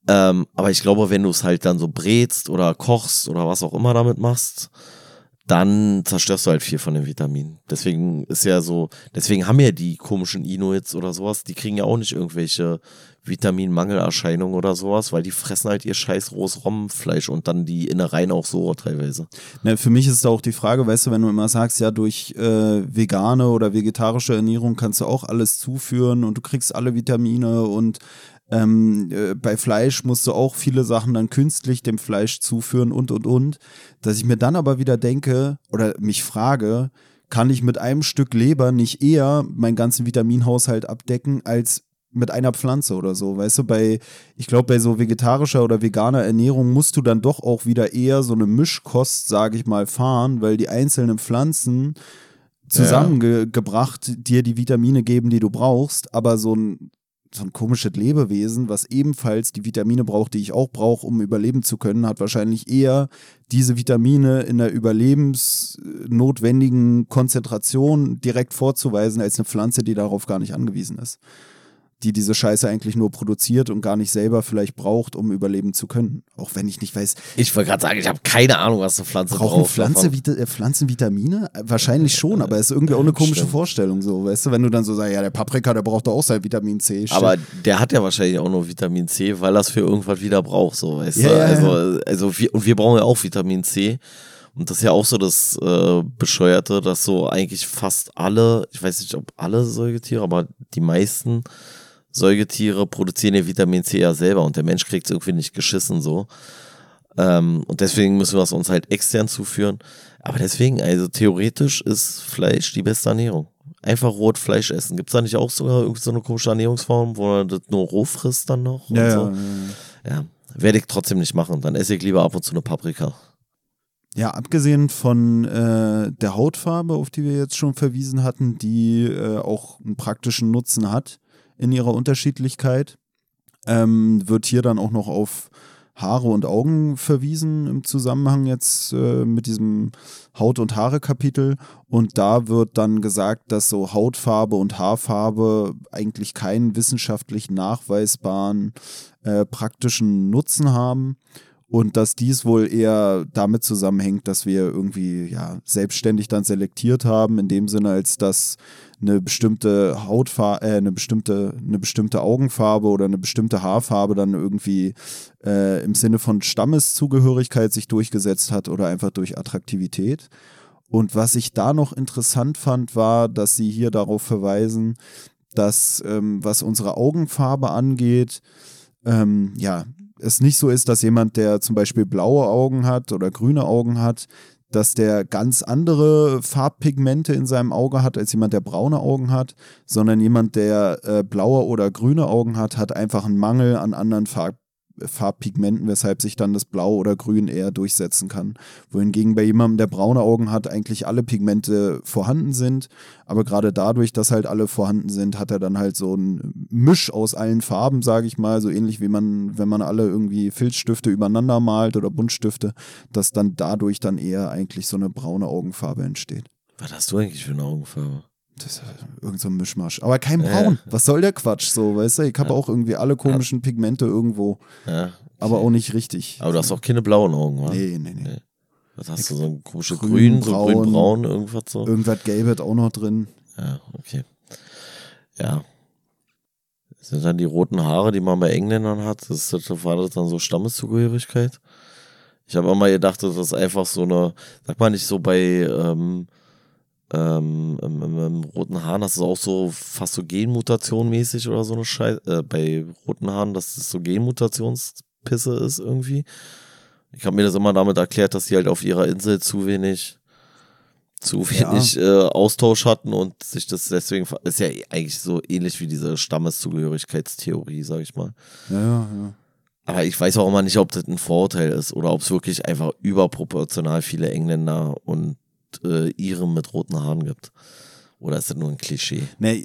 Ähm, aber ich glaube, wenn du es halt dann so brätst oder kochst oder was auch immer damit machst, dann zerstörst du halt viel von den Vitaminen. Deswegen ist ja so, deswegen haben ja die komischen Inuits oder sowas, die kriegen ja auch nicht irgendwelche Vitaminmangelerscheinungen oder sowas, weil die fressen halt ihr scheiß rohes Rommenfleisch und dann die Innereien auch so teilweise. Na, für mich ist da auch die Frage, weißt du, wenn du immer sagst, ja, durch äh, vegane oder vegetarische Ernährung kannst du auch alles zuführen und du kriegst alle Vitamine und ähm, äh, bei Fleisch musst du auch viele Sachen dann künstlich dem Fleisch zuführen und und und. Dass ich mir dann aber wieder denke oder mich frage, kann ich mit einem Stück Leber nicht eher meinen ganzen Vitaminhaushalt abdecken als mit einer Pflanze oder so. Weißt du, bei, ich glaube, bei so vegetarischer oder veganer Ernährung musst du dann doch auch wieder eher so eine Mischkost, sage ich mal, fahren, weil die einzelnen Pflanzen zusammengebracht ja. dir die Vitamine geben, die du brauchst, aber so ein so ein komisches Lebewesen, was ebenfalls die Vitamine braucht, die ich auch brauche, um überleben zu können, hat wahrscheinlich eher diese Vitamine in der überlebensnotwendigen Konzentration direkt vorzuweisen, als eine Pflanze, die darauf gar nicht angewiesen ist. Die diese Scheiße eigentlich nur produziert und gar nicht selber vielleicht braucht, um überleben zu können. Auch wenn ich nicht weiß. Ich wollte gerade sagen, ich habe keine Ahnung, was eine Pflanze brauchen braucht. Pflanze, Vita äh, Pflanzen Vitamine? Wahrscheinlich schon, aber es ist irgendwie auch eine komische Stimmt. Vorstellung, so, weißt du, wenn du dann so sagst, ja, der Paprika, der braucht doch auch sein Vitamin C. Stimmt. Aber der hat ja wahrscheinlich auch nur Vitamin C, weil er es für irgendwas wieder braucht, so, weißt ja, du. Also, also wir, und wir brauchen ja auch Vitamin C. Und das ist ja auch so das äh, Bescheuerte, dass so eigentlich fast alle, ich weiß nicht, ob alle Säugetiere, aber die meisten Säugetiere produzieren ihr Vitamin C ja selber und der Mensch kriegt es irgendwie nicht geschissen so. Ähm, und deswegen müssen wir es uns halt extern zuführen. Aber deswegen, also theoretisch ist Fleisch die beste Ernährung. Einfach rot Fleisch essen. Gibt es da nicht auch sogar irgendwie so eine komische Ernährungsform, wo man das nur roh frisst dann noch? Ja, so? ja, ja, ja. Werde ich trotzdem nicht machen. Dann esse ich lieber ab und zu eine Paprika. Ja, abgesehen von äh, der Hautfarbe, auf die wir jetzt schon verwiesen hatten, die äh, auch einen praktischen Nutzen hat, in ihrer Unterschiedlichkeit. Ähm, wird hier dann auch noch auf Haare und Augen verwiesen im Zusammenhang jetzt äh, mit diesem Haut- und Haare-Kapitel. Und da wird dann gesagt, dass so Hautfarbe und Haarfarbe eigentlich keinen wissenschaftlich nachweisbaren äh, praktischen Nutzen haben und dass dies wohl eher damit zusammenhängt, dass wir irgendwie ja selbstständig dann selektiert haben, in dem Sinne, als dass eine bestimmte Hautfarbe, äh, eine bestimmte, eine bestimmte Augenfarbe oder eine bestimmte Haarfarbe dann irgendwie äh, im Sinne von Stammeszugehörigkeit sich durchgesetzt hat oder einfach durch Attraktivität. Und was ich da noch interessant fand, war, dass sie hier darauf verweisen, dass ähm, was unsere Augenfarbe angeht, ähm, ja, es nicht so ist, dass jemand, der zum Beispiel blaue Augen hat oder grüne Augen hat, dass der ganz andere Farbpigmente in seinem Auge hat als jemand, der braune Augen hat, sondern jemand, der äh, blaue oder grüne Augen hat, hat einfach einen Mangel an anderen Farb Farbpigmenten, weshalb sich dann das Blau oder Grün eher durchsetzen kann. Wohingegen bei jemandem, der braune Augen hat, eigentlich alle Pigmente vorhanden sind. Aber gerade dadurch, dass halt alle vorhanden sind, hat er dann halt so ein Misch aus allen Farben, sage ich mal, so ähnlich wie man, wenn man alle irgendwie Filzstifte übereinander malt oder Buntstifte, dass dann dadurch dann eher eigentlich so eine braune Augenfarbe entsteht. Was hast du eigentlich für eine Augenfarbe? Das ist irgend so ein Mischmasch. Aber kein Braun. Ja. Was soll der Quatsch so, weißt du? Ich habe ja. auch irgendwie alle komischen Pigmente irgendwo. Ja. Aber auch nicht richtig. Aber du hast auch keine blauen Augen, oder? Nee, nee, nee. nee. Was hast du, so ein komisches Grün, Grün so grün-braun, irgendwas so? Irgendwas Gelbes auch noch drin. Ja, okay. Ja. Das sind dann die roten Haare, die man bei Engländern hat. Das, das war das dann so Stammeszugehörigkeit. Ich habe immer gedacht, das ist einfach so eine, sag mal nicht so bei, ähm, ähm, im, im, im, roten Haaren, das ist auch so fast so Genmutation mäßig oder so eine Scheiße. Äh, bei roten Haaren, dass das so Genmutationspisse ist irgendwie. Ich habe mir das immer damit erklärt, dass die halt auf ihrer Insel zu wenig zu wenig ja. äh, Austausch hatten und sich das deswegen ist ja eigentlich so ähnlich wie diese Stammeszugehörigkeitstheorie, sag ich mal. Ja, ja, ja. Aber ich weiß auch immer nicht, ob das ein Vorurteil ist oder ob es wirklich einfach überproportional viele Engländer und äh, Iren mit roten Haaren gibt. Oder ist das nur ein Klischee? Nee,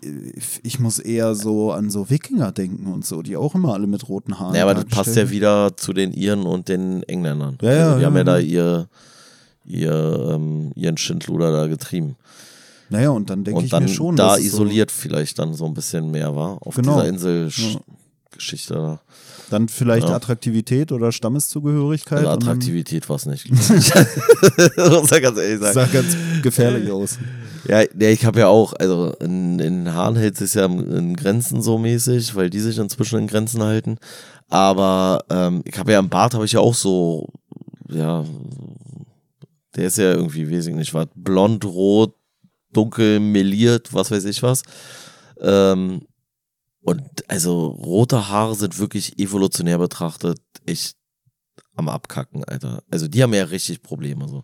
ich muss eher so an so Wikinger denken und so, die auch immer alle mit roten Haaren. Ja, aber das passt ja wieder zu den Iren und den Engländern. Ja, ja, also die ja, haben ja, da ihr, ihr, ähm, ihren Schindluder da getrieben. Naja, und dann denke ich dann mir schon. Da isoliert so vielleicht dann so ein bisschen mehr war. Auf genau. dieser Inselgeschichte da. Dann vielleicht ja. Attraktivität oder Stammeszugehörigkeit. Also Attraktivität war es nicht. Muss ja ganz ehrlich sagen. Sah ganz gefährlich aus. Ja, ja ich habe ja auch, also in, in Haaren hält es ja in Grenzen so mäßig, weil die sich inzwischen in Grenzen halten. Aber ähm, ich habe ja im Bart habe ich ja auch so, ja, der ist ja irgendwie wesentlich was, blond, rot, dunkel, meliert, was weiß ich was. Ähm, und also rote Haare sind wirklich evolutionär betrachtet echt am Abkacken, Alter. Also die haben ja richtig Probleme so.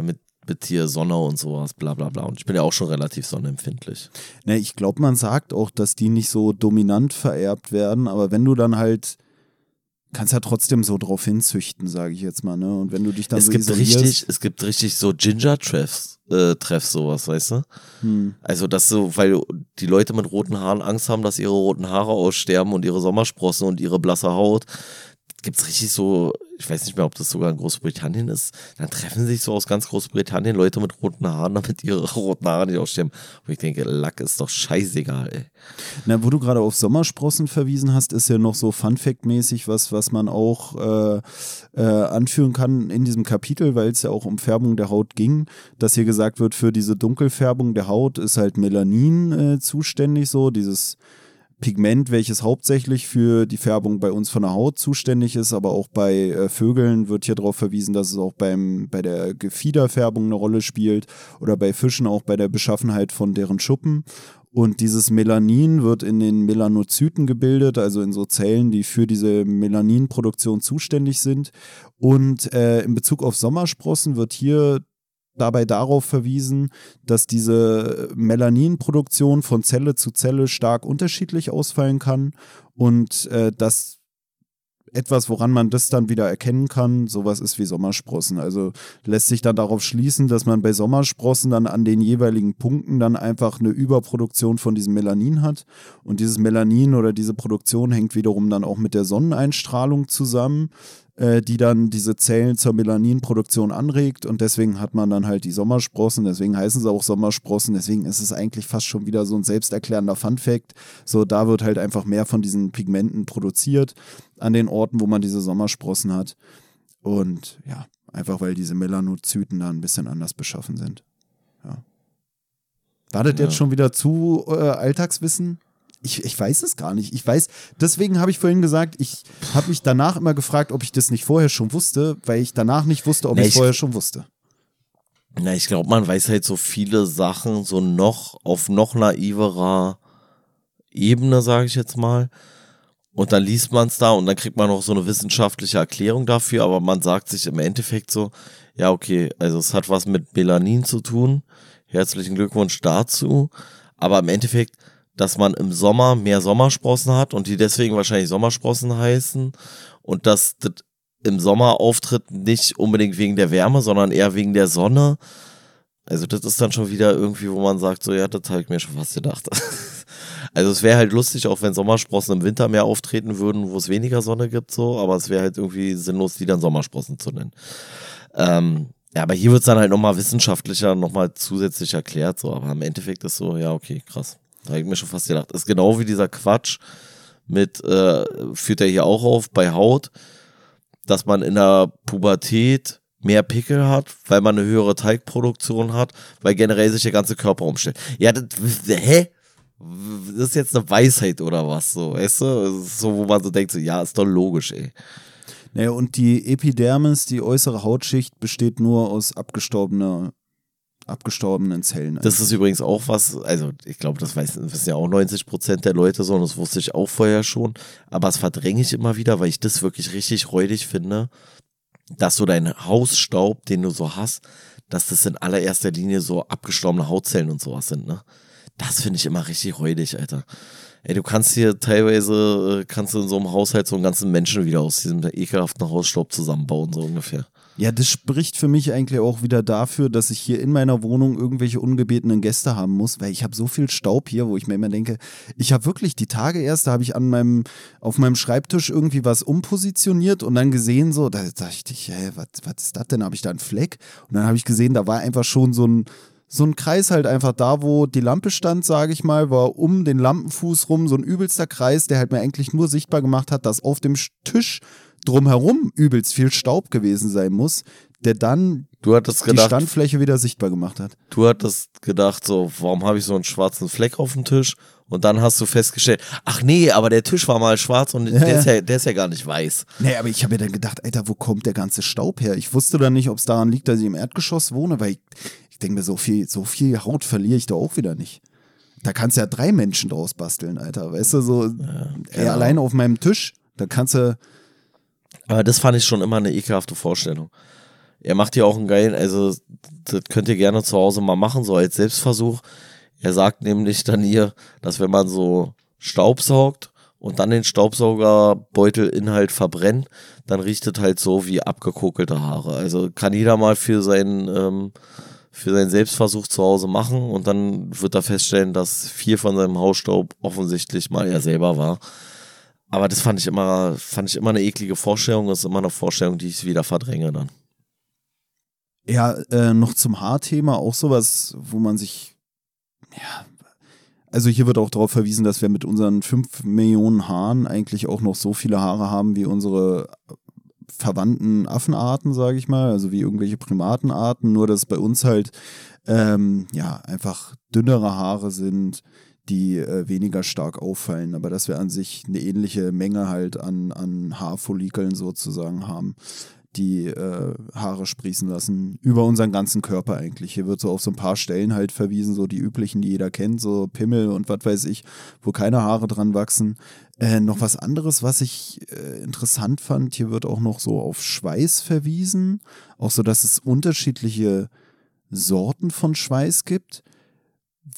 Mit, mit hier Sonne und sowas, bla bla bla. Und ich bin ja auch schon relativ sonnenempfindlich. Ne, ich glaube, man sagt auch, dass die nicht so dominant vererbt werden, aber wenn du dann halt kannst ja trotzdem so drauf hinzüchten, sage ich jetzt mal, ne? Und wenn du dich dann es so gibt richtig, es gibt richtig so Ginger Treffs, äh, Treffs sowas, weißt du? Hm. Also das so, weil die Leute mit roten Haaren Angst haben, dass ihre roten Haare aussterben und ihre Sommersprossen und ihre blasse Haut. Gibt's richtig so ich weiß nicht mehr, ob das sogar in Großbritannien ist, dann treffen sich so aus ganz Großbritannien Leute mit roten Haaren, damit ihre roten Haare nicht aussterben. Und ich denke, Lack ist doch scheißegal, ey. Na, wo du gerade auf Sommersprossen verwiesen hast, ist ja noch so Fun-Fact-mäßig was, was man auch äh, äh, anführen kann in diesem Kapitel, weil es ja auch um Färbung der Haut ging, dass hier gesagt wird, für diese Dunkelfärbung der Haut ist halt Melanin äh, zuständig, so dieses Pigment, welches hauptsächlich für die Färbung bei uns von der Haut zuständig ist, aber auch bei äh, Vögeln wird hier darauf verwiesen, dass es auch beim, bei der Gefiederfärbung eine Rolle spielt oder bei Fischen auch bei der Beschaffenheit von deren Schuppen. Und dieses Melanin wird in den Melanozyten gebildet, also in so Zellen, die für diese Melaninproduktion zuständig sind. Und äh, in Bezug auf Sommersprossen wird hier dabei darauf verwiesen, dass diese Melaninproduktion von Zelle zu Zelle stark unterschiedlich ausfallen kann und äh, dass etwas, woran man das dann wieder erkennen kann, sowas ist wie Sommersprossen. Also lässt sich dann darauf schließen, dass man bei Sommersprossen dann an den jeweiligen Punkten dann einfach eine Überproduktion von diesem Melanin hat. Und dieses Melanin oder diese Produktion hängt wiederum dann auch mit der Sonneneinstrahlung zusammen äh, die dann diese Zellen zur Melaninproduktion anregt und deswegen hat man dann halt die Sommersprossen, deswegen heißen sie auch Sommersprossen, deswegen ist es eigentlich fast schon wieder so ein selbsterklärender Fun-Fact. So, da wird halt einfach mehr von diesen Pigmenten produziert an den Orten, wo man diese Sommersprossen hat. Und ja, einfach weil diese Melanozyten da ein bisschen anders beschaffen sind. Ja. War das ja. jetzt schon wieder zu äh, Alltagswissen? Ich, ich weiß es gar nicht. Ich weiß, deswegen habe ich vorhin gesagt, ich habe mich danach immer gefragt, ob ich das nicht vorher schon wusste, weil ich danach nicht wusste, ob nee, ich es vorher schon wusste. Na, ich glaube, man weiß halt so viele Sachen so noch auf noch naiverer Ebene, sage ich jetzt mal. Und dann liest man es da und dann kriegt man noch so eine wissenschaftliche Erklärung dafür, aber man sagt sich im Endeffekt so, ja, okay, also es hat was mit Melanin zu tun. Herzlichen Glückwunsch dazu. Aber im Endeffekt dass man im Sommer mehr Sommersprossen hat und die deswegen wahrscheinlich Sommersprossen heißen und dass das im Sommer auftritt nicht unbedingt wegen der Wärme, sondern eher wegen der Sonne. Also das ist dann schon wieder irgendwie, wo man sagt, so ja, das habe ich mir schon fast gedacht. also es wäre halt lustig, auch wenn Sommersprossen im Winter mehr auftreten würden, wo es weniger Sonne gibt, so, aber es wäre halt irgendwie sinnlos, die dann Sommersprossen zu nennen. Ähm, ja, aber hier wird es dann halt nochmal wissenschaftlicher, nochmal zusätzlich erklärt, so, aber im Endeffekt ist so, ja, okay, krass. Da habe ich mir schon fast gedacht. Ist genau wie dieser Quatsch mit, äh, führt er hier auch auf, bei Haut, dass man in der Pubertät mehr Pickel hat, weil man eine höhere Teigproduktion hat, weil generell sich der ganze Körper umstellt. Ja, das, hä? Das ist jetzt eine Weisheit oder was, so, weißt du? So, wo man so denkt, so, ja, ist doch logisch, ey. Naja, und die Epidermis, die äußere Hautschicht, besteht nur aus abgestorbener abgestorbenen Zellen. Das ist übrigens auch was, also ich glaube, das weiß, wissen ja auch 90 Prozent der Leute so und das wusste ich auch vorher schon, aber das verdränge ich immer wieder, weil ich das wirklich richtig räudig finde, dass so dein Hausstaub, den du so hast, dass das in allererster Linie so abgestorbene Hautzellen und sowas sind, ne? Das finde ich immer richtig räudig, Alter. Ey, du kannst hier teilweise, äh, kannst du in so einem Haushalt so einen ganzen Menschen wieder aus diesem ekelhaften Hausstaub zusammenbauen, so ungefähr. Ja, das spricht für mich eigentlich auch wieder dafür, dass ich hier in meiner Wohnung irgendwelche ungebetenen Gäste haben muss, weil ich habe so viel Staub hier, wo ich mir immer denke, ich habe wirklich die Tage erst, da habe ich an meinem, auf meinem Schreibtisch irgendwie was umpositioniert und dann gesehen, so, da dachte ich, hä, was, was ist das denn? Habe ich da einen Fleck? Und dann habe ich gesehen, da war einfach schon so ein, so ein Kreis halt einfach da, wo die Lampe stand, sage ich mal, war um den Lampenfuß rum so ein übelster Kreis, der halt mir eigentlich nur sichtbar gemacht hat, dass auf dem Tisch drumherum übelst viel Staub gewesen sein muss, der dann gedacht, die Standfläche wieder sichtbar gemacht hat. Du hattest gedacht, so, warum habe ich so einen schwarzen Fleck auf dem Tisch? Und dann hast du festgestellt, ach nee, aber der Tisch war mal schwarz und ja, der, ist ja, der ist ja gar nicht weiß. Nee, aber ich habe mir dann gedacht, Alter, wo kommt der ganze Staub her? Ich wusste dann nicht, ob es daran liegt, dass ich im Erdgeschoss wohne, weil ich, ich denke mir, so viel, so viel Haut verliere ich da auch wieder nicht. Da kannst du ja drei Menschen draus basteln, Alter. Weißt du, so ja, genau. allein auf meinem Tisch, da kannst du aber das fand ich schon immer eine ekelhafte Vorstellung. Er macht ja auch einen geilen, also das könnt ihr gerne zu Hause mal machen, so als Selbstversuch. Er sagt nämlich dann hier, dass wenn man so Staub saugt und dann den Staubsaugerbeutelinhalt verbrennt, dann riecht es halt so wie abgekokelte Haare. Also kann jeder mal für seinen, ähm, für seinen Selbstversuch zu Hause machen und dann wird er feststellen, dass viel von seinem Hausstaub offensichtlich mal er selber war. Aber das fand ich immer, fand ich immer eine eklige Vorstellung. Das ist immer eine Vorstellung, die ich wieder verdränge dann. Ja, äh, noch zum Haarthema auch sowas, wo man sich, ja, also hier wird auch darauf verwiesen, dass wir mit unseren 5 Millionen Haaren eigentlich auch noch so viele Haare haben wie unsere verwandten Affenarten, sage ich mal, also wie irgendwelche Primatenarten, nur dass bei uns halt ähm, ja einfach dünnere Haare sind, die äh, weniger stark auffallen, aber dass wir an sich eine ähnliche Menge halt an, an Haarfollikeln sozusagen haben, die äh, Haare sprießen lassen, über unseren ganzen Körper eigentlich. Hier wird so auf so ein paar Stellen halt verwiesen, so die üblichen, die jeder kennt, so Pimmel und was weiß ich, wo keine Haare dran wachsen. Äh, noch was anderes, was ich äh, interessant fand, hier wird auch noch so auf Schweiß verwiesen, auch so, dass es unterschiedliche Sorten von Schweiß gibt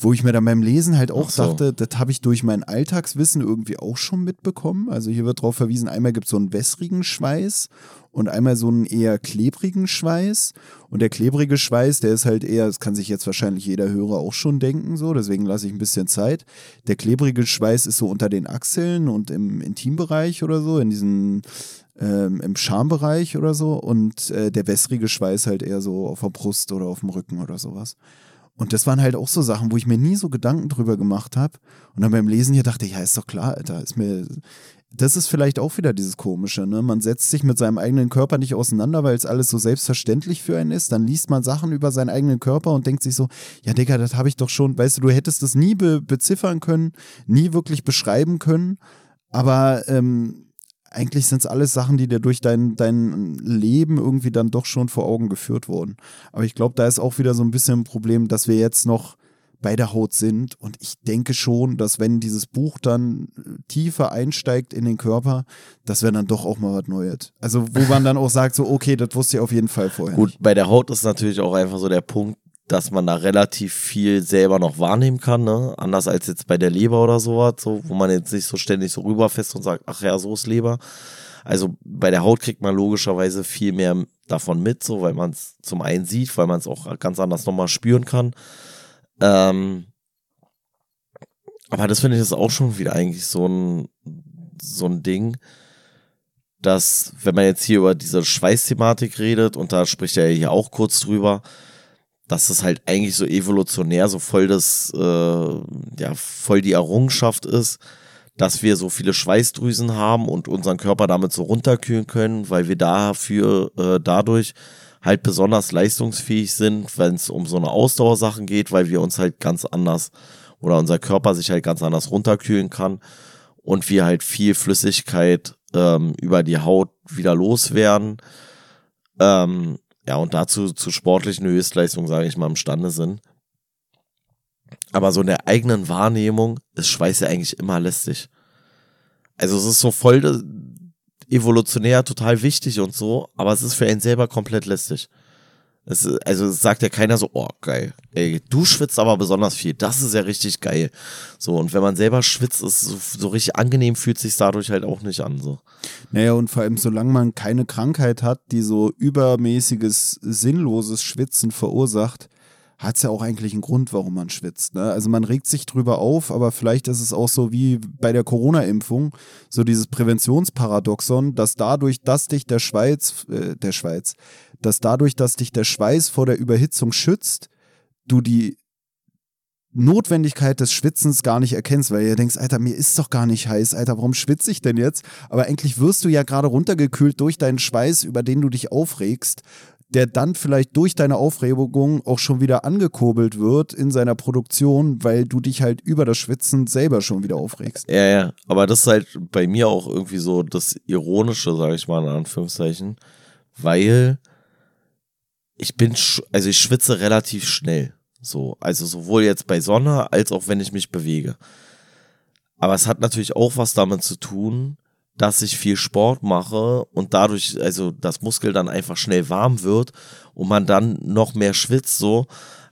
wo ich mir dann beim Lesen halt auch so. dachte, das habe ich durch mein Alltagswissen irgendwie auch schon mitbekommen. Also hier wird darauf verwiesen, einmal gibt es so einen wässrigen Schweiß und einmal so einen eher klebrigen Schweiß. Und der klebrige Schweiß, der ist halt eher, das kann sich jetzt wahrscheinlich jeder Hörer auch schon denken, so, deswegen lasse ich ein bisschen Zeit. Der klebrige Schweiß ist so unter den Achseln und im Intimbereich oder so, in diesen ähm, im Schambereich oder so. Und äh, der wässrige Schweiß halt eher so auf der Brust oder auf dem Rücken oder sowas. Und das waren halt auch so Sachen, wo ich mir nie so Gedanken drüber gemacht habe. Und dann beim Lesen hier dachte ich, ja, ist doch klar, Alter, ist mir. Das ist vielleicht auch wieder dieses Komische, ne? Man setzt sich mit seinem eigenen Körper nicht auseinander, weil es alles so selbstverständlich für einen ist. Dann liest man Sachen über seinen eigenen Körper und denkt sich so, ja, Digga, das habe ich doch schon, weißt du, du hättest das nie be beziffern können, nie wirklich beschreiben können. Aber ähm, eigentlich sind es alles Sachen, die dir durch dein, dein Leben irgendwie dann doch schon vor Augen geführt wurden. Aber ich glaube, da ist auch wieder so ein bisschen ein Problem, dass wir jetzt noch bei der Haut sind. Und ich denke schon, dass wenn dieses Buch dann tiefer einsteigt in den Körper, dass wir dann doch auch mal was Neues. Also wo man dann auch sagt, so, okay, das wusste ich auf jeden Fall vorher. Gut, nicht. bei der Haut ist natürlich auch einfach so der Punkt, dass man da relativ viel selber noch wahrnehmen kann, ne? Anders als jetzt bei der Leber oder sowas, so, wo man jetzt nicht so ständig so rüberfest und sagt, ach ja, so ist Leber. Also bei der Haut kriegt man logischerweise viel mehr davon mit, so, weil man es zum einen sieht, weil man es auch ganz anders nochmal spüren kann. Ähm, aber das finde ich ist auch schon wieder eigentlich so ein, so ein Ding, dass, wenn man jetzt hier über diese Schweißthematik redet, und da spricht er hier auch kurz drüber, dass es halt eigentlich so evolutionär so voll das, äh, ja, voll die Errungenschaft ist, dass wir so viele Schweißdrüsen haben und unseren Körper damit so runterkühlen können, weil wir dafür äh, dadurch halt besonders leistungsfähig sind, wenn es um so eine Ausdauersachen geht, weil wir uns halt ganz anders oder unser Körper sich halt ganz anders runterkühlen kann und wir halt viel Flüssigkeit ähm, über die Haut wieder loswerden. Ähm, ja, und dazu zu sportlichen Höchstleistungen, sage ich mal, imstande sind. Aber so in der eigenen Wahrnehmung ist Schweiß ja eigentlich immer lästig. Also es ist so voll evolutionär total wichtig und so, aber es ist für einen selber komplett lästig. Es, also sagt ja keiner so, oh geil, ey, du schwitzt aber besonders viel, das ist ja richtig geil. So, und wenn man selber schwitzt, ist so, so richtig angenehm, fühlt sich dadurch halt auch nicht an. So. Naja, und vor allem, solange man keine Krankheit hat, die so übermäßiges, sinnloses Schwitzen verursacht, hat es ja auch eigentlich einen Grund, warum man schwitzt. Ne? Also man regt sich drüber auf, aber vielleicht ist es auch so wie bei der Corona-Impfung, so dieses Präventionsparadoxon, dass dadurch, dass dich der Schweiz, äh, der Schweiz, dass dadurch, dass dich der Schweiß vor der Überhitzung schützt, du die Notwendigkeit des Schwitzens gar nicht erkennst, weil ihr denkst, Alter, mir ist doch gar nicht heiß, Alter, warum schwitze ich denn jetzt? Aber eigentlich wirst du ja gerade runtergekühlt durch deinen Schweiß, über den du dich aufregst, der dann vielleicht durch deine Aufregung auch schon wieder angekurbelt wird in seiner Produktion, weil du dich halt über das Schwitzen selber schon wieder aufregst. Ja, ja, aber das ist halt bei mir auch irgendwie so das Ironische, sage ich mal in Anführungszeichen, weil ich bin, also ich schwitze relativ schnell. So, also sowohl jetzt bei Sonne als auch wenn ich mich bewege. Aber es hat natürlich auch was damit zu tun, dass ich viel Sport mache und dadurch, also das Muskel dann einfach schnell warm wird und man dann noch mehr schwitzt so.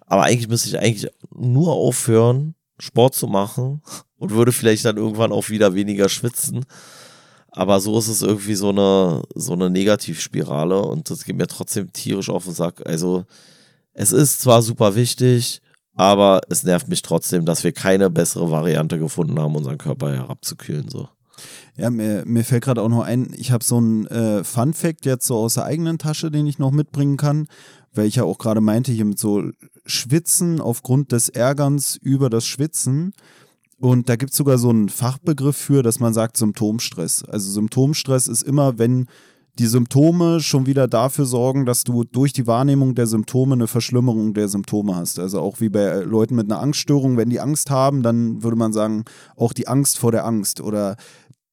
Aber eigentlich müsste ich eigentlich nur aufhören, Sport zu machen und würde vielleicht dann irgendwann auch wieder weniger schwitzen. Aber so ist es irgendwie so eine, so eine Negativspirale und das geht mir trotzdem tierisch auf den Sack. Also, es ist zwar super wichtig, aber es nervt mich trotzdem, dass wir keine bessere Variante gefunden haben, unseren Körper herabzukühlen, so. Ja, mir, mir fällt gerade auch noch ein, ich habe so einen äh, Fun-Fact jetzt so aus der eigenen Tasche, den ich noch mitbringen kann, weil ich ja auch gerade meinte, hier mit so Schwitzen aufgrund des Ärgerns über das Schwitzen. Und da gibt es sogar so einen Fachbegriff für, dass man sagt Symptomstress. Also Symptomstress ist immer, wenn die Symptome schon wieder dafür sorgen, dass du durch die Wahrnehmung der Symptome eine Verschlimmerung der Symptome hast. Also auch wie bei Leuten mit einer Angststörung, wenn die Angst haben, dann würde man sagen, auch die Angst vor der Angst oder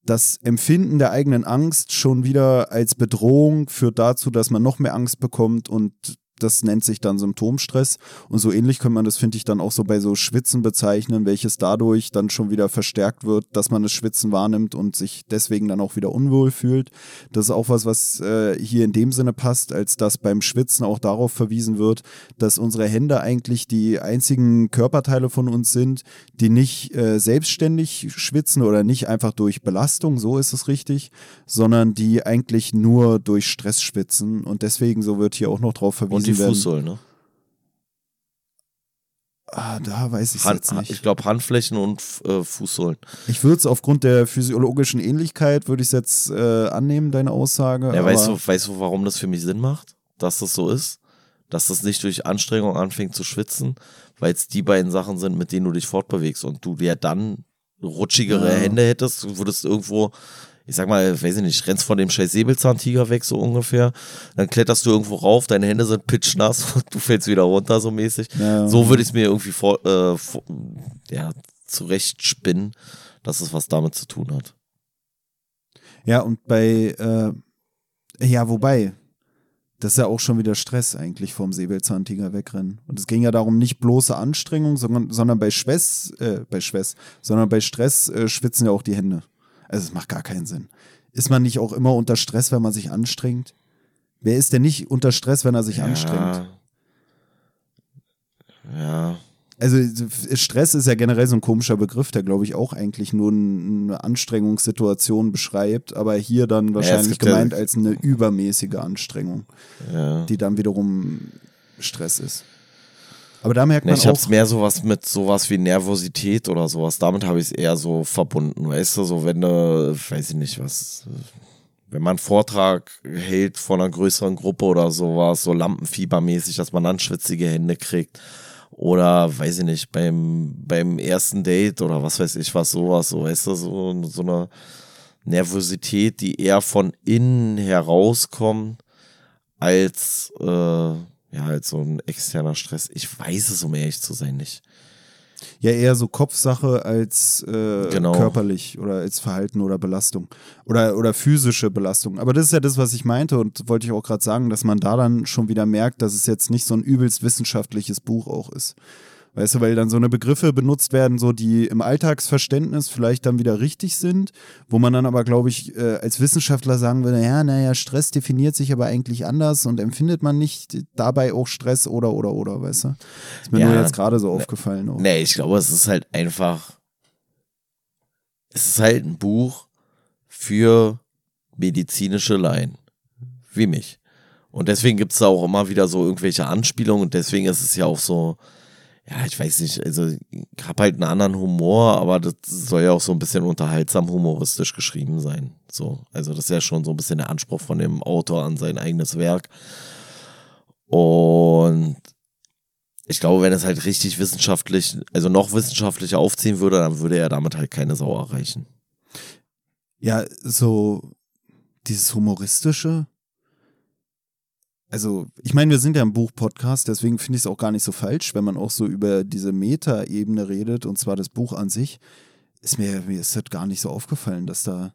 das Empfinden der eigenen Angst schon wieder als Bedrohung führt dazu, dass man noch mehr Angst bekommt und das nennt sich dann Symptomstress. Und so ähnlich kann man das, finde ich, dann auch so bei so Schwitzen bezeichnen, welches dadurch dann schon wieder verstärkt wird, dass man das Schwitzen wahrnimmt und sich deswegen dann auch wieder unwohl fühlt. Das ist auch was, was äh, hier in dem Sinne passt, als dass beim Schwitzen auch darauf verwiesen wird, dass unsere Hände eigentlich die einzigen Körperteile von uns sind, die nicht äh, selbstständig schwitzen oder nicht einfach durch Belastung, so ist es richtig, sondern die eigentlich nur durch Stress schwitzen. Und deswegen, so wird hier auch noch drauf verwiesen, und die Fußsohlen, ne? Ah, da weiß ich Hand, jetzt nicht. Ich glaube Handflächen und äh, Fußsohlen. Ich würde es aufgrund der physiologischen Ähnlichkeit, würde ich es jetzt äh, annehmen, deine Aussage. Ja, weißt, du, weißt du, warum das für mich Sinn macht, dass das so ist? Dass das nicht durch Anstrengung anfängt zu schwitzen, weil es die beiden Sachen sind, mit denen du dich fortbewegst und du ja dann rutschigere ja. Hände hättest, würdest irgendwo ich sag mal, weiß ich nicht, rennst von dem scheiß Säbelzahntiger weg, so ungefähr. Dann kletterst du irgendwo rauf, deine Hände sind pitschnass und du fällst wieder runter, so mäßig. Ja. So würde ich es mir irgendwie vor, äh, vor, ja, zurechtspinnen, dass es was damit zu tun hat. Ja, und bei, äh, ja, wobei, das ist ja auch schon wieder Stress eigentlich vom Säbelzahntiger wegrennen. Und es ging ja darum, nicht bloße Anstrengung, sondern, sondern bei Schwess, äh, bei Schwess, sondern bei Stress äh, schwitzen ja auch die Hände. Also es macht gar keinen Sinn. Ist man nicht auch immer unter Stress, wenn man sich anstrengt? Wer ist denn nicht unter Stress, wenn er sich ja. anstrengt? Ja. Also Stress ist ja generell so ein komischer Begriff, der glaube ich auch eigentlich nur eine Anstrengungssituation beschreibt, aber hier dann wahrscheinlich ja, gemeint ja, als eine übermäßige Anstrengung, die dann wiederum Stress ist. Aber da merkt man nee, ich auch. Ich hab's mehr sowas mit sowas wie Nervosität oder sowas. Damit habe ich es eher so verbunden, weißt du, so wenn du, weiß ich nicht was, wenn man einen Vortrag hält von einer größeren Gruppe oder sowas, so Lampenfiebermäßig, dass man dann schwitzige Hände kriegt. Oder, weiß ich nicht, beim, beim ersten Date oder was weiß ich was, sowas, so, weißt du, so, so eine Nervosität, die eher von innen herauskommt, als, äh, ja, halt so ein externer Stress. Ich weiß es, um ehrlich zu sein, nicht. Ja, eher so Kopfsache als äh, genau. körperlich oder als Verhalten oder Belastung oder, oder physische Belastung. Aber das ist ja das, was ich meinte und wollte ich auch gerade sagen, dass man da dann schon wieder merkt, dass es jetzt nicht so ein übelst wissenschaftliches Buch auch ist. Weißt du, weil dann so eine Begriffe benutzt werden, so die im Alltagsverständnis vielleicht dann wieder richtig sind, wo man dann aber, glaube ich, äh, als Wissenschaftler sagen würde, ja, naja, Stress definiert sich aber eigentlich anders und empfindet man nicht dabei auch Stress oder oder oder, weißt du? Ist mir ja, nur jetzt gerade so aufgefallen. Auch. Nee, ich glaube, es ist halt einfach, es ist halt ein Buch für medizinische Laien, wie mich. Und deswegen gibt es da auch immer wieder so irgendwelche Anspielungen und deswegen ist es ja auch so, ja, ich weiß nicht, also ich habe halt einen anderen Humor, aber das soll ja auch so ein bisschen unterhaltsam humoristisch geschrieben sein. So, also das ist ja schon so ein bisschen der Anspruch von dem Autor an sein eigenes Werk. Und ich glaube, wenn es halt richtig wissenschaftlich, also noch wissenschaftlicher aufziehen würde, dann würde er damit halt keine Sau erreichen. Ja, so dieses humoristische, also ich meine, wir sind ja ein Buch-Podcast, deswegen finde ich es auch gar nicht so falsch, wenn man auch so über diese Meta-Ebene redet, und zwar das Buch an sich. Ist mir, mir ist das gar nicht so aufgefallen, dass da.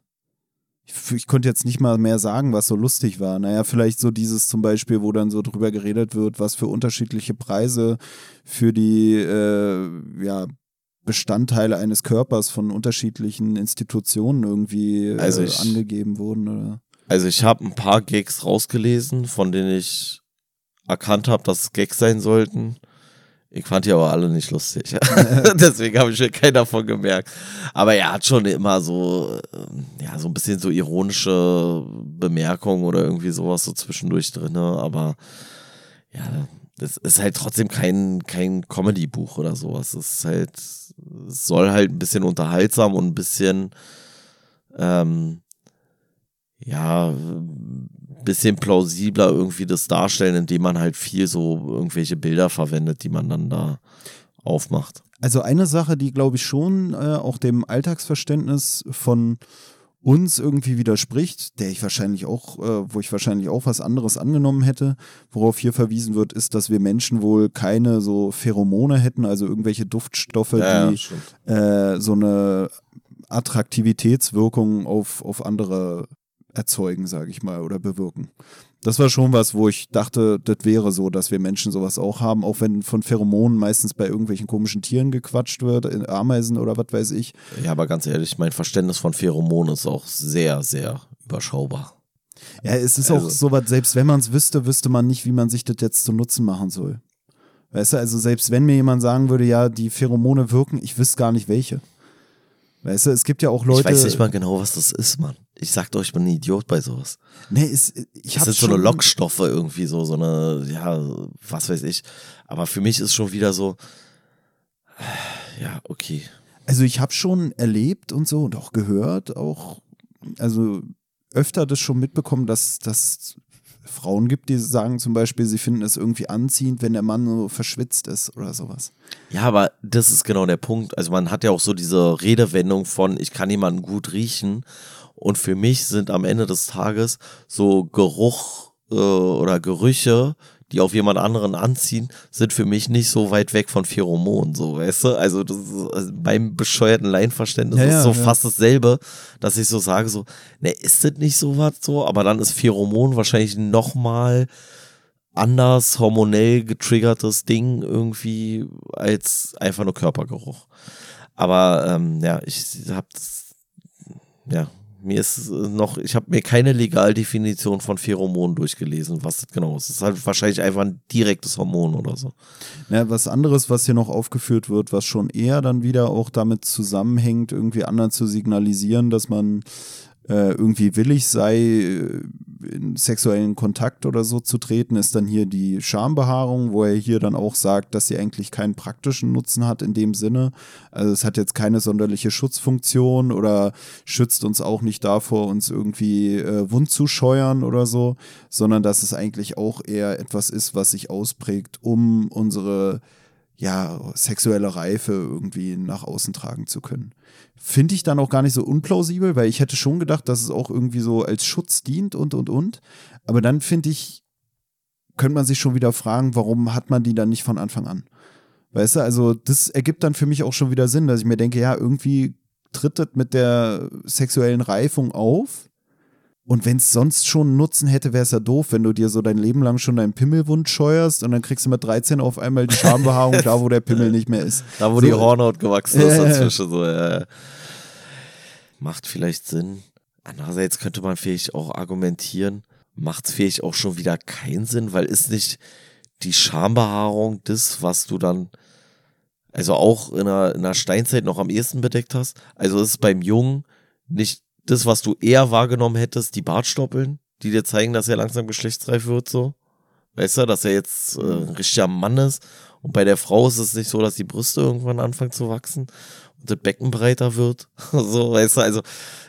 Ich, ich konnte jetzt nicht mal mehr sagen, was so lustig war. Naja, vielleicht so dieses zum Beispiel, wo dann so drüber geredet wird, was für unterschiedliche Preise für die äh, ja, Bestandteile eines Körpers von unterschiedlichen Institutionen irgendwie äh, also ich, angegeben wurden. Oder? Also ich habe ein paar Gags rausgelesen, von denen ich erkannt habe, dass es Gags sein sollten. Ich fand die aber alle nicht lustig. Deswegen habe ich mir keinen davon gemerkt. Aber er hat schon immer so, ähm, ja, so ein bisschen so ironische Bemerkungen oder irgendwie sowas so zwischendurch drin. Aber ja, das ist halt trotzdem kein, kein Comedy-Buch oder sowas. Es ist halt, es soll halt ein bisschen unterhaltsam und ein bisschen ähm, ja, bisschen plausibler irgendwie das darstellen, indem man halt viel so irgendwelche Bilder verwendet, die man dann da aufmacht. Also eine Sache, die glaube ich schon äh, auch dem Alltagsverständnis von uns irgendwie widerspricht, der ich wahrscheinlich auch, äh, wo ich wahrscheinlich auch was anderes angenommen hätte, worauf hier verwiesen wird, ist, dass wir Menschen wohl keine so Pheromone hätten, also irgendwelche Duftstoffe, ja, die äh, so eine Attraktivitätswirkung auf, auf andere erzeugen, sage ich mal, oder bewirken das war schon was, wo ich dachte, das wäre so, dass wir Menschen sowas auch haben, auch wenn von Pheromonen meistens bei irgendwelchen komischen Tieren gequatscht wird, in Ameisen oder was weiß ich. Ja, aber ganz ehrlich, mein Verständnis von Pheromonen ist auch sehr, sehr überschaubar. Ja, es ist also. auch so was, selbst wenn man es wüsste, wüsste man nicht, wie man sich das jetzt zu Nutzen machen soll. Weißt du, also selbst wenn mir jemand sagen würde, ja, die Pheromone wirken, ich wüsste gar nicht welche. Weißt du, es gibt ja auch Leute. Ich weiß nicht mal genau, was das ist, Mann. Ich sag doch, ich bin ein Idiot bei sowas. Nee, ist, ich Das sind so eine Lockstoffe irgendwie, so, so eine, ja, was weiß ich. Aber für mich ist schon wieder so, ja, okay. Also ich habe schon erlebt und so und auch gehört, auch, also öfter das schon mitbekommen, dass, dass Frauen gibt, die sagen zum Beispiel, sie finden es irgendwie anziehend, wenn der Mann so verschwitzt ist oder sowas. Ja, aber das ist genau der Punkt. Also man hat ja auch so diese Redewendung von, ich kann jemanden gut riechen. Und für mich sind am Ende des Tages so Geruch äh, oder Gerüche, die auf jemand anderen anziehen, sind für mich nicht so weit weg von Pheromonen, so, weißt du? Also, das ist, also beim bescheuerten Laienverständnis ja, ist so ja. fast dasselbe, dass ich so sage, so, ne, ist das nicht so was so? Aber dann ist Pheromon wahrscheinlich nochmal anders hormonell getriggertes Ding irgendwie als einfach nur Körpergeruch. Aber ähm, ja, ich hab das, ja, mir ist noch, ich habe mir keine Legaldefinition von Pheromonen durchgelesen, was das genau ist. Es ist halt wahrscheinlich einfach ein direktes Hormon oder so. Ja, was anderes, was hier noch aufgeführt wird, was schon eher dann wieder auch damit zusammenhängt, irgendwie anderen zu signalisieren, dass man äh, irgendwie willig sei, äh, in sexuellen Kontakt oder so zu treten, ist dann hier die Schambehaarung, wo er hier dann auch sagt, dass sie eigentlich keinen praktischen Nutzen hat in dem Sinne. Also es hat jetzt keine sonderliche Schutzfunktion oder schützt uns auch nicht davor, uns irgendwie äh, wund zu scheuern oder so, sondern dass es eigentlich auch eher etwas ist, was sich ausprägt, um unsere ja, sexuelle Reife irgendwie nach außen tragen zu können. Finde ich dann auch gar nicht so unplausibel, weil ich hätte schon gedacht, dass es auch irgendwie so als Schutz dient und und und. Aber dann finde ich, könnte man sich schon wieder fragen, warum hat man die dann nicht von Anfang an? Weißt du, also das ergibt dann für mich auch schon wieder Sinn, dass ich mir denke, ja, irgendwie tritt das mit der sexuellen Reifung auf und wenn es sonst schon einen Nutzen hätte, wäre es ja doof, wenn du dir so dein Leben lang schon deinen Pimmelwund scheuerst und dann kriegst du mit 13 auf einmal die Schambehaarung da, wo der Pimmel nicht mehr ist. Da, wo so, die Hornhaut gewachsen ist dazwischen. So, ja. Macht vielleicht Sinn. Andererseits könnte man vielleicht auch argumentieren, macht es vielleicht auch schon wieder keinen Sinn, weil ist nicht die Schambehaarung das, was du dann, also auch in der, in der Steinzeit noch am ehesten bedeckt hast? Also ist es beim Jungen nicht das, was du eher wahrgenommen hättest, die Bartstoppeln, die dir zeigen, dass er langsam geschlechtsreif wird, so. Weißt du, dass er jetzt äh, ein richtiger Mann ist. Und bei der Frau ist es nicht so, dass die Brüste irgendwann anfangen zu wachsen und das Becken breiter wird. so, weißt du, also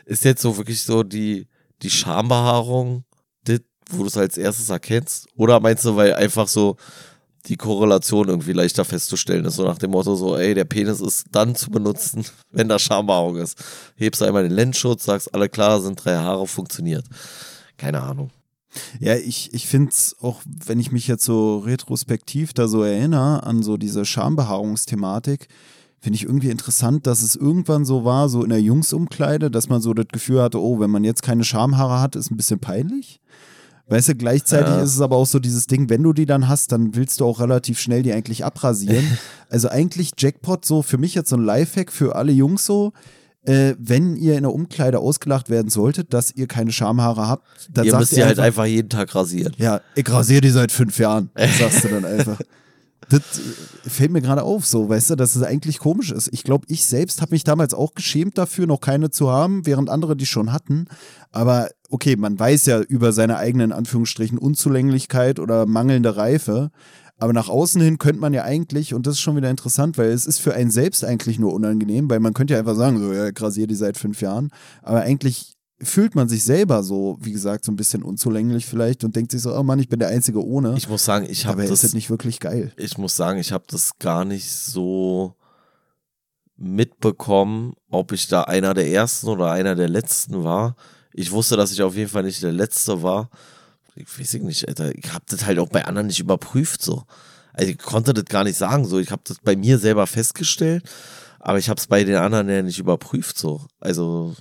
ist jetzt so wirklich so die, die Schambehaarung, das, wo du es als erstes erkennst? Oder meinst du, weil einfach so die Korrelation irgendwie leichter festzustellen ist. So nach dem Motto, so, ey, der Penis ist dann zu benutzen, wenn da Schambehaarung ist. Hebst einmal den Lenzschutz, sagst, alle klar, sind drei Haare, funktioniert. Keine Ahnung. Ja, ich, ich finde es auch, wenn ich mich jetzt so retrospektiv da so erinnere an so diese Schambehaarungsthematik, finde ich irgendwie interessant, dass es irgendwann so war, so in der Jungsumkleide, dass man so das Gefühl hatte, oh, wenn man jetzt keine Schamhaare hat, ist ein bisschen peinlich. Weißt du, gleichzeitig ja. ist es aber auch so dieses Ding, wenn du die dann hast, dann willst du auch relativ schnell die eigentlich abrasieren. also eigentlich Jackpot so für mich jetzt so ein Lifehack für alle Jungs so. Äh, wenn ihr in der Umkleide ausgelacht werden solltet, dass ihr keine Schamhaare habt, dann ihr müsst ihr halt einfach jeden Tag rasieren. Ja, ich rasiere die seit fünf Jahren, sagst du dann einfach. das fällt mir gerade auf, so, weißt du, dass es eigentlich komisch ist. Ich glaube, ich selbst habe mich damals auch geschämt dafür, noch keine zu haben, während andere die schon hatten. Aber okay, man weiß ja über seine eigenen Anführungsstrichen Unzulänglichkeit oder mangelnde Reife. Aber nach außen hin könnte man ja eigentlich, und das ist schon wieder interessant, weil es ist für einen selbst eigentlich nur unangenehm, weil man könnte ja einfach sagen, so, ja, grasier die seit fünf Jahren. Aber eigentlich fühlt man sich selber so, wie gesagt, so ein bisschen unzulänglich vielleicht und denkt sich so, oh Mann, ich bin der Einzige ohne. Ich muss sagen, ich habe das. ist das nicht wirklich geil. Ich muss sagen, ich habe das gar nicht so mitbekommen, ob ich da einer der ersten oder einer der letzten war. Ich wusste, dass ich auf jeden Fall nicht der letzte war. Ich weiß nicht, Alter. Ich habe das halt auch bei anderen nicht überprüft so. Also ich konnte das gar nicht sagen so. Ich habe das bei mir selber festgestellt, aber ich habe es bei den anderen ja nicht überprüft so. Also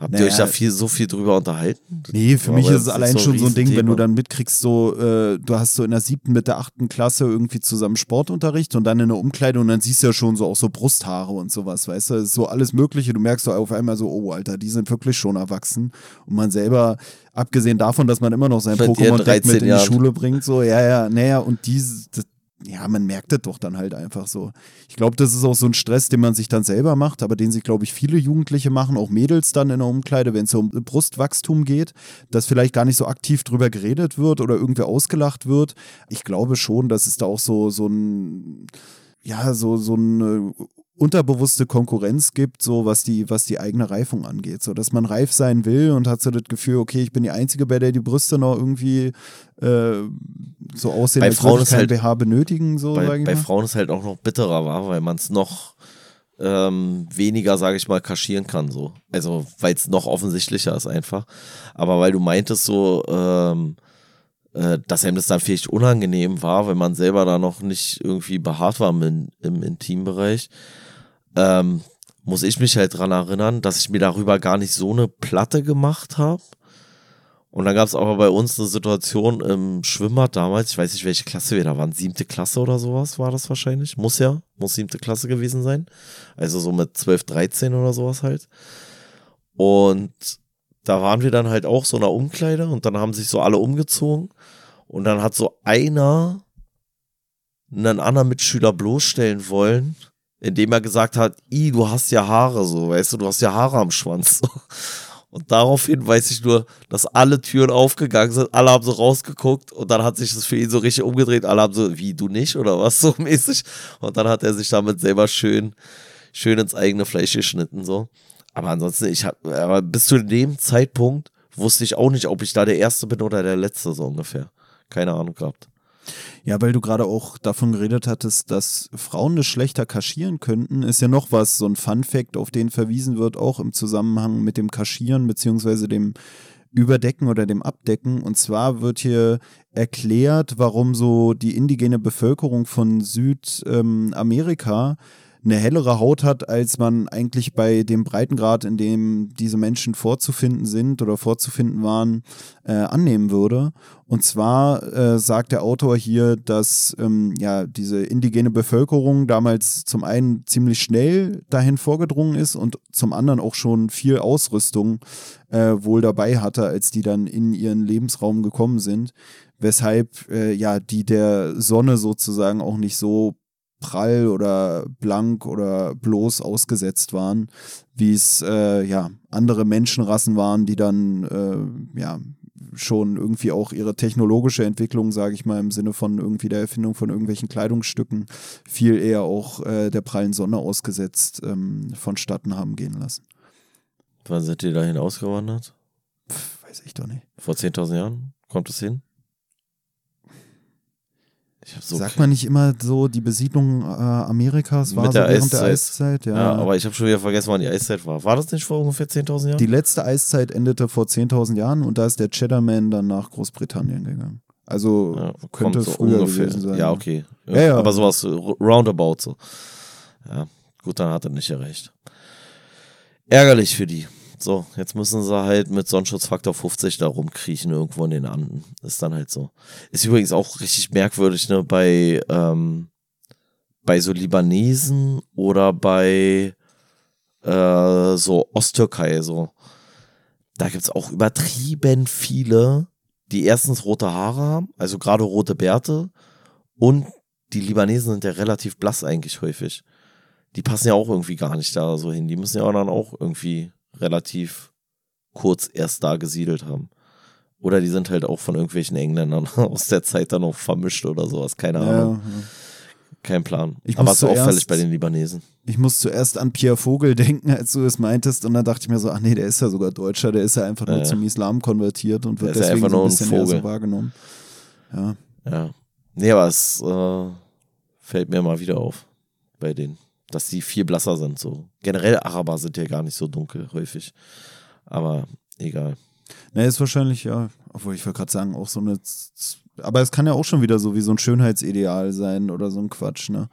Habt naja, ihr euch da viel, so viel drüber unterhalten? Nee, für mich ist es allein schon so ein Ding, wenn du dann mitkriegst, so, äh, du hast so in der siebten mit der achten Klasse irgendwie zusammen Sportunterricht und dann in der Umkleidung und dann siehst du ja schon so auch so Brusthaare und sowas, weißt du, so alles Mögliche. Du merkst so auf einmal so, oh, Alter, die sind wirklich schon erwachsen. Und man selber, abgesehen davon, dass man immer noch sein Pokémon-Deck mit in die Schule bringt, so, ja, ja, naja, und die, das, ja, man merkt das doch dann halt einfach so. Ich glaube, das ist auch so ein Stress, den man sich dann selber macht, aber den sich, glaube ich, viele Jugendliche machen, auch Mädels dann in der Umkleide, wenn es um Brustwachstum geht, dass vielleicht gar nicht so aktiv drüber geredet wird oder irgendwie ausgelacht wird. Ich glaube schon, dass es da auch so, so ein, ja, so, so ein unterbewusste Konkurrenz gibt, so was die, was die eigene Reifung angeht. So, dass man reif sein will und hat so das Gefühl, okay, ich bin die Einzige, bei der die Brüste noch irgendwie äh, so aussehen, bei als Frauen würde ich kein halt, BH benötigen. So, bei, bei. Frauen ist halt auch noch bitterer war, weil man es noch ähm, weniger, sage ich mal, kaschieren kann. So. Also, weil es noch offensichtlicher ist einfach. Aber weil du meintest so, ähm, äh, dass einem das dann vielleicht unangenehm war, wenn man selber da noch nicht irgendwie behaart war im, im Intimbereich ähm, muss ich mich halt dran erinnern, dass ich mir darüber gar nicht so eine Platte gemacht habe. Und dann gab es aber bei uns eine Situation im Schwimmbad damals, ich weiß nicht, welche Klasse wir da waren, siebte Klasse oder sowas war das wahrscheinlich. Muss ja, muss siebte Klasse gewesen sein. Also so mit 12, 13 oder sowas halt. Und da waren wir dann halt auch so in der Umkleide und dann haben sich so alle umgezogen. Und dann hat so einer einen anderen Mitschüler bloßstellen wollen indem er gesagt hat, i, du hast ja Haare so, weißt du, du hast ja Haare am Schwanz. Und daraufhin weiß ich nur, dass alle Türen aufgegangen sind, alle haben so rausgeguckt und dann hat sich das für ihn so richtig umgedreht. Alle haben so, wie, du nicht oder was, so mäßig. Und dann hat er sich damit selber schön, schön ins eigene Fleisch geschnitten, so. Aber ansonsten, ich hab, aber bis zu dem Zeitpunkt wusste ich auch nicht, ob ich da der Erste bin oder der Letzte, so ungefähr. Keine Ahnung gehabt. Ja, weil du gerade auch davon geredet hattest, dass Frauen das schlechter kaschieren könnten, ist ja noch was, so ein Fun-Fact, auf den verwiesen wird, auch im Zusammenhang mit dem Kaschieren beziehungsweise dem Überdecken oder dem Abdecken. Und zwar wird hier erklärt, warum so die indigene Bevölkerung von Südamerika ähm, eine hellere Haut hat, als man eigentlich bei dem Breitengrad, in dem diese Menschen vorzufinden sind oder vorzufinden waren, äh, annehmen würde. Und zwar äh, sagt der Autor hier, dass ähm, ja diese indigene Bevölkerung damals zum einen ziemlich schnell dahin vorgedrungen ist und zum anderen auch schon viel Ausrüstung äh, wohl dabei hatte, als die dann in ihren Lebensraum gekommen sind weshalb äh, ja die der Sonne sozusagen auch nicht so prall oder blank oder bloß ausgesetzt waren, wie es äh, ja andere Menschenrassen waren, die dann äh, ja schon irgendwie auch ihre technologische Entwicklung, sage ich mal, im Sinne von irgendwie der Erfindung von irgendwelchen Kleidungsstücken viel eher auch äh, der prallen Sonne ausgesetzt ähm, vonstatten haben gehen lassen. Wann sind die dahin ausgewandert? Pff, weiß ich doch nicht. Vor 10.000 Jahren? Kommt es hin? So Sagt man nicht immer so, die Besiedlung äh, Amerikas war so während Eiszeit. der Eiszeit? Ja. ja, aber ich habe schon wieder vergessen, wann die Eiszeit war. War das nicht vor ungefähr 10.000 Jahren? Die letzte Eiszeit endete vor 10.000 Jahren und da ist der Cheddarman dann nach Großbritannien gegangen. Also ja, könnte so früher ungefähr. gewesen sein. Ja, okay. Ja, ja, aber sowas roundabout so. Ja, gut, dann hat er nicht erreicht. Ärgerlich für die. So, jetzt müssen sie halt mit Sonnenschutzfaktor 50 da rumkriechen irgendwo in den Anden. Ist dann halt so. Ist übrigens auch richtig merkwürdig, ne, bei, ähm, bei so Libanesen oder bei äh, so Osttürkei, so. Da gibt's auch übertrieben viele, die erstens rote Haare haben, also gerade rote Bärte. Und die Libanesen sind ja relativ blass eigentlich häufig. Die passen ja auch irgendwie gar nicht da so hin. Die müssen ja auch dann auch irgendwie relativ kurz erst da gesiedelt haben. Oder die sind halt auch von irgendwelchen Engländern aus der Zeit dann noch vermischt oder sowas. Keine Ahnung. Ja, ja. Kein Plan. Ich Aber es ist auffällig bei den Libanesen. Ich muss zuerst an Pierre Vogel denken, als du es meintest. Und dann dachte ich mir so, ach nee, der ist ja sogar Deutscher. Der ist ja einfach nur ja. zum Islam konvertiert und wird deswegen so ein bisschen ein so wahrgenommen. Ja. Ja. Nee, aber es äh, fällt mir mal wieder auf bei denen, dass die viel blasser sind. So. Generell Araber sind ja gar nicht so dunkel häufig. Aber egal. Ne, ist wahrscheinlich, ja, obwohl ich wollte gerade sagen, auch so eine. Aber es kann ja auch schon wieder so wie so ein Schönheitsideal sein oder so ein Quatsch, ne?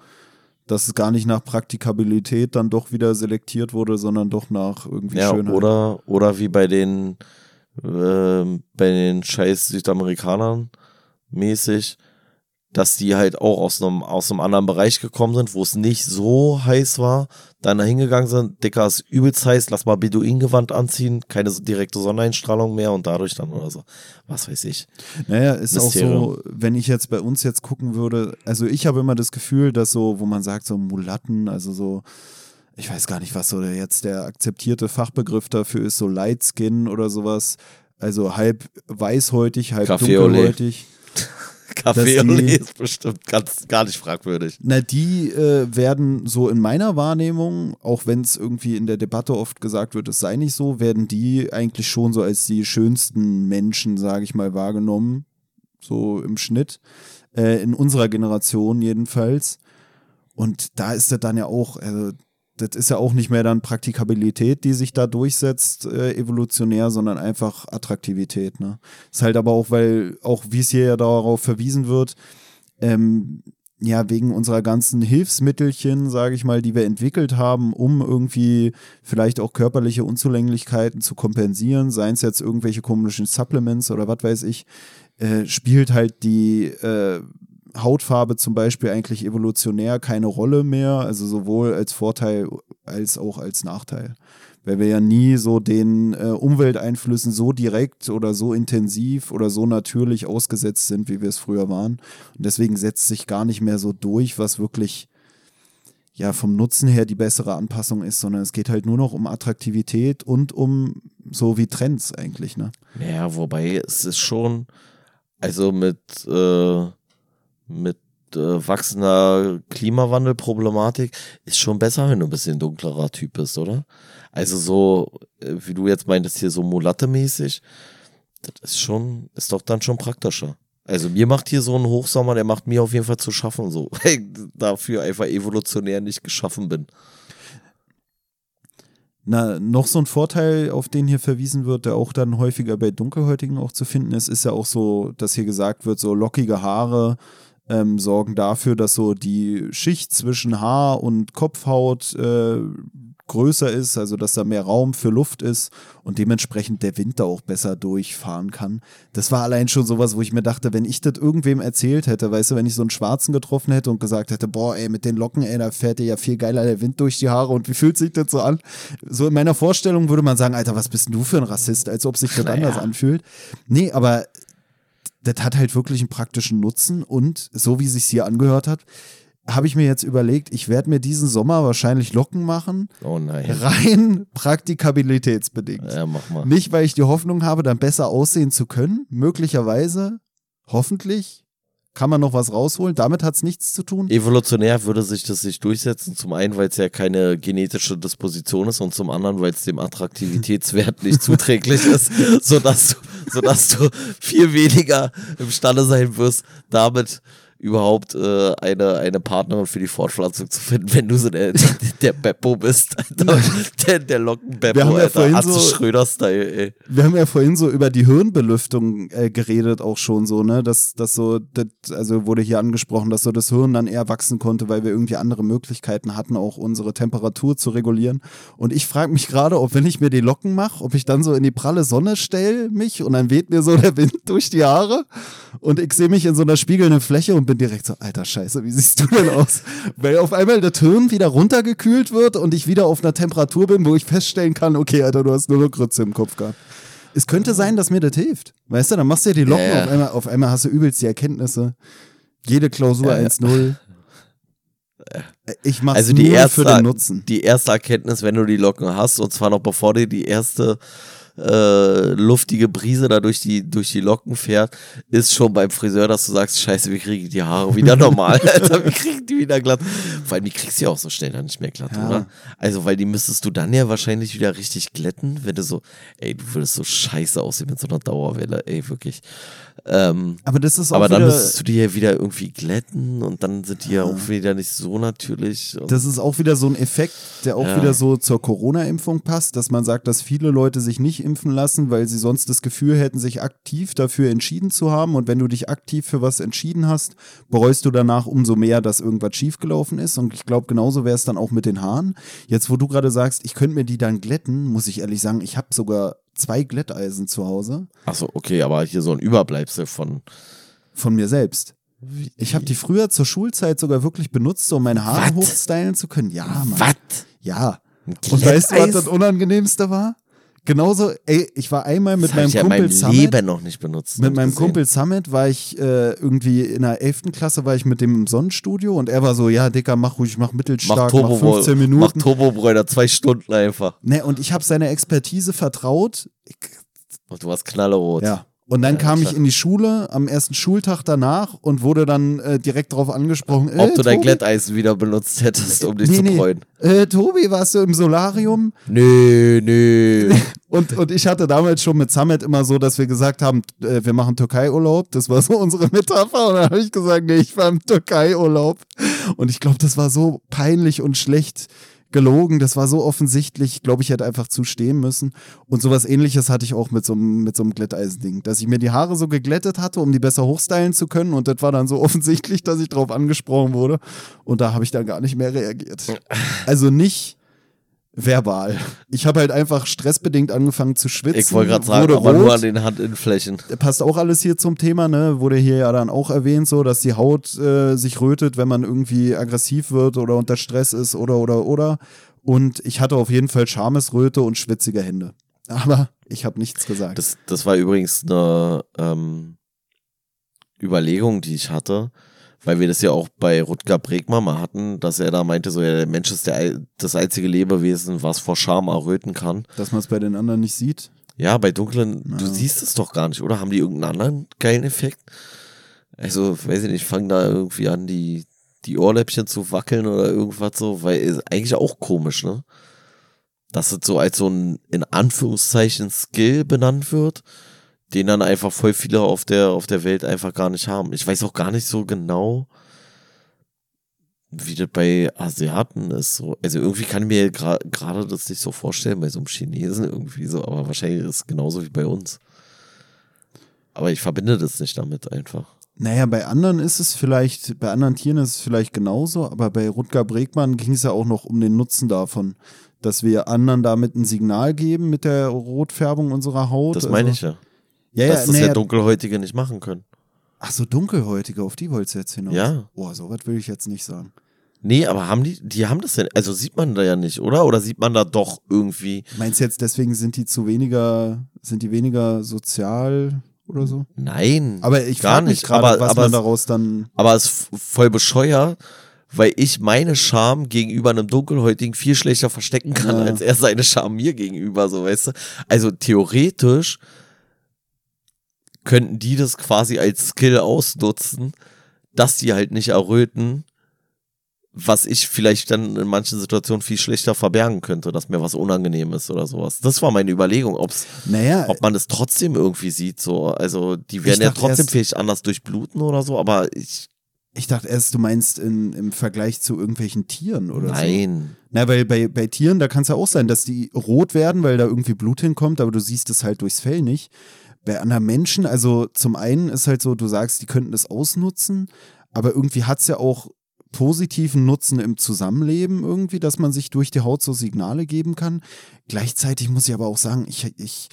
Dass es gar nicht nach Praktikabilität dann doch wieder selektiert wurde, sondern doch nach irgendwie ja, Schönheit. Oder, oder wie bei den, äh, bei den scheiß Südamerikanern mäßig, dass die halt auch aus einem, aus einem anderen Bereich gekommen sind, wo es nicht so heiß war, dann da hingegangen sind, Dicker ist übelst heiß, lass mal Beduingewand anziehen, keine direkte Sonneneinstrahlung mehr und dadurch dann oder so. Was weiß ich. Naja, ist Mysterium. auch so, wenn ich jetzt bei uns jetzt gucken würde, also ich habe immer das Gefühl, dass so, wo man sagt, so Mulatten, also so, ich weiß gar nicht, was so jetzt der akzeptierte Fachbegriff dafür ist, so Light Skin oder sowas, also halb weißhäutig, halb Café dunkelhäutig. Kaffee und ist bestimmt ganz, gar nicht fragwürdig. Na, die äh, werden so in meiner Wahrnehmung, auch wenn es irgendwie in der Debatte oft gesagt wird, es sei nicht so, werden die eigentlich schon so als die schönsten Menschen, sage ich mal, wahrgenommen. So im Schnitt. Äh, in unserer Generation jedenfalls. Und da ist das dann ja auch, also das ist ja auch nicht mehr dann Praktikabilität, die sich da durchsetzt, äh, evolutionär, sondern einfach Attraktivität. Ne? Ist halt aber auch, weil, auch wie es hier ja darauf verwiesen wird, ähm, ja, wegen unserer ganzen Hilfsmittelchen, sage ich mal, die wir entwickelt haben, um irgendwie vielleicht auch körperliche Unzulänglichkeiten zu kompensieren, seien es jetzt irgendwelche komischen Supplements oder was weiß ich, äh, spielt halt die äh, Hautfarbe zum Beispiel eigentlich evolutionär keine Rolle mehr, also sowohl als Vorteil als auch als Nachteil. Weil wir ja nie so den äh, Umwelteinflüssen so direkt oder so intensiv oder so natürlich ausgesetzt sind, wie wir es früher waren. Und deswegen setzt sich gar nicht mehr so durch, was wirklich ja vom Nutzen her die bessere Anpassung ist, sondern es geht halt nur noch um Attraktivität und um so wie Trends eigentlich, ne? Ja, wobei es ist schon, also mit äh mit äh, wachsender Klimawandelproblematik ist schon besser, wenn du ein bisschen dunklerer Typ bist, oder? Also so, äh, wie du jetzt meintest, hier so Mulatte-mäßig, das ist schon, ist doch dann schon praktischer. Also mir macht hier so ein Hochsommer, der macht mir auf jeden Fall zu schaffen, so, weil ich dafür einfach evolutionär nicht geschaffen bin. Na, noch so ein Vorteil, auf den hier verwiesen wird, der auch dann häufiger bei Dunkelhäutigen auch zu finden ist, ist ja auch so, dass hier gesagt wird, so lockige Haare, ähm, sorgen dafür, dass so die Schicht zwischen Haar und Kopfhaut äh, größer ist, also dass da mehr Raum für Luft ist und dementsprechend der Wind da auch besser durchfahren kann. Das war allein schon sowas, wo ich mir dachte, wenn ich das irgendwem erzählt hätte, weißt du, wenn ich so einen Schwarzen getroffen hätte und gesagt hätte, boah, ey, mit den Locken, ey, da fährt dir ja viel geiler der Wind durch die Haare und wie fühlt sich das so an? So in meiner Vorstellung würde man sagen, Alter, was bist denn du für ein Rassist, als ob sich das naja. anders anfühlt. Nee, aber das hat halt wirklich einen praktischen Nutzen und so wie es sich hier angehört hat, habe ich mir jetzt überlegt, ich werde mir diesen Sommer wahrscheinlich Locken machen. Oh nein. Rein praktikabilitätsbedingt. Ja, mach mal. Nicht, weil ich die Hoffnung habe, dann besser aussehen zu können. Möglicherweise, hoffentlich, kann man noch was rausholen. Damit hat es nichts zu tun. Evolutionär würde sich das nicht durchsetzen. Zum einen, weil es ja keine genetische Disposition ist und zum anderen, weil es dem Attraktivitätswert nicht zuträglich ist, sodass du, sodass du viel weniger imstande sein wirst, damit überhaupt äh, eine, eine Partnerin für die Fortpflanzung zu finden, wenn du so der, der Beppo bist, Alter. Der, der Locken-Beppo, ja Alter. Atze so, Schröder-Style, ey. Wir haben ja vorhin so über die Hirnbelüftung äh, geredet, auch schon so, ne? Dass, dass so, das, also wurde hier angesprochen, dass so das Hirn dann eher wachsen konnte, weil wir irgendwie andere Möglichkeiten hatten, auch unsere Temperatur zu regulieren. Und ich frage mich gerade, ob wenn ich mir die Locken mache, ob ich dann so in die pralle Sonne stelle mich und dann weht mir so der Wind durch die Haare und ich sehe mich in so einer spiegelnden Fläche und bin direkt so, alter Scheiße, wie siehst du denn aus? Weil auf einmal der Hirn wieder runtergekühlt wird und ich wieder auf einer Temperatur bin, wo ich feststellen kann, okay, Alter, du hast nur noch Grütze im Kopf gehabt. Es könnte sein, dass mir das hilft. Weißt du, dann machst du ja die Locken, ja, ja. Auf, einmal, auf einmal hast du übelst die Erkenntnisse. Jede Klausur ja, 1-0. Ich mache also die erste, für den Nutzen. Die erste Erkenntnis, wenn du die Locken hast, und zwar noch bevor dir die erste äh, luftige Brise da durch die, durch die Locken fährt, ist schon beim Friseur, dass du sagst, scheiße, wie kriege ich die Haare wieder normal? Alter, wie kriegen die wieder glatt? Vor allem, die kriegst du ja auch so schnell dann nicht mehr glatt, ja. oder? Also, weil die müsstest du dann ja wahrscheinlich wieder richtig glätten, wenn du so, ey, du würdest so scheiße aussehen mit so einer Dauerwelle, ey, wirklich. Ähm, aber das ist auch Aber dann müsstest du die ja wieder irgendwie glätten und dann sind die ja, ja auch wieder nicht so natürlich. Das ist auch wieder so ein Effekt, der auch ja. wieder so zur Corona-Impfung passt, dass man sagt, dass viele Leute sich nicht impfen lassen, weil sie sonst das Gefühl hätten, sich aktiv dafür entschieden zu haben. Und wenn du dich aktiv für was entschieden hast, bereust du danach umso mehr, dass irgendwas schiefgelaufen ist. Und ich glaube, genauso wäre es dann auch mit den Haaren. Jetzt, wo du gerade sagst, ich könnte mir die dann glätten, muss ich ehrlich sagen, ich habe sogar zwei Glätteisen zu Hause. Achso, okay, aber hier so ein Überbleibsel von. Von mir selbst. Wie? Ich habe die früher zur Schulzeit sogar wirklich benutzt, um meine Haare hochstylen zu können. Ja, Mann. Was? Ja. Und weißt du, was das Unangenehmste war? Genauso, ey, ich war einmal mit das meinem ich Kumpel ja Summit. Leben noch nicht benutzt. Mit meinem gesehen. Kumpel Summit war ich äh, irgendwie in der 11. Klasse war ich mit dem im Sonnenstudio und er war so, ja, Dicker, mach ruhig, mach mittelstark, mach, mach 15 Minuten. Mach Turbobräuner, zwei Stunden einfach. Ne, und ich habe seine Expertise vertraut. Ich, und du warst knallerot. Ja. Und dann ja, kam ich in die Schule am ersten Schultag danach und wurde dann äh, direkt darauf angesprochen. Ob äh, du dein Glätteisen wieder benutzt hättest, um dich nee, zu freuen. Nee. Äh, Tobi, warst du im Solarium? Nee, nee. und, und ich hatte damals schon mit Samet immer so, dass wir gesagt haben, äh, wir machen Türkei-Urlaub. Das war so unsere Metapher. Und dann habe ich gesagt, nee, ich war im Türkei-Urlaub. Und ich glaube, das war so peinlich und schlecht gelogen. Das war so offensichtlich. Ich glaube, ich hätte einfach zustehen müssen. Und sowas ähnliches hatte ich auch mit so, mit so einem Glätteisending. Dass ich mir die Haare so geglättet hatte, um die besser hochstylen zu können. Und das war dann so offensichtlich, dass ich darauf angesprochen wurde. Und da habe ich dann gar nicht mehr reagiert. Also nicht verbal. Ich habe halt einfach stressbedingt angefangen zu schwitzen. Ich wollte gerade sagen, aber rot. nur an den Handinnenflächen. Passt auch alles hier zum Thema, ne? Wurde hier ja dann auch erwähnt, so, dass die Haut äh, sich rötet, wenn man irgendwie aggressiv wird oder unter Stress ist oder oder oder. Und ich hatte auf jeden Fall Schamesröte und schwitzige Hände. Aber ich habe nichts gesagt. Das, das war übrigens eine ähm, Überlegung, die ich hatte weil wir das ja auch bei Rutger Bregmann mal hatten, dass er da meinte, so ja, der Mensch ist der, das einzige Lebewesen, was vor Scham erröten kann. Dass man es bei den anderen nicht sieht? Ja, bei dunklen, ja. du siehst es doch gar nicht, oder? Haben die irgendeinen anderen geilen Effekt? Also, weiß ich nicht, fangen da irgendwie an, die, die Ohrläppchen zu wackeln oder irgendwas so, weil ist eigentlich auch komisch, ne? Dass es so als so ein, in Anführungszeichen, Skill benannt wird den dann einfach voll viele auf der, auf der Welt einfach gar nicht haben. Ich weiß auch gar nicht so genau, wie das bei Asiaten ist. So. Also irgendwie kann ich mir gerade gra das nicht so vorstellen, bei so einem Chinesen irgendwie so, aber wahrscheinlich ist es genauso wie bei uns. Aber ich verbinde das nicht damit einfach. Naja, bei anderen ist es vielleicht, bei anderen Tieren ist es vielleicht genauso, aber bei Rutger Bregmann ging es ja auch noch um den Nutzen davon, dass wir anderen damit ein Signal geben mit der Rotfärbung unserer Haut. Das meine also, ich ja. Ja, dass ja, das nee, ja Dunkelhäutige nicht machen können. Ach so, Dunkelhäutige, auf die wolltest du jetzt hinaus? Ja. Boah, so was will ich jetzt nicht sagen. Nee, aber haben die, die haben das ja, also sieht man da ja nicht, oder? Oder sieht man da doch irgendwie. Meinst du jetzt, deswegen sind die zu weniger, sind die weniger sozial oder so? Nein. Aber ich gar nicht, aber, was aber man daraus dann. Aber es ist voll bescheuert, weil ich meine Scham gegenüber einem Dunkelhäutigen viel schlechter verstecken kann, ja. als er seine Scham mir gegenüber, so weißt du. Also theoretisch könnten die das quasi als Skill ausnutzen, dass die halt nicht erröten, was ich vielleicht dann in manchen Situationen viel schlechter verbergen könnte, dass mir was unangenehm ist oder sowas. Das war meine Überlegung, ob's, naja, ob man es trotzdem irgendwie sieht. So. Also die werden ja trotzdem vielleicht anders durchbluten oder so, aber ich. Ich dachte erst, du meinst in, im Vergleich zu irgendwelchen Tieren oder Nein. so. Nein. Na, weil bei, bei Tieren, da kann es ja auch sein, dass die rot werden, weil da irgendwie Blut hinkommt, aber du siehst es halt durchs Fell nicht bei anderen Menschen, also zum einen ist halt so, du sagst, die könnten das ausnutzen, aber irgendwie hat es ja auch positiven Nutzen im Zusammenleben irgendwie, dass man sich durch die Haut so Signale geben kann. Gleichzeitig muss ich aber auch sagen, ich, ich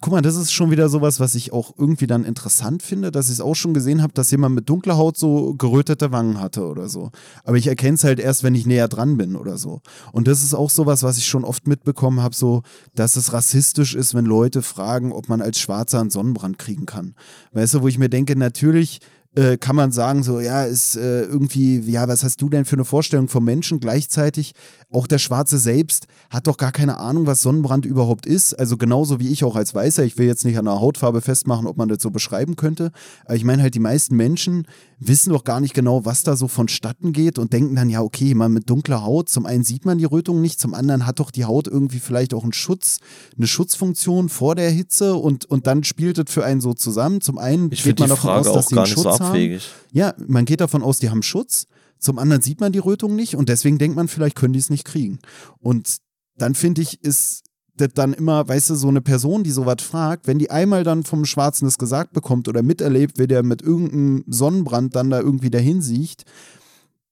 guck mal, das ist schon wieder sowas, was ich auch irgendwie dann interessant finde, dass ich es auch schon gesehen habe, dass jemand mit dunkler Haut so gerötete Wangen hatte oder so. Aber ich erkenne es halt erst, wenn ich näher dran bin oder so. Und das ist auch sowas, was ich schon oft mitbekommen habe, so, dass es rassistisch ist, wenn Leute fragen, ob man als Schwarzer einen Sonnenbrand kriegen kann. Weißt du, wo ich mir denke, natürlich äh, kann man sagen, so, ja, ist äh, irgendwie, ja, was hast du denn für eine Vorstellung vom Menschen? Gleichzeitig, auch der Schwarze selbst hat doch gar keine Ahnung, was Sonnenbrand überhaupt ist. Also genauso wie ich auch als Weißer. Ich will jetzt nicht an der Hautfarbe festmachen, ob man das so beschreiben könnte. Aber ich meine halt, die meisten Menschen wissen doch gar nicht genau, was da so vonstatten geht und denken dann, ja, okay, man mit dunkler Haut, zum einen sieht man die Rötung nicht, zum anderen hat doch die Haut irgendwie vielleicht auch einen Schutz, eine Schutzfunktion vor der Hitze und, und dann spielt es für einen so zusammen. Zum einen ich geht man davon Frage aus, dass sie einen Schutz so haben. Ja, man geht davon aus, die haben Schutz. Zum anderen sieht man die Rötung nicht und deswegen denkt man, vielleicht können die es nicht kriegen. Und dann finde ich, ist das dann immer, weißt du, so eine Person, die sowas fragt, wenn die einmal dann vom Schwarzen das gesagt bekommt oder miterlebt, wie der mit irgendeinem Sonnenbrand dann da irgendwie dahin sieht,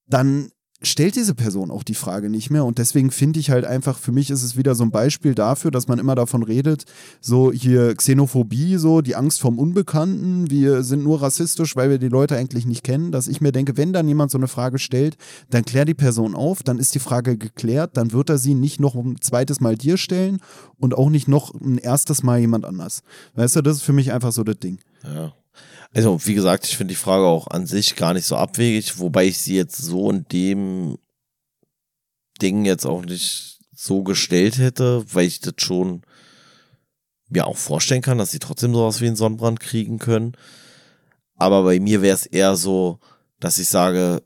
dann stellt diese Person auch die Frage nicht mehr. Und deswegen finde ich halt einfach, für mich ist es wieder so ein Beispiel dafür, dass man immer davon redet, so hier Xenophobie, so die Angst vom Unbekannten, wir sind nur rassistisch, weil wir die Leute eigentlich nicht kennen, dass ich mir denke, wenn dann jemand so eine Frage stellt, dann klär die Person auf, dann ist die Frage geklärt, dann wird er sie nicht noch ein zweites Mal dir stellen und auch nicht noch ein erstes Mal jemand anders. Weißt du, das ist für mich einfach so das Ding. Ja. Also, wie gesagt, ich finde die Frage auch an sich gar nicht so abwegig, wobei ich sie jetzt so in dem Ding jetzt auch nicht so gestellt hätte, weil ich das schon mir auch vorstellen kann, dass sie trotzdem sowas wie einen Sonnenbrand kriegen können. Aber bei mir wäre es eher so, dass ich sage,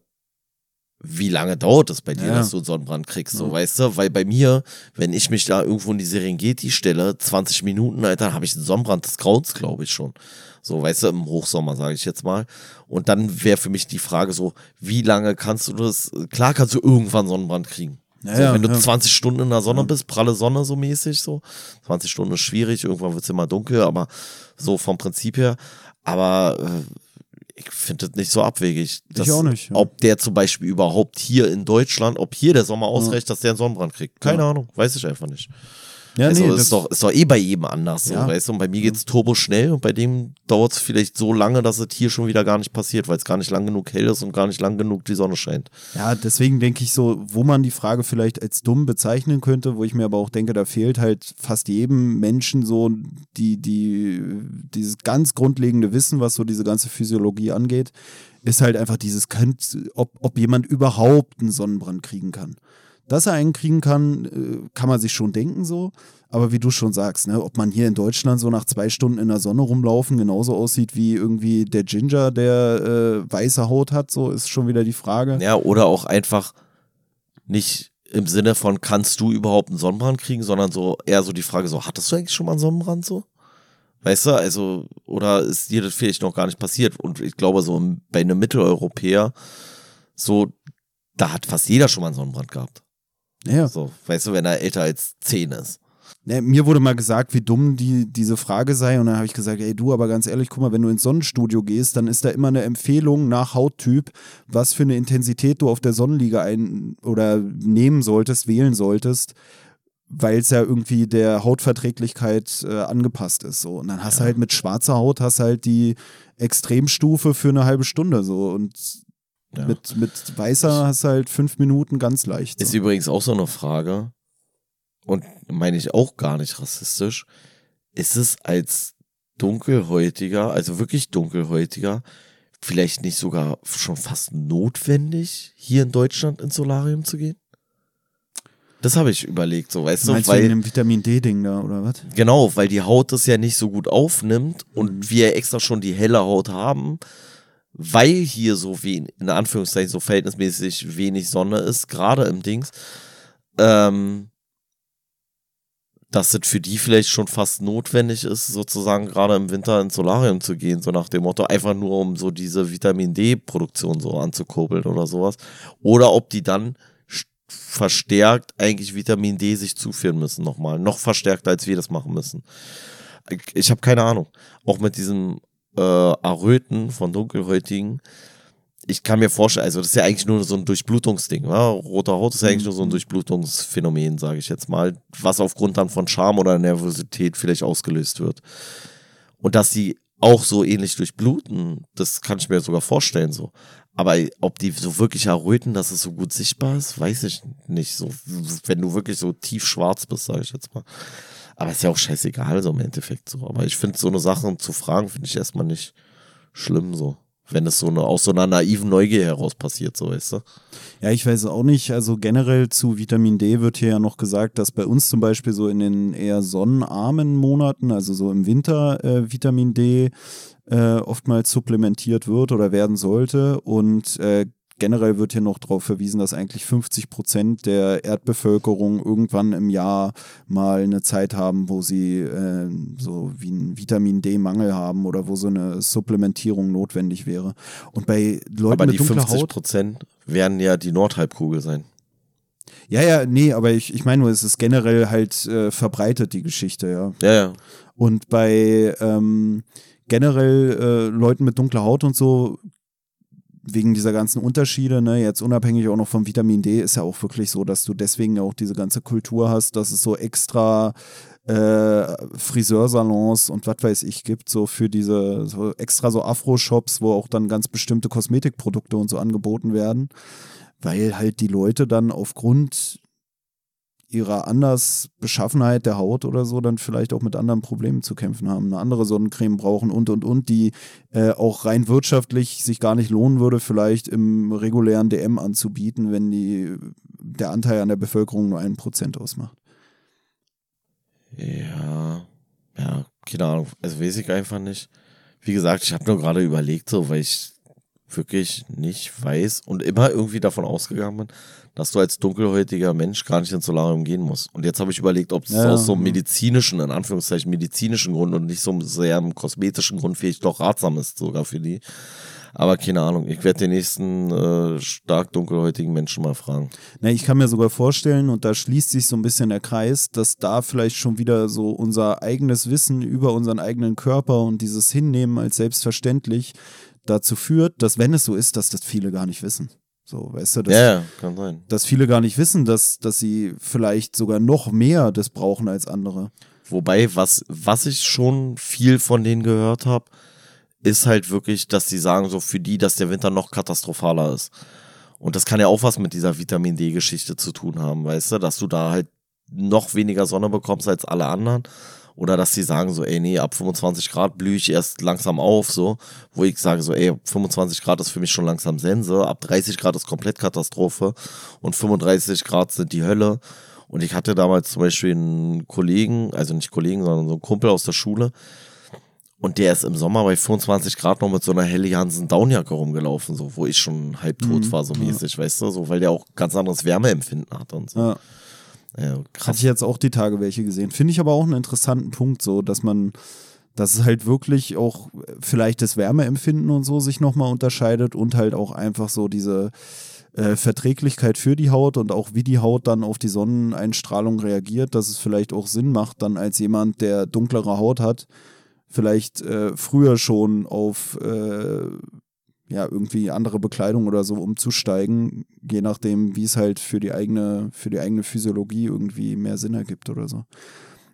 wie lange dauert es bei dir, ja. dass du einen Sonnenbrand kriegst, so, ja. weißt du? Weil bei mir, wenn ich mich da irgendwo in die Serengeti stelle, 20 Minuten, Alter, habe ich einen Sonnenbrand des Grauens, glaube ich schon. So, weißt du, im Hochsommer, sage ich jetzt mal. Und dann wäre für mich die Frage so, wie lange kannst du das? Klar kannst du irgendwann Sonnenbrand kriegen. Ja, so, wenn du ja. 20 Stunden in der Sonne bist, pralle Sonne so mäßig, so. 20 Stunden ist schwierig, irgendwann wird es immer dunkel, aber so vom Prinzip her. Aber äh, ich finde das nicht so abwegig. Dass, ich auch nicht. Ja. Ob der zum Beispiel überhaupt hier in Deutschland, ob hier der Sommer ausreicht, dass der einen Sonnenbrand kriegt. Keine Ahnung, weiß ich einfach nicht. Ja, also nee, ist doch, ist doch eh bei jedem anders so, ja. weißt du? Und bei mir geht's turbo schnell und bei dem dauert es vielleicht so lange, dass es hier schon wieder gar nicht passiert, weil es gar nicht lang genug hell ist und gar nicht lang genug die Sonne scheint. Ja, deswegen denke ich so, wo man die Frage vielleicht als dumm bezeichnen könnte, wo ich mir aber auch denke, da fehlt halt fast jedem Menschen so die, die, dieses ganz grundlegende Wissen, was so diese ganze Physiologie angeht, ist halt einfach dieses, ob, ob jemand überhaupt einen Sonnenbrand kriegen kann. Dass er einen kriegen kann, äh, kann man sich schon denken so. Aber wie du schon sagst, ne, ob man hier in Deutschland so nach zwei Stunden in der Sonne rumlaufen genauso aussieht wie irgendwie der Ginger, der äh, weiße Haut hat, so ist schon wieder die Frage. Ja, oder auch einfach nicht im Sinne von, kannst du überhaupt einen Sonnenbrand kriegen, sondern so eher so die Frage, so, hattest du eigentlich schon mal einen Sonnenbrand so? Weißt du, also, oder ist dir das vielleicht noch gar nicht passiert? Und ich glaube, so bei einem Mitteleuropäer, so, da hat fast jeder schon mal einen Sonnenbrand gehabt. Ja. So, weißt du, wenn er älter als zehn ist. Ja, mir wurde mal gesagt, wie dumm die, diese Frage sei. Und dann habe ich gesagt, ey du, aber ganz ehrlich, guck mal, wenn du ins Sonnenstudio gehst, dann ist da immer eine Empfehlung nach Hauttyp, was für eine Intensität du auf der Sonnenliege ein oder nehmen solltest, wählen solltest, weil es ja irgendwie der Hautverträglichkeit äh, angepasst ist. So. Und dann hast ja. du halt mit schwarzer Haut hast halt die Extremstufe für eine halbe Stunde so. Und ja. Mit, mit weißer hast du halt fünf Minuten ganz leicht. So. Ist übrigens auch so eine Frage, und meine ich auch gar nicht rassistisch, ist es als dunkelhäutiger, also wirklich dunkelhäutiger, vielleicht nicht sogar schon fast notwendig, hier in Deutschland ins Solarium zu gehen? Das habe ich überlegt, so weißt du, Meinst weil dem Vitamin D-Ding da oder was? Genau, weil die Haut das ja nicht so gut aufnimmt und mhm. wir extra schon die helle Haut haben, weil hier so wie in Anführungszeichen so verhältnismäßig wenig Sonne ist, gerade im Dings, ähm, dass es für die vielleicht schon fast notwendig ist, sozusagen gerade im Winter ins Solarium zu gehen, so nach dem Motto, einfach nur um so diese Vitamin D-Produktion so anzukurbeln oder sowas. Oder ob die dann verstärkt eigentlich Vitamin D sich zuführen müssen nochmal. Noch verstärkter, als wir das machen müssen. Ich habe keine Ahnung. Auch mit diesem äh, Aröten von Dunkelhäutigen. Ich kann mir vorstellen, also das ist ja eigentlich nur so ein Durchblutungsding. Ja? Roter Haut ist ja eigentlich nur so ein mhm. Durchblutungsphänomen, sage ich jetzt mal, was aufgrund dann von Charme oder Nervosität vielleicht ausgelöst wird. Und dass sie auch so ähnlich durchbluten, das kann ich mir sogar vorstellen so. Aber ob die so wirklich erröten, dass es so gut sichtbar ist, weiß ich nicht. So, wenn du wirklich so tief schwarz bist, sage ich jetzt mal. Aber ist ja auch scheißegal, so im Endeffekt so. Aber ich finde so eine Sache zu fragen, finde ich erstmal nicht schlimm so. wenn es so eine, aus so einer naiven Neugier heraus passiert, so weißt du. Ja, ich weiß auch nicht. Also generell zu Vitamin D wird hier ja noch gesagt, dass bei uns zum Beispiel so in den eher sonnenarmen Monaten, also so im Winter, äh, Vitamin D äh, oftmals supplementiert wird oder werden sollte. Und äh, generell wird hier noch darauf verwiesen, dass eigentlich 50 Prozent der Erdbevölkerung irgendwann im Jahr mal eine Zeit haben, wo sie äh, so wie einen Vitamin D-Mangel haben oder wo so eine Supplementierung notwendig wäre. Und bei Leuten aber mit die 50 Prozent werden ja die Nordhalbkugel sein. Ja, ja, nee, aber ich, ich meine nur, es ist generell halt äh, verbreitet, die Geschichte, ja. Ja, ja. Und bei ähm, generell äh, Leuten mit dunkler Haut und so wegen dieser ganzen Unterschiede, ne, jetzt unabhängig auch noch vom Vitamin D, ist ja auch wirklich so, dass du deswegen auch diese ganze Kultur hast, dass es so extra äh, Friseursalons und was weiß ich gibt, so für diese so extra so Afro-Shops, wo auch dann ganz bestimmte Kosmetikprodukte und so angeboten werden, weil halt die Leute dann aufgrund ihrer anders Beschaffenheit der Haut oder so dann vielleicht auch mit anderen Problemen zu kämpfen haben, eine andere Sonnencreme brauchen und und und, die äh, auch rein wirtschaftlich sich gar nicht lohnen würde, vielleicht im regulären DM anzubieten, wenn die, der Anteil an der Bevölkerung nur ein Prozent ausmacht. Ja, ja, keine Ahnung, also weiß ich einfach nicht. Wie gesagt, ich habe nur gerade überlegt, so, weil ich wirklich nicht weiß und immer irgendwie davon ausgegangen bin, dass du als dunkelhäutiger Mensch gar nicht ins Solarium gehen musst. Und jetzt habe ich überlegt, ob es ja. aus so einem medizinischen, in Anführungszeichen medizinischen Grund und nicht so sehr einem kosmetischen Grund vielleicht doch ratsam ist, sogar für die. Aber keine Ahnung, ich werde den nächsten äh, stark dunkelhäutigen Menschen mal fragen. Na, ich kann mir sogar vorstellen, und da schließt sich so ein bisschen der Kreis, dass da vielleicht schon wieder so unser eigenes Wissen über unseren eigenen Körper und dieses Hinnehmen als selbstverständlich dazu führt, dass wenn es so ist, dass das viele gar nicht wissen. So, weißt du, dass, ja, kann sein. dass viele gar nicht wissen, dass, dass sie vielleicht sogar noch mehr das brauchen als andere. Wobei, was, was ich schon viel von denen gehört habe, ist halt wirklich, dass sie sagen, so für die, dass der Winter noch katastrophaler ist. Und das kann ja auch was mit dieser Vitamin D-Geschichte zu tun haben, weißt du, dass du da halt noch weniger Sonne bekommst als alle anderen oder dass sie sagen so, ey, nee, ab 25 Grad blühe ich erst langsam auf, so. Wo ich sage so, ey, 25 Grad ist für mich schon langsam Sense. Ab 30 Grad ist komplett Katastrophe. Und 35 Grad sind die Hölle. Und ich hatte damals zum Beispiel einen Kollegen, also nicht Kollegen, sondern so einen Kumpel aus der Schule. Und der ist im Sommer bei 25 Grad noch mit so einer Helly Hansen Downjacke rumgelaufen, so, wo ich schon halb tot mhm, war, so mäßig, ja. weißt du, so, weil der auch ganz anderes Wärmeempfinden hat und so. Ja. Ja. Hatte ich jetzt auch die Tage welche gesehen. Finde ich aber auch einen interessanten Punkt, so, dass man, dass es halt wirklich auch vielleicht das Wärmeempfinden und so sich nochmal unterscheidet und halt auch einfach so diese äh, Verträglichkeit für die Haut und auch wie die Haut dann auf die Sonneneinstrahlung reagiert, dass es vielleicht auch Sinn macht, dann als jemand, der dunklere Haut hat, vielleicht äh, früher schon auf äh, ja, irgendwie andere Bekleidung oder so umzusteigen, je nachdem, wie es halt für die eigene, für die eigene Physiologie irgendwie mehr Sinn ergibt oder so.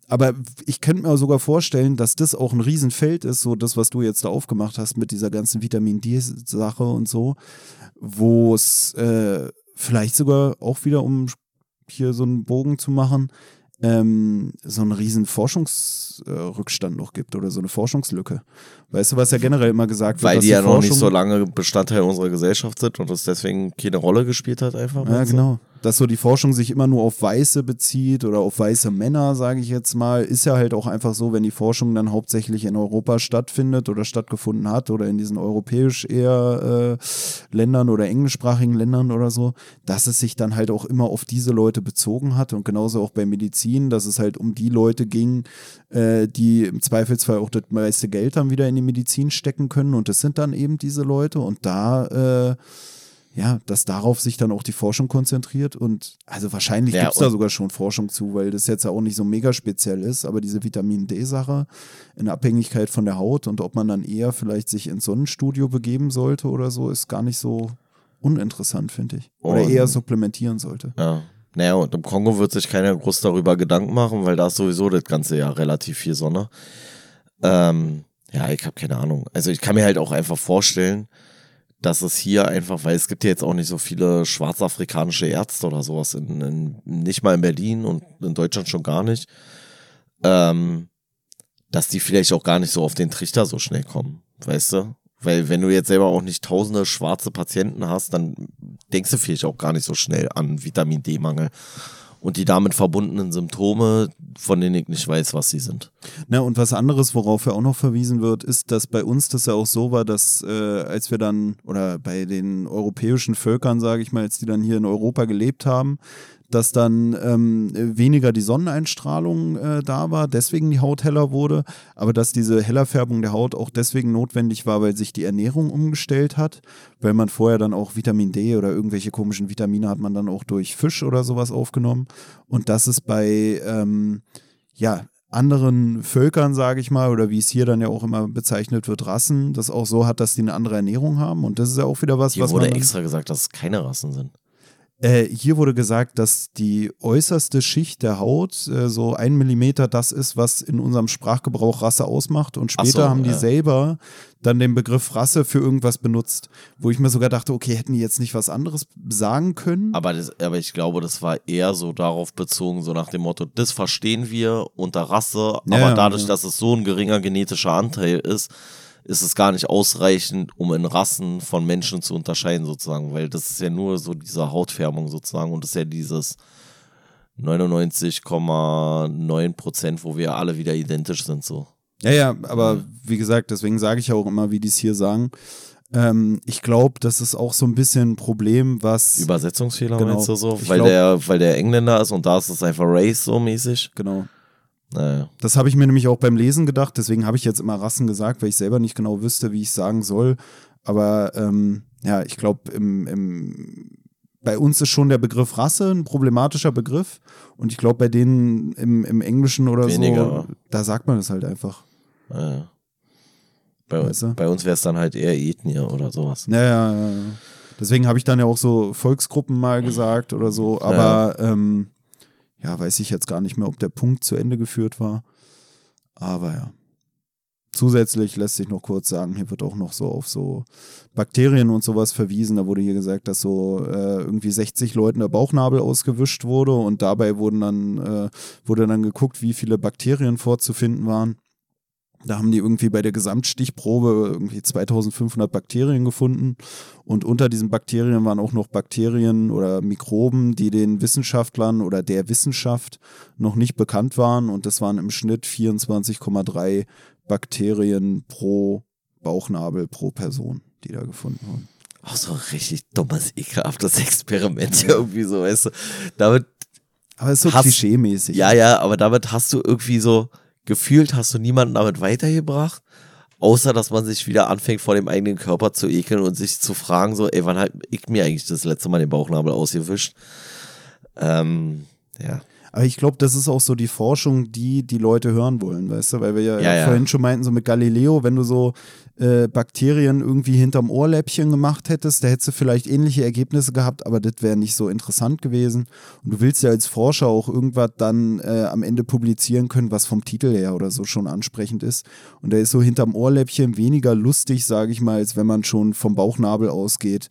Aber ich könnte mir sogar vorstellen, dass das auch ein Riesenfeld ist, so das, was du jetzt da aufgemacht hast mit dieser ganzen Vitamin D-Sache und so, wo es äh, vielleicht sogar auch wieder, um hier so einen Bogen zu machen, ähm, so einen riesen Forschungsrückstand noch gibt oder so eine Forschungslücke. Weißt du, was ja generell immer gesagt wird? Weil die ja noch nicht so lange Bestandteil unserer Gesellschaft sind und das deswegen keine Rolle gespielt hat einfach. Ja, genau dass so die Forschung sich immer nur auf Weiße bezieht oder auf weiße Männer, sage ich jetzt mal, ist ja halt auch einfach so, wenn die Forschung dann hauptsächlich in Europa stattfindet oder stattgefunden hat oder in diesen europäisch eher äh, Ländern oder englischsprachigen Ländern oder so, dass es sich dann halt auch immer auf diese Leute bezogen hat und genauso auch bei Medizin, dass es halt um die Leute ging, äh, die im Zweifelsfall auch das meiste Geld dann wieder in die Medizin stecken können und das sind dann eben diese Leute und da äh, ja, dass darauf sich dann auch die Forschung konzentriert und also wahrscheinlich ja, gibt es da sogar schon Forschung zu, weil das jetzt ja auch nicht so mega speziell ist, aber diese Vitamin D-Sache in Abhängigkeit von der Haut und ob man dann eher vielleicht sich ins Sonnenstudio begeben sollte oder so, ist gar nicht so uninteressant, finde ich. Oder und, eher supplementieren sollte. Ja. Naja, und im Kongo wird sich keiner groß darüber Gedanken machen, weil da ist sowieso das ganze Jahr relativ viel Sonne. Ähm, ja, ich habe keine Ahnung. Also ich kann mir halt auch einfach vorstellen, dass es hier einfach, weil es gibt ja jetzt auch nicht so viele schwarzafrikanische Ärzte oder sowas, in, in, nicht mal in Berlin und in Deutschland schon gar nicht, ähm, dass die vielleicht auch gar nicht so auf den Trichter so schnell kommen, weißt du? Weil wenn du jetzt selber auch nicht tausende schwarze Patienten hast, dann denkst du vielleicht auch gar nicht so schnell an Vitamin D-Mangel und die damit verbundenen Symptome, von denen ich nicht weiß, was sie sind. Na, und was anderes, worauf ja auch noch verwiesen wird, ist, dass bei uns das ja auch so war, dass äh, als wir dann, oder bei den europäischen Völkern, sage ich mal, als die dann hier in Europa gelebt haben, dass dann ähm, weniger die Sonneneinstrahlung äh, da war, deswegen die Haut heller wurde, aber dass diese Hellerfärbung der Haut auch deswegen notwendig war, weil sich die Ernährung umgestellt hat, weil man vorher dann auch Vitamin D oder irgendwelche komischen Vitamine hat man dann auch durch Fisch oder sowas aufgenommen und das ist bei ähm, ja anderen Völkern, sage ich mal, oder wie es hier dann ja auch immer bezeichnet wird, Rassen, das auch so hat, dass die eine andere Ernährung haben. Und das ist ja auch wieder was, hier was wurde extra gesagt, dass es keine Rassen sind. Äh, hier wurde gesagt, dass die äußerste Schicht der Haut äh, so ein Millimeter das ist, was in unserem Sprachgebrauch Rasse ausmacht. Und später so, haben die ja. selber dann den Begriff Rasse für irgendwas benutzt, wo ich mir sogar dachte, okay, hätten die jetzt nicht was anderes sagen können? Aber, das, aber ich glaube, das war eher so darauf bezogen, so nach dem Motto, das verstehen wir unter Rasse, aber ja, dadurch, ja. dass es so ein geringer genetischer Anteil ist, ist es gar nicht ausreichend, um in Rassen von Menschen zu unterscheiden, sozusagen, weil das ist ja nur so diese Hautfärbung sozusagen und das ist ja dieses 99,9 Prozent, wo wir alle wieder identisch sind, so. Ja, ja, aber wie gesagt, deswegen sage ich auch immer, wie die es hier sagen. Ähm, ich glaube, das ist auch so ein bisschen ein Problem, was. Übersetzungsfehler genau, meinst du so? Weil, glaub, der, weil der Engländer ist und da ist es einfach Race so mäßig. Genau. Naja. Das habe ich mir nämlich auch beim Lesen gedacht, deswegen habe ich jetzt immer Rassen gesagt, weil ich selber nicht genau wüsste, wie ich sagen soll. Aber ähm, ja, ich glaube, im, im, bei uns ist schon der Begriff Rasse ein problematischer Begriff. Und ich glaube, bei denen im, im Englischen oder Weniger. so, da sagt man es halt einfach. Naja. Bei, weißt du? bei uns wäre es dann halt eher Ethnie oder sowas. Ja, ja, ja. Deswegen habe ich dann ja auch so Volksgruppen mal gesagt oder so. Aber ja. ähm, ja, weiß ich jetzt gar nicht mehr, ob der Punkt zu Ende geführt war. Aber ja. Zusätzlich lässt sich noch kurz sagen, hier wird auch noch so auf so Bakterien und sowas verwiesen. Da wurde hier gesagt, dass so äh, irgendwie 60 Leuten der Bauchnabel ausgewischt wurde und dabei wurden dann, äh, wurde dann geguckt, wie viele Bakterien vorzufinden waren. Da haben die irgendwie bei der Gesamtstichprobe irgendwie 2500 Bakterien gefunden. Und unter diesen Bakterien waren auch noch Bakterien oder Mikroben, die den Wissenschaftlern oder der Wissenschaft noch nicht bekannt waren. Und das waren im Schnitt 24,3 Bakterien pro Bauchnabel pro Person, die da gefunden wurden. Auch so ein richtig dummes, ekelhaftes Experiment irgendwie so, weißt du. Damit. Aber es ist so klischee-mäßig. Ja, ja, aber damit hast du irgendwie so gefühlt hast du niemanden damit weitergebracht, außer dass man sich wieder anfängt, vor dem eigenen Körper zu ekeln und sich zu fragen, so, ey, wann hat ich mir eigentlich das letzte Mal den Bauchnabel ausgewischt? Ähm, ja. Aber ich glaube, das ist auch so die Forschung, die die Leute hören wollen, weißt du? Weil wir ja, ja vorhin ja. schon meinten, so mit Galileo, wenn du so äh, Bakterien irgendwie hinterm Ohrläppchen gemacht hättest, da hättest du vielleicht ähnliche Ergebnisse gehabt, aber das wäre nicht so interessant gewesen. Und du willst ja als Forscher auch irgendwas dann äh, am Ende publizieren können, was vom Titel her oder so schon ansprechend ist. Und da ist so hinterm Ohrläppchen weniger lustig, sage ich mal, als wenn man schon vom Bauchnabel ausgeht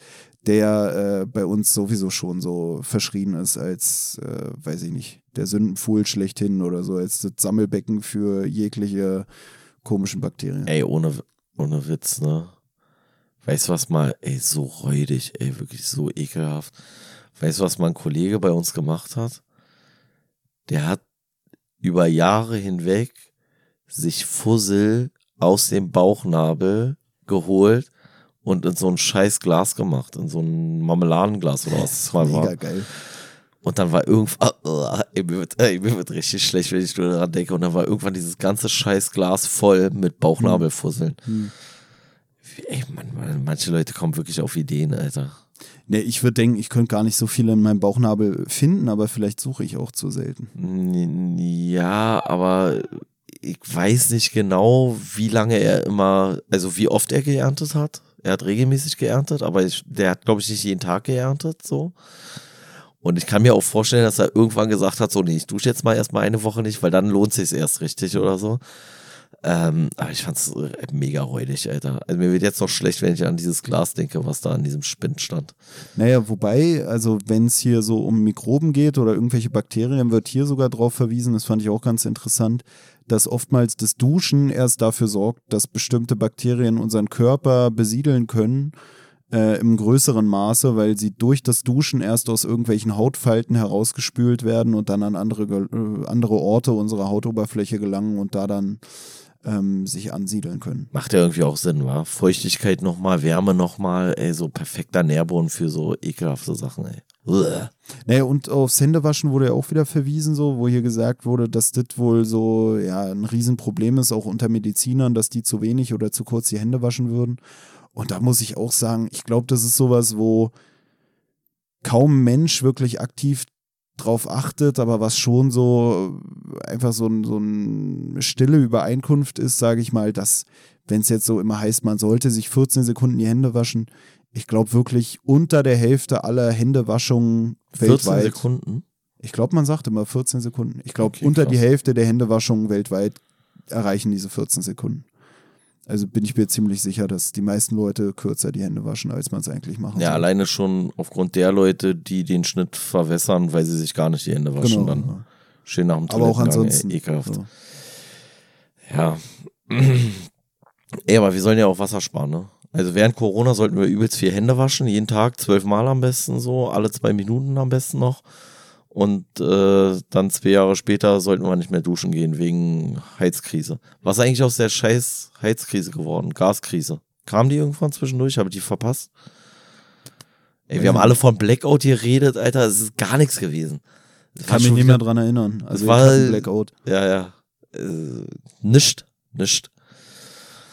der äh, bei uns sowieso schon so verschrien ist als, äh, weiß ich nicht, der Sündenpfuhl schlechthin oder so, als das Sammelbecken für jegliche komischen Bakterien. Ey, ohne, ohne Witz, ne? Weißt du was mal, ey, so räudig, ey, wirklich so ekelhaft. Weißt du, was mein Kollege bei uns gemacht hat? Der hat über Jahre hinweg sich Fussel aus dem Bauchnabel geholt und in so ein scheiß Glas gemacht, in so ein Marmeladenglas oder was das mal Mega war. geil. Und dann war irgendwann, oh, ey, mir, wird, ey, mir wird richtig schlecht, wenn ich nur daran denke. Und dann war irgendwann dieses ganze scheiß Glas voll mit Bauchnabelfusseln. Hm. hm. Ey, man, manche Leute kommen wirklich auf Ideen, Alter. Nee, ich würde denken, ich könnte gar nicht so viele in meinem Bauchnabel finden, aber vielleicht suche ich auch zu selten. Ja, aber ich weiß nicht genau, wie lange er immer, also wie oft er geerntet hat. Er hat regelmäßig geerntet, aber ich, der hat, glaube ich, nicht jeden Tag geerntet, so. Und ich kann mir auch vorstellen, dass er irgendwann gesagt hat, so, nee, ich dusche jetzt mal erstmal eine Woche nicht, weil dann lohnt sich erst richtig oder so. Ähm, aber ich fand's mega räudig, Alter. Also mir wird jetzt noch schlecht, wenn ich an dieses Glas denke, was da an diesem Spind stand. Naja, wobei, also wenn es hier so um Mikroben geht oder irgendwelche Bakterien, wird hier sogar drauf verwiesen, das fand ich auch ganz interessant, dass oftmals das Duschen erst dafür sorgt, dass bestimmte Bakterien unseren Körper besiedeln können äh, im größeren Maße, weil sie durch das Duschen erst aus irgendwelchen Hautfalten herausgespült werden und dann an andere, äh, andere Orte unserer Hautoberfläche gelangen und da dann ähm, sich ansiedeln können. Macht ja irgendwie auch Sinn, wa? Feuchtigkeit nochmal, Wärme nochmal, ey, so perfekter Nährboden für so ekelhafte Sachen, ey. Uah. Naja, und aufs Händewaschen wurde ja auch wieder verwiesen, so, wo hier gesagt wurde, dass das wohl so ja, ein Riesenproblem ist, auch unter Medizinern, dass die zu wenig oder zu kurz die Hände waschen würden. Und da muss ich auch sagen, ich glaube, das ist sowas, wo kaum Mensch wirklich aktiv drauf achtet, aber was schon so einfach so, ein, so eine stille Übereinkunft ist, sage ich mal, dass, wenn es jetzt so immer heißt, man sollte sich 14 Sekunden die Hände waschen, ich glaube wirklich unter der Hälfte aller Händewaschungen 14 weltweit. Sekunden? Ich glaube, man sagt immer 14 Sekunden. Ich glaube, okay, unter die Hälfte der Händewaschungen weltweit erreichen diese 14 Sekunden. Also bin ich mir ziemlich sicher, dass die meisten Leute kürzer die Hände waschen, als man es eigentlich machen Ja, soll. alleine schon aufgrund der Leute, die den Schnitt verwässern, weil sie sich gar nicht die Hände waschen. Genau, dann ja. schön nach dem Aber auch ansonsten. Ey, ekelhaft. So. Ja. Ey, aber wir sollen ja auch Wasser sparen, ne? Also während Corona sollten wir übelst viel Hände waschen, jeden Tag zwölfmal am besten so, alle zwei Minuten am besten noch. Und äh, dann zwei Jahre später sollten wir nicht mehr duschen gehen wegen Heizkrise. Was eigentlich aus der scheiß Heizkrise geworden? Gaskrise. Kam die irgendwann zwischendurch? Habe ich die verpasst? Ey, wir haben alle von Blackout geredet, Alter. Es ist gar nichts gewesen. Das Kann mich nicht mehr dran erinnern. Also war Blackout. Ja, ja. Äh, nischt. Nischt.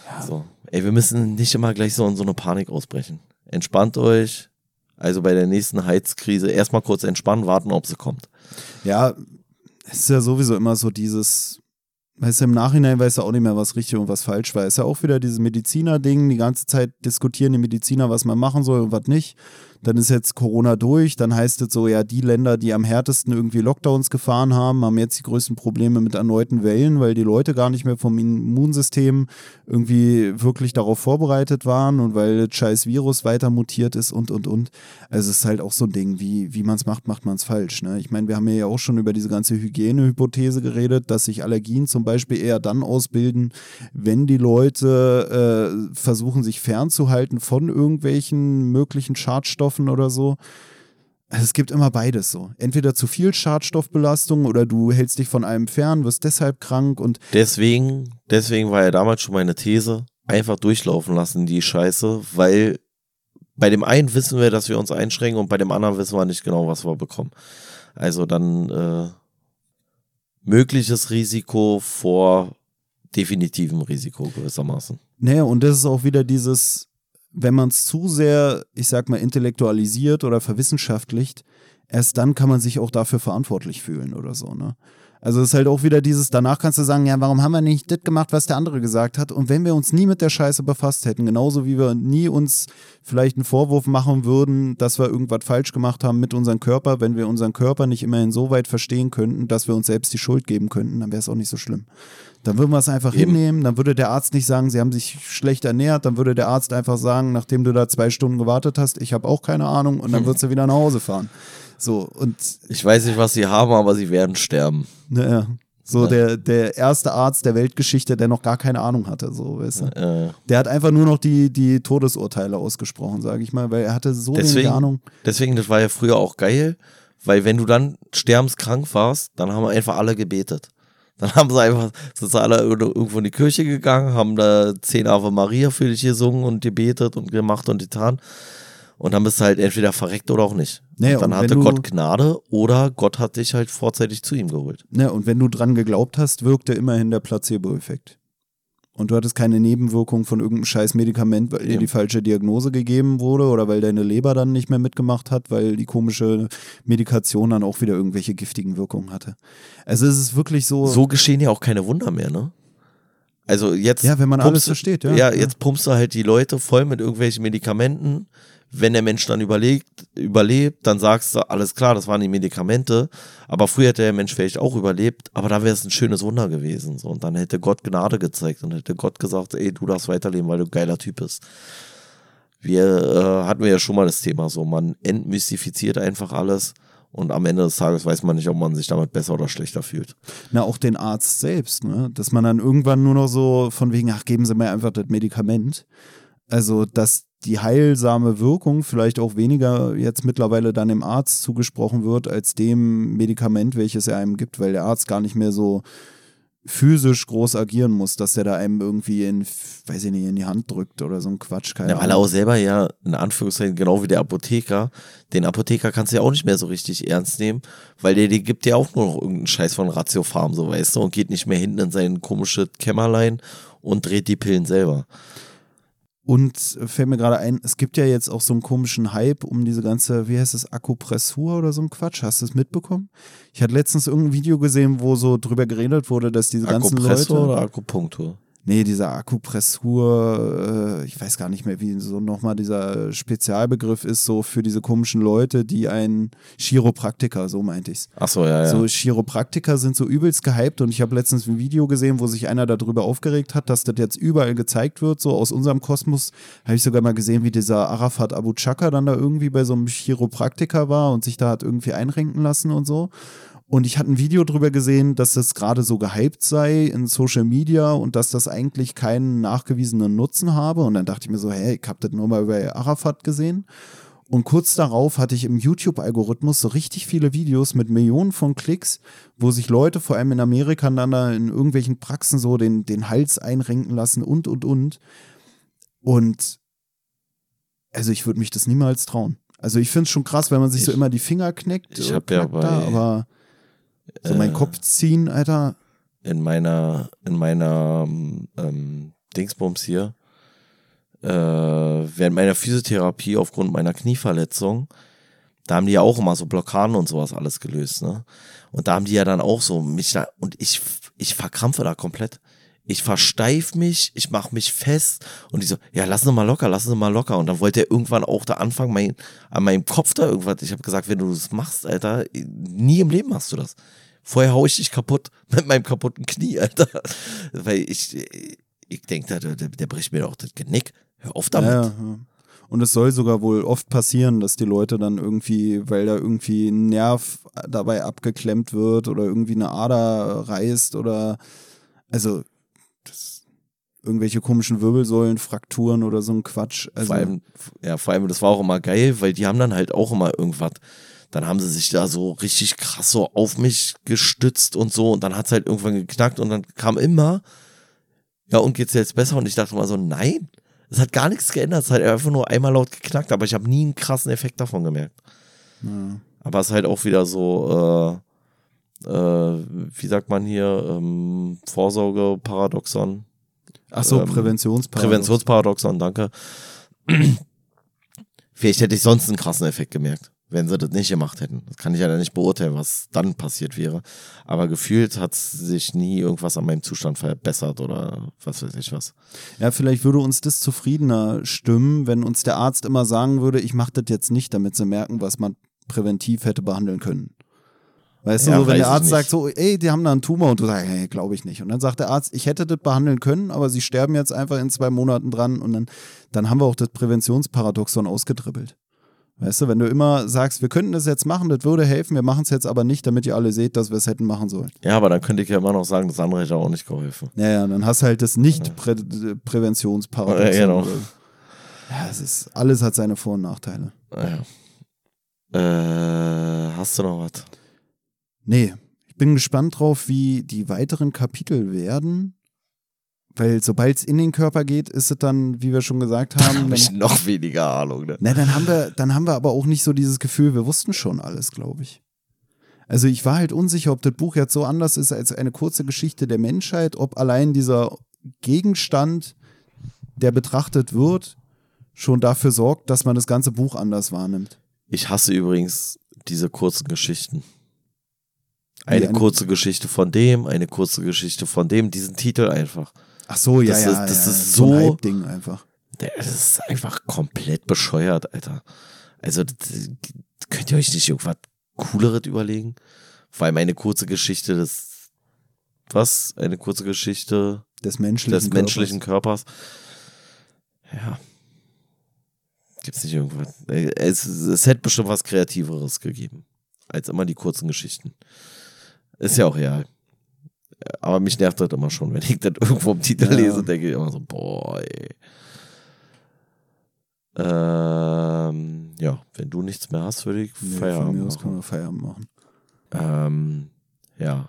Ja. So. Ey, wir müssen nicht immer gleich so in so eine Panik ausbrechen. Entspannt euch, also bei der nächsten Heizkrise erstmal kurz entspannen, warten, ob sie kommt. Ja, es ist ja sowieso immer so dieses, weißt du, im Nachhinein weiß er auch nicht mehr, was richtig und was falsch war. Es ist ja auch wieder dieses Mediziner-Ding, die ganze Zeit diskutieren die Mediziner, was man machen soll und was nicht dann ist jetzt Corona durch, dann heißt es so, ja, die Länder, die am härtesten irgendwie Lockdowns gefahren haben, haben jetzt die größten Probleme mit erneuten Wellen, weil die Leute gar nicht mehr vom Immunsystem irgendwie wirklich darauf vorbereitet waren und weil das scheiß Virus weiter mutiert ist und, und, und. Also es ist halt auch so ein Ding, wie, wie man es macht, macht man es falsch. Ne? Ich meine, wir haben ja auch schon über diese ganze Hygienehypothese geredet, dass sich Allergien zum Beispiel eher dann ausbilden, wenn die Leute äh, versuchen, sich fernzuhalten von irgendwelchen möglichen Schadstoffen Schadstoffen oder so. Also es gibt immer beides so. Entweder zu viel Schadstoffbelastung oder du hältst dich von einem fern, wirst deshalb krank und. Deswegen, deswegen war ja damals schon meine These, einfach durchlaufen lassen, die Scheiße, weil bei dem einen wissen wir, dass wir uns einschränken und bei dem anderen wissen wir nicht genau, was wir bekommen. Also dann äh, mögliches Risiko vor definitivem Risiko gewissermaßen. Naja, und das ist auch wieder dieses, wenn man es zu sehr, ich sag mal, intellektualisiert oder verwissenschaftlicht, erst dann kann man sich auch dafür verantwortlich fühlen oder so, ne? Also es ist halt auch wieder dieses, danach kannst du sagen, ja, warum haben wir nicht das gemacht, was der andere gesagt hat? Und wenn wir uns nie mit der Scheiße befasst hätten, genauso wie wir nie uns vielleicht einen Vorwurf machen würden, dass wir irgendwas falsch gemacht haben mit unserem Körper, wenn wir unseren Körper nicht immerhin so weit verstehen könnten, dass wir uns selbst die Schuld geben könnten, dann wäre es auch nicht so schlimm. Dann würden wir es einfach Eben. hinnehmen, dann würde der Arzt nicht sagen, sie haben sich schlecht ernährt, dann würde der Arzt einfach sagen, nachdem du da zwei Stunden gewartet hast, ich habe auch keine Ahnung und dann würdest du wieder nach Hause fahren. So, und. Ich weiß nicht, was sie haben, aber sie werden sterben. Naja. So ja. der, der erste Arzt der Weltgeschichte, der noch gar keine Ahnung hatte, so, weißt du? Ja. Der hat einfach nur noch die, die Todesurteile ausgesprochen, sage ich mal, weil er hatte so deswegen, wenig Ahnung. Deswegen, das war ja früher auch geil, weil wenn du dann sterbenskrank warst, dann haben wir einfach alle gebetet. Dann haben sie einfach, sind sie alle irgendwo in die Kirche gegangen, haben da zehn Ave Maria für dich gesungen und gebetet und gemacht und getan. Und dann bist du halt entweder verreckt oder auch nicht. Nee, dann hatte Gott Gnade oder Gott hat dich halt vorzeitig zu ihm geholt. Ja, und wenn du dran geglaubt hast, wirkte immerhin der Placebo-Effekt. Und du hattest keine Nebenwirkung von irgendeinem scheiß Medikament, weil ja. dir die falsche Diagnose gegeben wurde oder weil deine Leber dann nicht mehr mitgemacht hat, weil die komische Medikation dann auch wieder irgendwelche giftigen Wirkungen hatte. Also es ist wirklich so. So geschehen ja auch keine Wunder mehr, ne? Also jetzt. Ja, wenn man alles versteht, ja. Ja, jetzt pumpst du halt die Leute voll mit irgendwelchen Medikamenten wenn der Mensch dann überlegt, überlebt, dann sagst du, alles klar, das waren die Medikamente. Aber früher hätte der Mensch vielleicht auch überlebt, aber da wäre es ein schönes Wunder gewesen. So. Und dann hätte Gott Gnade gezeigt und hätte Gott gesagt, ey, du darfst weiterleben, weil du ein geiler Typ bist. Wir äh, hatten wir ja schon mal das Thema so, man entmystifiziert einfach alles und am Ende des Tages weiß man nicht, ob man sich damit besser oder schlechter fühlt. Na, auch den Arzt selbst, ne? Dass man dann irgendwann nur noch so von wegen, ach, geben Sie mir einfach das Medikament. Also, dass die heilsame Wirkung vielleicht auch weniger jetzt mittlerweile dann dem Arzt zugesprochen wird, als dem Medikament, welches er einem gibt, weil der Arzt gar nicht mehr so physisch groß agieren muss, dass der da einem irgendwie in, weiß ich nicht, in die Hand drückt oder so ein Quatsch. Keine ja, weil er auch selber ja, in Anführungszeichen, genau wie der Apotheker, den Apotheker kannst du ja auch nicht mehr so richtig ernst nehmen, weil der, der gibt ja auch nur noch irgendeinen Scheiß von Ratiofarm, so weißt du, und geht nicht mehr hinten in sein komisches Kämmerlein und dreht die Pillen selber. Und fällt mir gerade ein, es gibt ja jetzt auch so einen komischen Hype um diese ganze, wie heißt es, Akupressur oder so ein Quatsch. Hast du es mitbekommen? Ich hatte letztens irgendein Video gesehen, wo so drüber geredet wurde, dass diese ganzen Leute. oder Akupunktur? Nee, dieser Akupressur, äh, ich weiß gar nicht mehr, wie so nochmal dieser Spezialbegriff ist, so für diese komischen Leute, die ein Chiropraktiker, so meinte ich's. Ach so, ja, ja. So Chiropraktiker sind so übelst gehypt und ich habe letztens ein Video gesehen, wo sich einer darüber aufgeregt hat, dass das jetzt überall gezeigt wird, so aus unserem Kosmos. Habe ich sogar mal gesehen, wie dieser Arafat Abu Chaka dann da irgendwie bei so einem Chiropraktiker war und sich da hat irgendwie einrenken lassen und so. Und ich hatte ein Video drüber gesehen, dass das gerade so gehypt sei in Social Media und dass das eigentlich keinen nachgewiesenen Nutzen habe. Und dann dachte ich mir so, hey, ich habe das nur mal über Arafat gesehen. Und kurz darauf hatte ich im YouTube-Algorithmus so richtig viele Videos mit Millionen von Klicks, wo sich Leute, vor allem in Amerika, dann da in irgendwelchen Praxen so den, den Hals einrenken lassen und, und, und. Und also ich würde mich das niemals trauen. Also ich finde es schon krass, wenn man sich ich, so immer die Finger kneckt. Ich habe ja bei, da, aber so mein äh, Kopf ziehen, Alter. In meiner, in meiner ähm, Dingsbums hier, äh, während meiner Physiotherapie aufgrund meiner Knieverletzung, da haben die ja auch immer so Blockaden und sowas alles gelöst, ne? Und da haben die ja dann auch so mich da, und ich, ich verkrampfe da komplett. Ich versteif mich, ich mach mich fest und die so, ja, lassen Sie mal locker, lassen Sie mal locker. Und dann wollte er irgendwann auch da anfangen, mein, an meinem Kopf da irgendwas. Ich habe gesagt, wenn du das machst, Alter, nie im Leben machst du das. Vorher hau ich dich kaputt mit meinem kaputten Knie, Alter. Weil ich, ich denke, der, der, der bricht mir doch das Genick. Hör auf damit. Ja, ja. Und es soll sogar wohl oft passieren, dass die Leute dann irgendwie, weil da irgendwie ein Nerv dabei abgeklemmt wird oder irgendwie eine Ader reißt oder also das, irgendwelche komischen Wirbelsäulenfrakturen oder so ein Quatsch. Also, vor allem, ja, vor allem, das war auch immer geil, weil die haben dann halt auch immer irgendwas dann haben sie sich da so richtig krass so auf mich gestützt und so und dann hat es halt irgendwann geknackt und dann kam immer, ja und geht's jetzt besser und ich dachte mal so, nein, es hat gar nichts geändert, es hat einfach nur einmal laut geknackt, aber ich habe nie einen krassen Effekt davon gemerkt. Ja. Aber es ist halt auch wieder so, äh, äh, wie sagt man hier, ähm, Vorsorge-Paradoxon. Ach so, ähm, Präventionsparadoxon. Präventionsparadoxon, danke. Vielleicht hätte ich sonst einen krassen Effekt gemerkt wenn sie das nicht gemacht hätten. Das kann ich ja nicht beurteilen, was dann passiert wäre. Aber gefühlt hat sich nie irgendwas an meinem Zustand verbessert oder was weiß ich was. Ja, vielleicht würde uns das zufriedener stimmen, wenn uns der Arzt immer sagen würde, ich mache das jetzt nicht, damit sie merken, was man präventiv hätte behandeln können. Weißt ja, du, so, wenn der Arzt sagt so, ey, die haben da einen Tumor und du sagst, hey, glaube ich nicht. Und dann sagt der Arzt, ich hätte das behandeln können, aber sie sterben jetzt einfach in zwei Monaten dran und dann, dann haben wir auch das Präventionsparadoxon ausgedribbelt. Weißt du, wenn du immer sagst, wir könnten das jetzt machen, das würde helfen, wir machen es jetzt aber nicht, damit ihr alle seht, dass wir es hätten machen sollen. Ja, aber dann könnte ich ja immer noch sagen, das andere hätte auch nicht geholfen. Ja, ja, dann hast du halt das Nicht-Präventionsparadoxon. Ja, genau. Ja, es ist, alles hat seine Vor- und Nachteile. Ja. Äh, hast du noch was? Nee, ich bin gespannt drauf, wie die weiteren Kapitel werden. Weil sobald es in den Körper geht, ist es dann, wie wir schon gesagt haben. Dann habe ich noch weniger Ahnung. Ne? Na, dann haben wir, dann haben wir aber auch nicht so dieses Gefühl, wir wussten schon alles, glaube ich. Also ich war halt unsicher, ob das Buch jetzt so anders ist als eine kurze Geschichte der Menschheit, ob allein dieser Gegenstand, der betrachtet wird, schon dafür sorgt, dass man das ganze Buch anders wahrnimmt. Ich hasse übrigens diese kurzen Geschichten. Eine, eine kurze Geschichte von dem, eine kurze Geschichte von dem, diesen Titel einfach. Ach so, ja, das ja, ist, das ja, ist so, so ein Ding einfach. Das ist einfach komplett bescheuert, Alter. Also, könnt ihr euch nicht irgendwas Cooleres überlegen? Vor allem eine kurze Geschichte des, was? Eine kurze Geschichte des menschlichen, des menschlichen Körpers. Ja. Gibt's nicht irgendwas? Es, es hätte bestimmt was Kreativeres gegeben. Als immer die kurzen Geschichten. Ist ja auch real. Aber mich nervt das immer schon, wenn ich das irgendwo im Titel ja. lese, denke ich immer so, boah, ey. Ähm, ja, wenn du nichts mehr hast, würde ich nee, Feierabend machen. können wir Feierabend machen. Ähm, ja.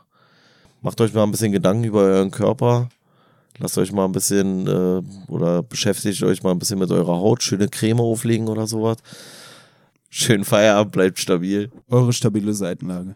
Macht euch mal ein bisschen Gedanken über euren Körper. Lasst euch mal ein bisschen äh, oder beschäftigt euch mal ein bisschen mit eurer Haut. Schöne Creme auflegen oder sowas. Schönen Feierabend, bleibt stabil. Eure stabile Seitenlage.